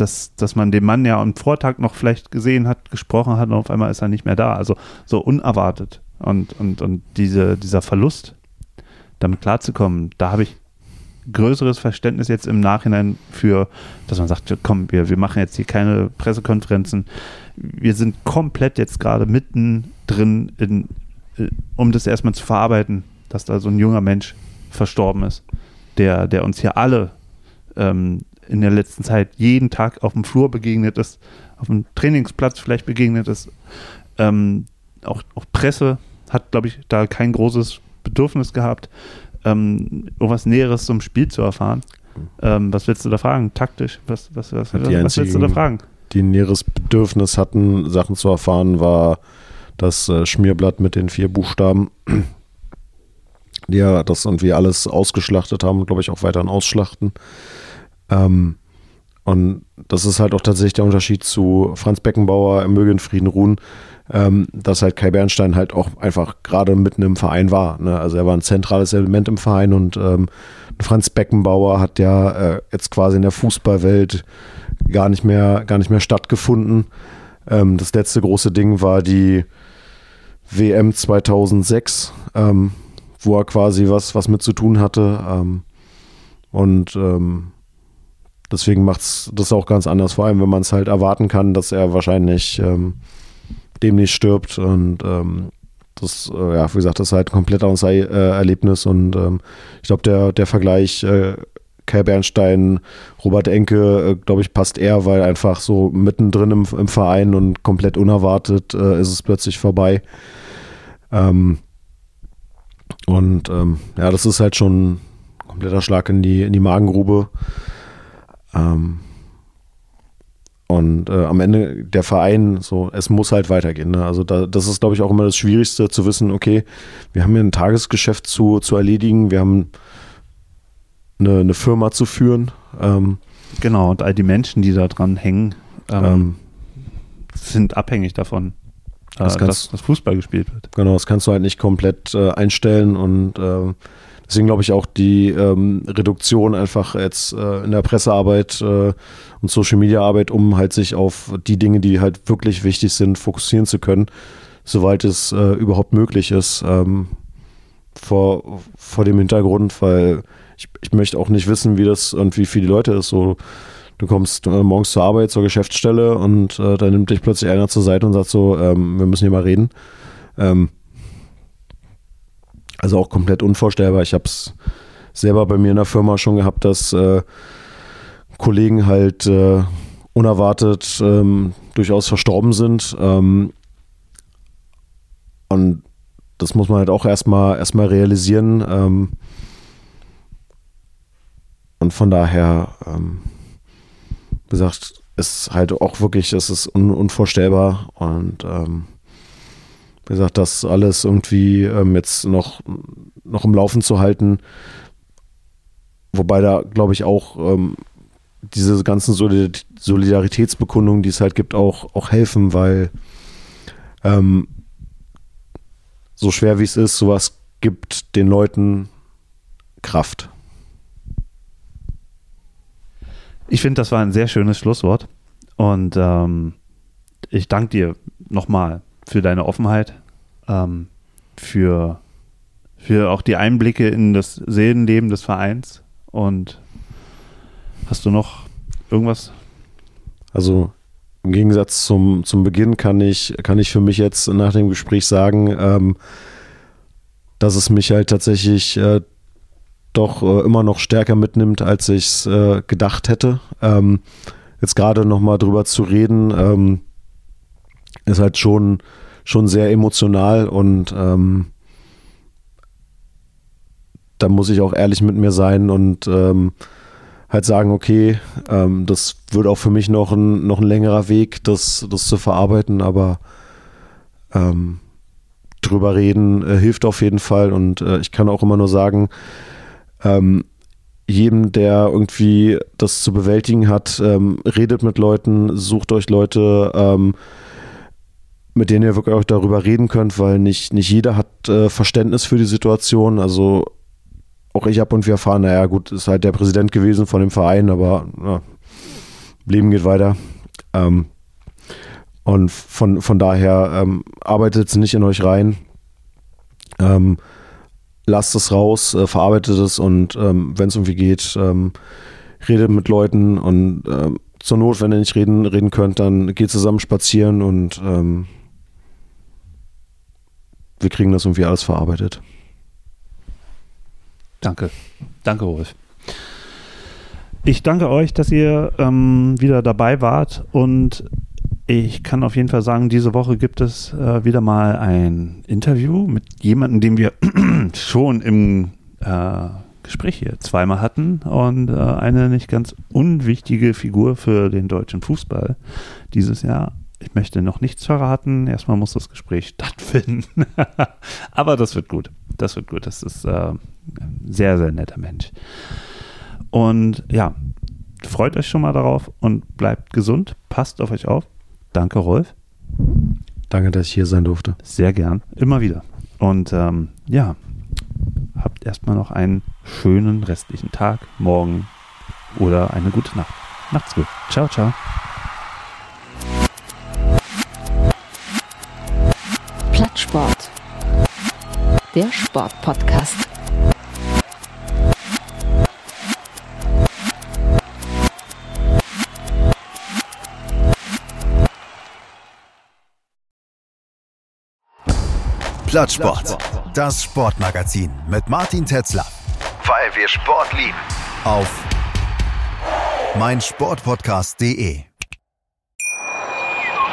dass, dass man den Mann ja am Vortag noch vielleicht gesehen hat, gesprochen hat und auf einmal ist er nicht mehr da. Also so unerwartet. Und, und, und diese, dieser Verlust, damit klarzukommen, da habe ich größeres Verständnis jetzt im Nachhinein für, dass man sagt, komm, wir, wir machen jetzt hier keine Pressekonferenzen. Wir sind komplett jetzt gerade mitten drin, in, äh, um das erstmal zu verarbeiten, dass da so ein junger Mensch verstorben ist, der, der uns hier alle ähm, in der letzten Zeit jeden Tag auf dem Flur begegnet ist, auf dem Trainingsplatz vielleicht begegnet ist. Ähm, auch, auch Presse hat, glaube ich, da kein großes Bedürfnis gehabt, ähm, irgendwas Näheres zum Spiel zu erfahren. Ähm, was willst du da fragen? Taktisch? Was, was, was, was, was willst du da fragen? Die näheres Bedürfnis hatten, Sachen zu erfahren, war das äh, Schmierblatt mit den vier Buchstaben, die ja das irgendwie alles ausgeschlachtet haben, glaube ich auch weiterhin ausschlachten. Ähm, und das ist halt auch tatsächlich der Unterschied zu Franz Beckenbauer, er möge in Frieden ruhen, ähm, dass halt Kai Bernstein halt auch einfach gerade mitten im Verein war. Ne? Also er war ein zentrales Element im Verein und ähm, Franz Beckenbauer hat ja äh, jetzt quasi in der Fußballwelt gar nicht mehr, gar nicht mehr stattgefunden. Ähm, das letzte große Ding war die WM 2006, ähm, wo er quasi was, was mit zu tun hatte. Ähm, und ähm, deswegen macht es das auch ganz anders, vor allem wenn man es halt erwarten kann, dass er wahrscheinlich ähm, demnächst stirbt und ähm, das, äh, ja, wie gesagt, das ist halt ein komplett anderes äh, Erlebnis und ähm, ich glaube, der, der Vergleich äh, Kai Bernstein, Robert Enke, äh, glaube ich, passt eher, weil einfach so mittendrin im, im Verein und komplett unerwartet äh, ist es plötzlich vorbei. Ähm, und ähm, ja, das ist halt schon ein kompletter Schlag in die, in die Magengrube. Ähm, Und äh, am Ende der Verein, so, es muss halt weitergehen. Ne? Also da, das ist, glaube ich, auch immer das Schwierigste zu wissen, okay, wir haben hier ein Tagesgeschäft zu, zu erledigen, wir haben eine, eine Firma zu führen. Ähm, Genau, und all die Menschen, die da dran hängen, ähm, ähm, sind abhängig davon, äh, Das dass, kannst- dass Fußball gespielt wird. Genau, das kannst du halt nicht komplett äh, einstellen und äh, deswegen glaube ich auch die ähm, Reduktion einfach jetzt äh, in der Pressearbeit äh, und Social Media Arbeit, um halt sich auf die Dinge, die halt wirklich wichtig sind, fokussieren zu können, soweit es äh, überhaupt möglich ist, ähm, vor, vor dem Hintergrund, weil ich, ich möchte auch nicht wissen, wie das und wie viele Leute ist. So, du kommst äh, morgens zur Arbeit, zur Geschäftsstelle und äh, dann nimmt dich plötzlich einer zur Seite und sagt so, ähm, wir müssen hier mal reden. Ähm, also auch komplett unvorstellbar. Ich habe es selber bei mir in der Firma schon gehabt, dass äh, Kollegen halt äh, unerwartet ähm, durchaus verstorben sind. Ähm, und das muss man halt auch erstmal erstmal realisieren. Ähm, und von daher, ähm, wie gesagt, ist halt auch wirklich, es ist un unvorstellbar. Und ähm, wie gesagt, das alles irgendwie ähm, jetzt noch, noch im Laufen zu halten. Wobei da, glaube ich, auch ähm, diese ganzen Solid Solidaritätsbekundungen, die es halt gibt, auch, auch helfen, weil ähm, so schwer wie es ist, sowas gibt den Leuten Kraft. Ich finde, das war ein sehr schönes Schlusswort. Und ähm, ich danke dir nochmal für deine Offenheit, ähm, für, für auch die Einblicke in das Seelenleben des Vereins. Und hast du noch irgendwas? Also im Gegensatz zum, zum Beginn kann ich, kann ich für mich jetzt nach dem Gespräch sagen, ähm, dass es mich halt tatsächlich äh, doch äh, immer noch stärker mitnimmt, als ich es äh, gedacht hätte. Ähm, jetzt gerade nochmal drüber zu reden, ähm, ist halt schon, schon sehr emotional und ähm, da muss ich auch ehrlich mit mir sein und ähm, halt sagen, okay, ähm, das wird auch für mich noch ein, noch ein längerer Weg, das, das zu verarbeiten, aber ähm, drüber reden äh, hilft auf jeden Fall und äh, ich kann auch immer nur sagen, ähm, jedem, der irgendwie das zu bewältigen hat, ähm, redet mit Leuten, sucht euch Leute, ähm, mit denen ihr wirklich auch darüber reden könnt, weil nicht, nicht jeder hat äh, Verständnis für die Situation. Also auch ich habe und wir erfahren, naja, gut, ist halt der Präsident gewesen von dem Verein, aber ja, Leben geht weiter. Ähm, und von, von daher ähm, arbeitet es nicht in euch rein. Ähm, lasst es raus, äh, verarbeitet es und ähm, wenn es irgendwie geht, ähm, redet mit Leuten und ähm, zur Not, wenn ihr nicht reden, reden könnt, dann geht zusammen spazieren und ähm, wir kriegen das irgendwie alles verarbeitet. Danke. Danke, Rolf. Ich danke euch, dass ihr ähm, wieder dabei wart und ich kann auf jeden Fall sagen, diese Woche gibt es äh, wieder mal ein Interview mit jemandem, den wir schon im äh, Gespräch hier zweimal hatten und äh, eine nicht ganz unwichtige Figur für den deutschen Fußball dieses Jahr. Ich möchte noch nichts verraten. Erstmal muss das Gespräch stattfinden. Aber das wird gut. Das wird gut. Das ist äh, ein sehr, sehr netter Mensch. Und ja, freut euch schon mal darauf und bleibt gesund. Passt auf euch auf. Danke, Rolf. Danke, dass ich hier sein durfte. Sehr gern. Immer wieder. Und ähm, ja, habt erstmal noch einen schönen restlichen Tag, morgen oder eine gute Nacht. Macht's gut. Ciao, ciao. Plattsport. Der Sportpodcast. Plattsport. Das Sportmagazin mit Martin Tetzler. Weil wir Sport lieben. Auf meinsportpodcast.de.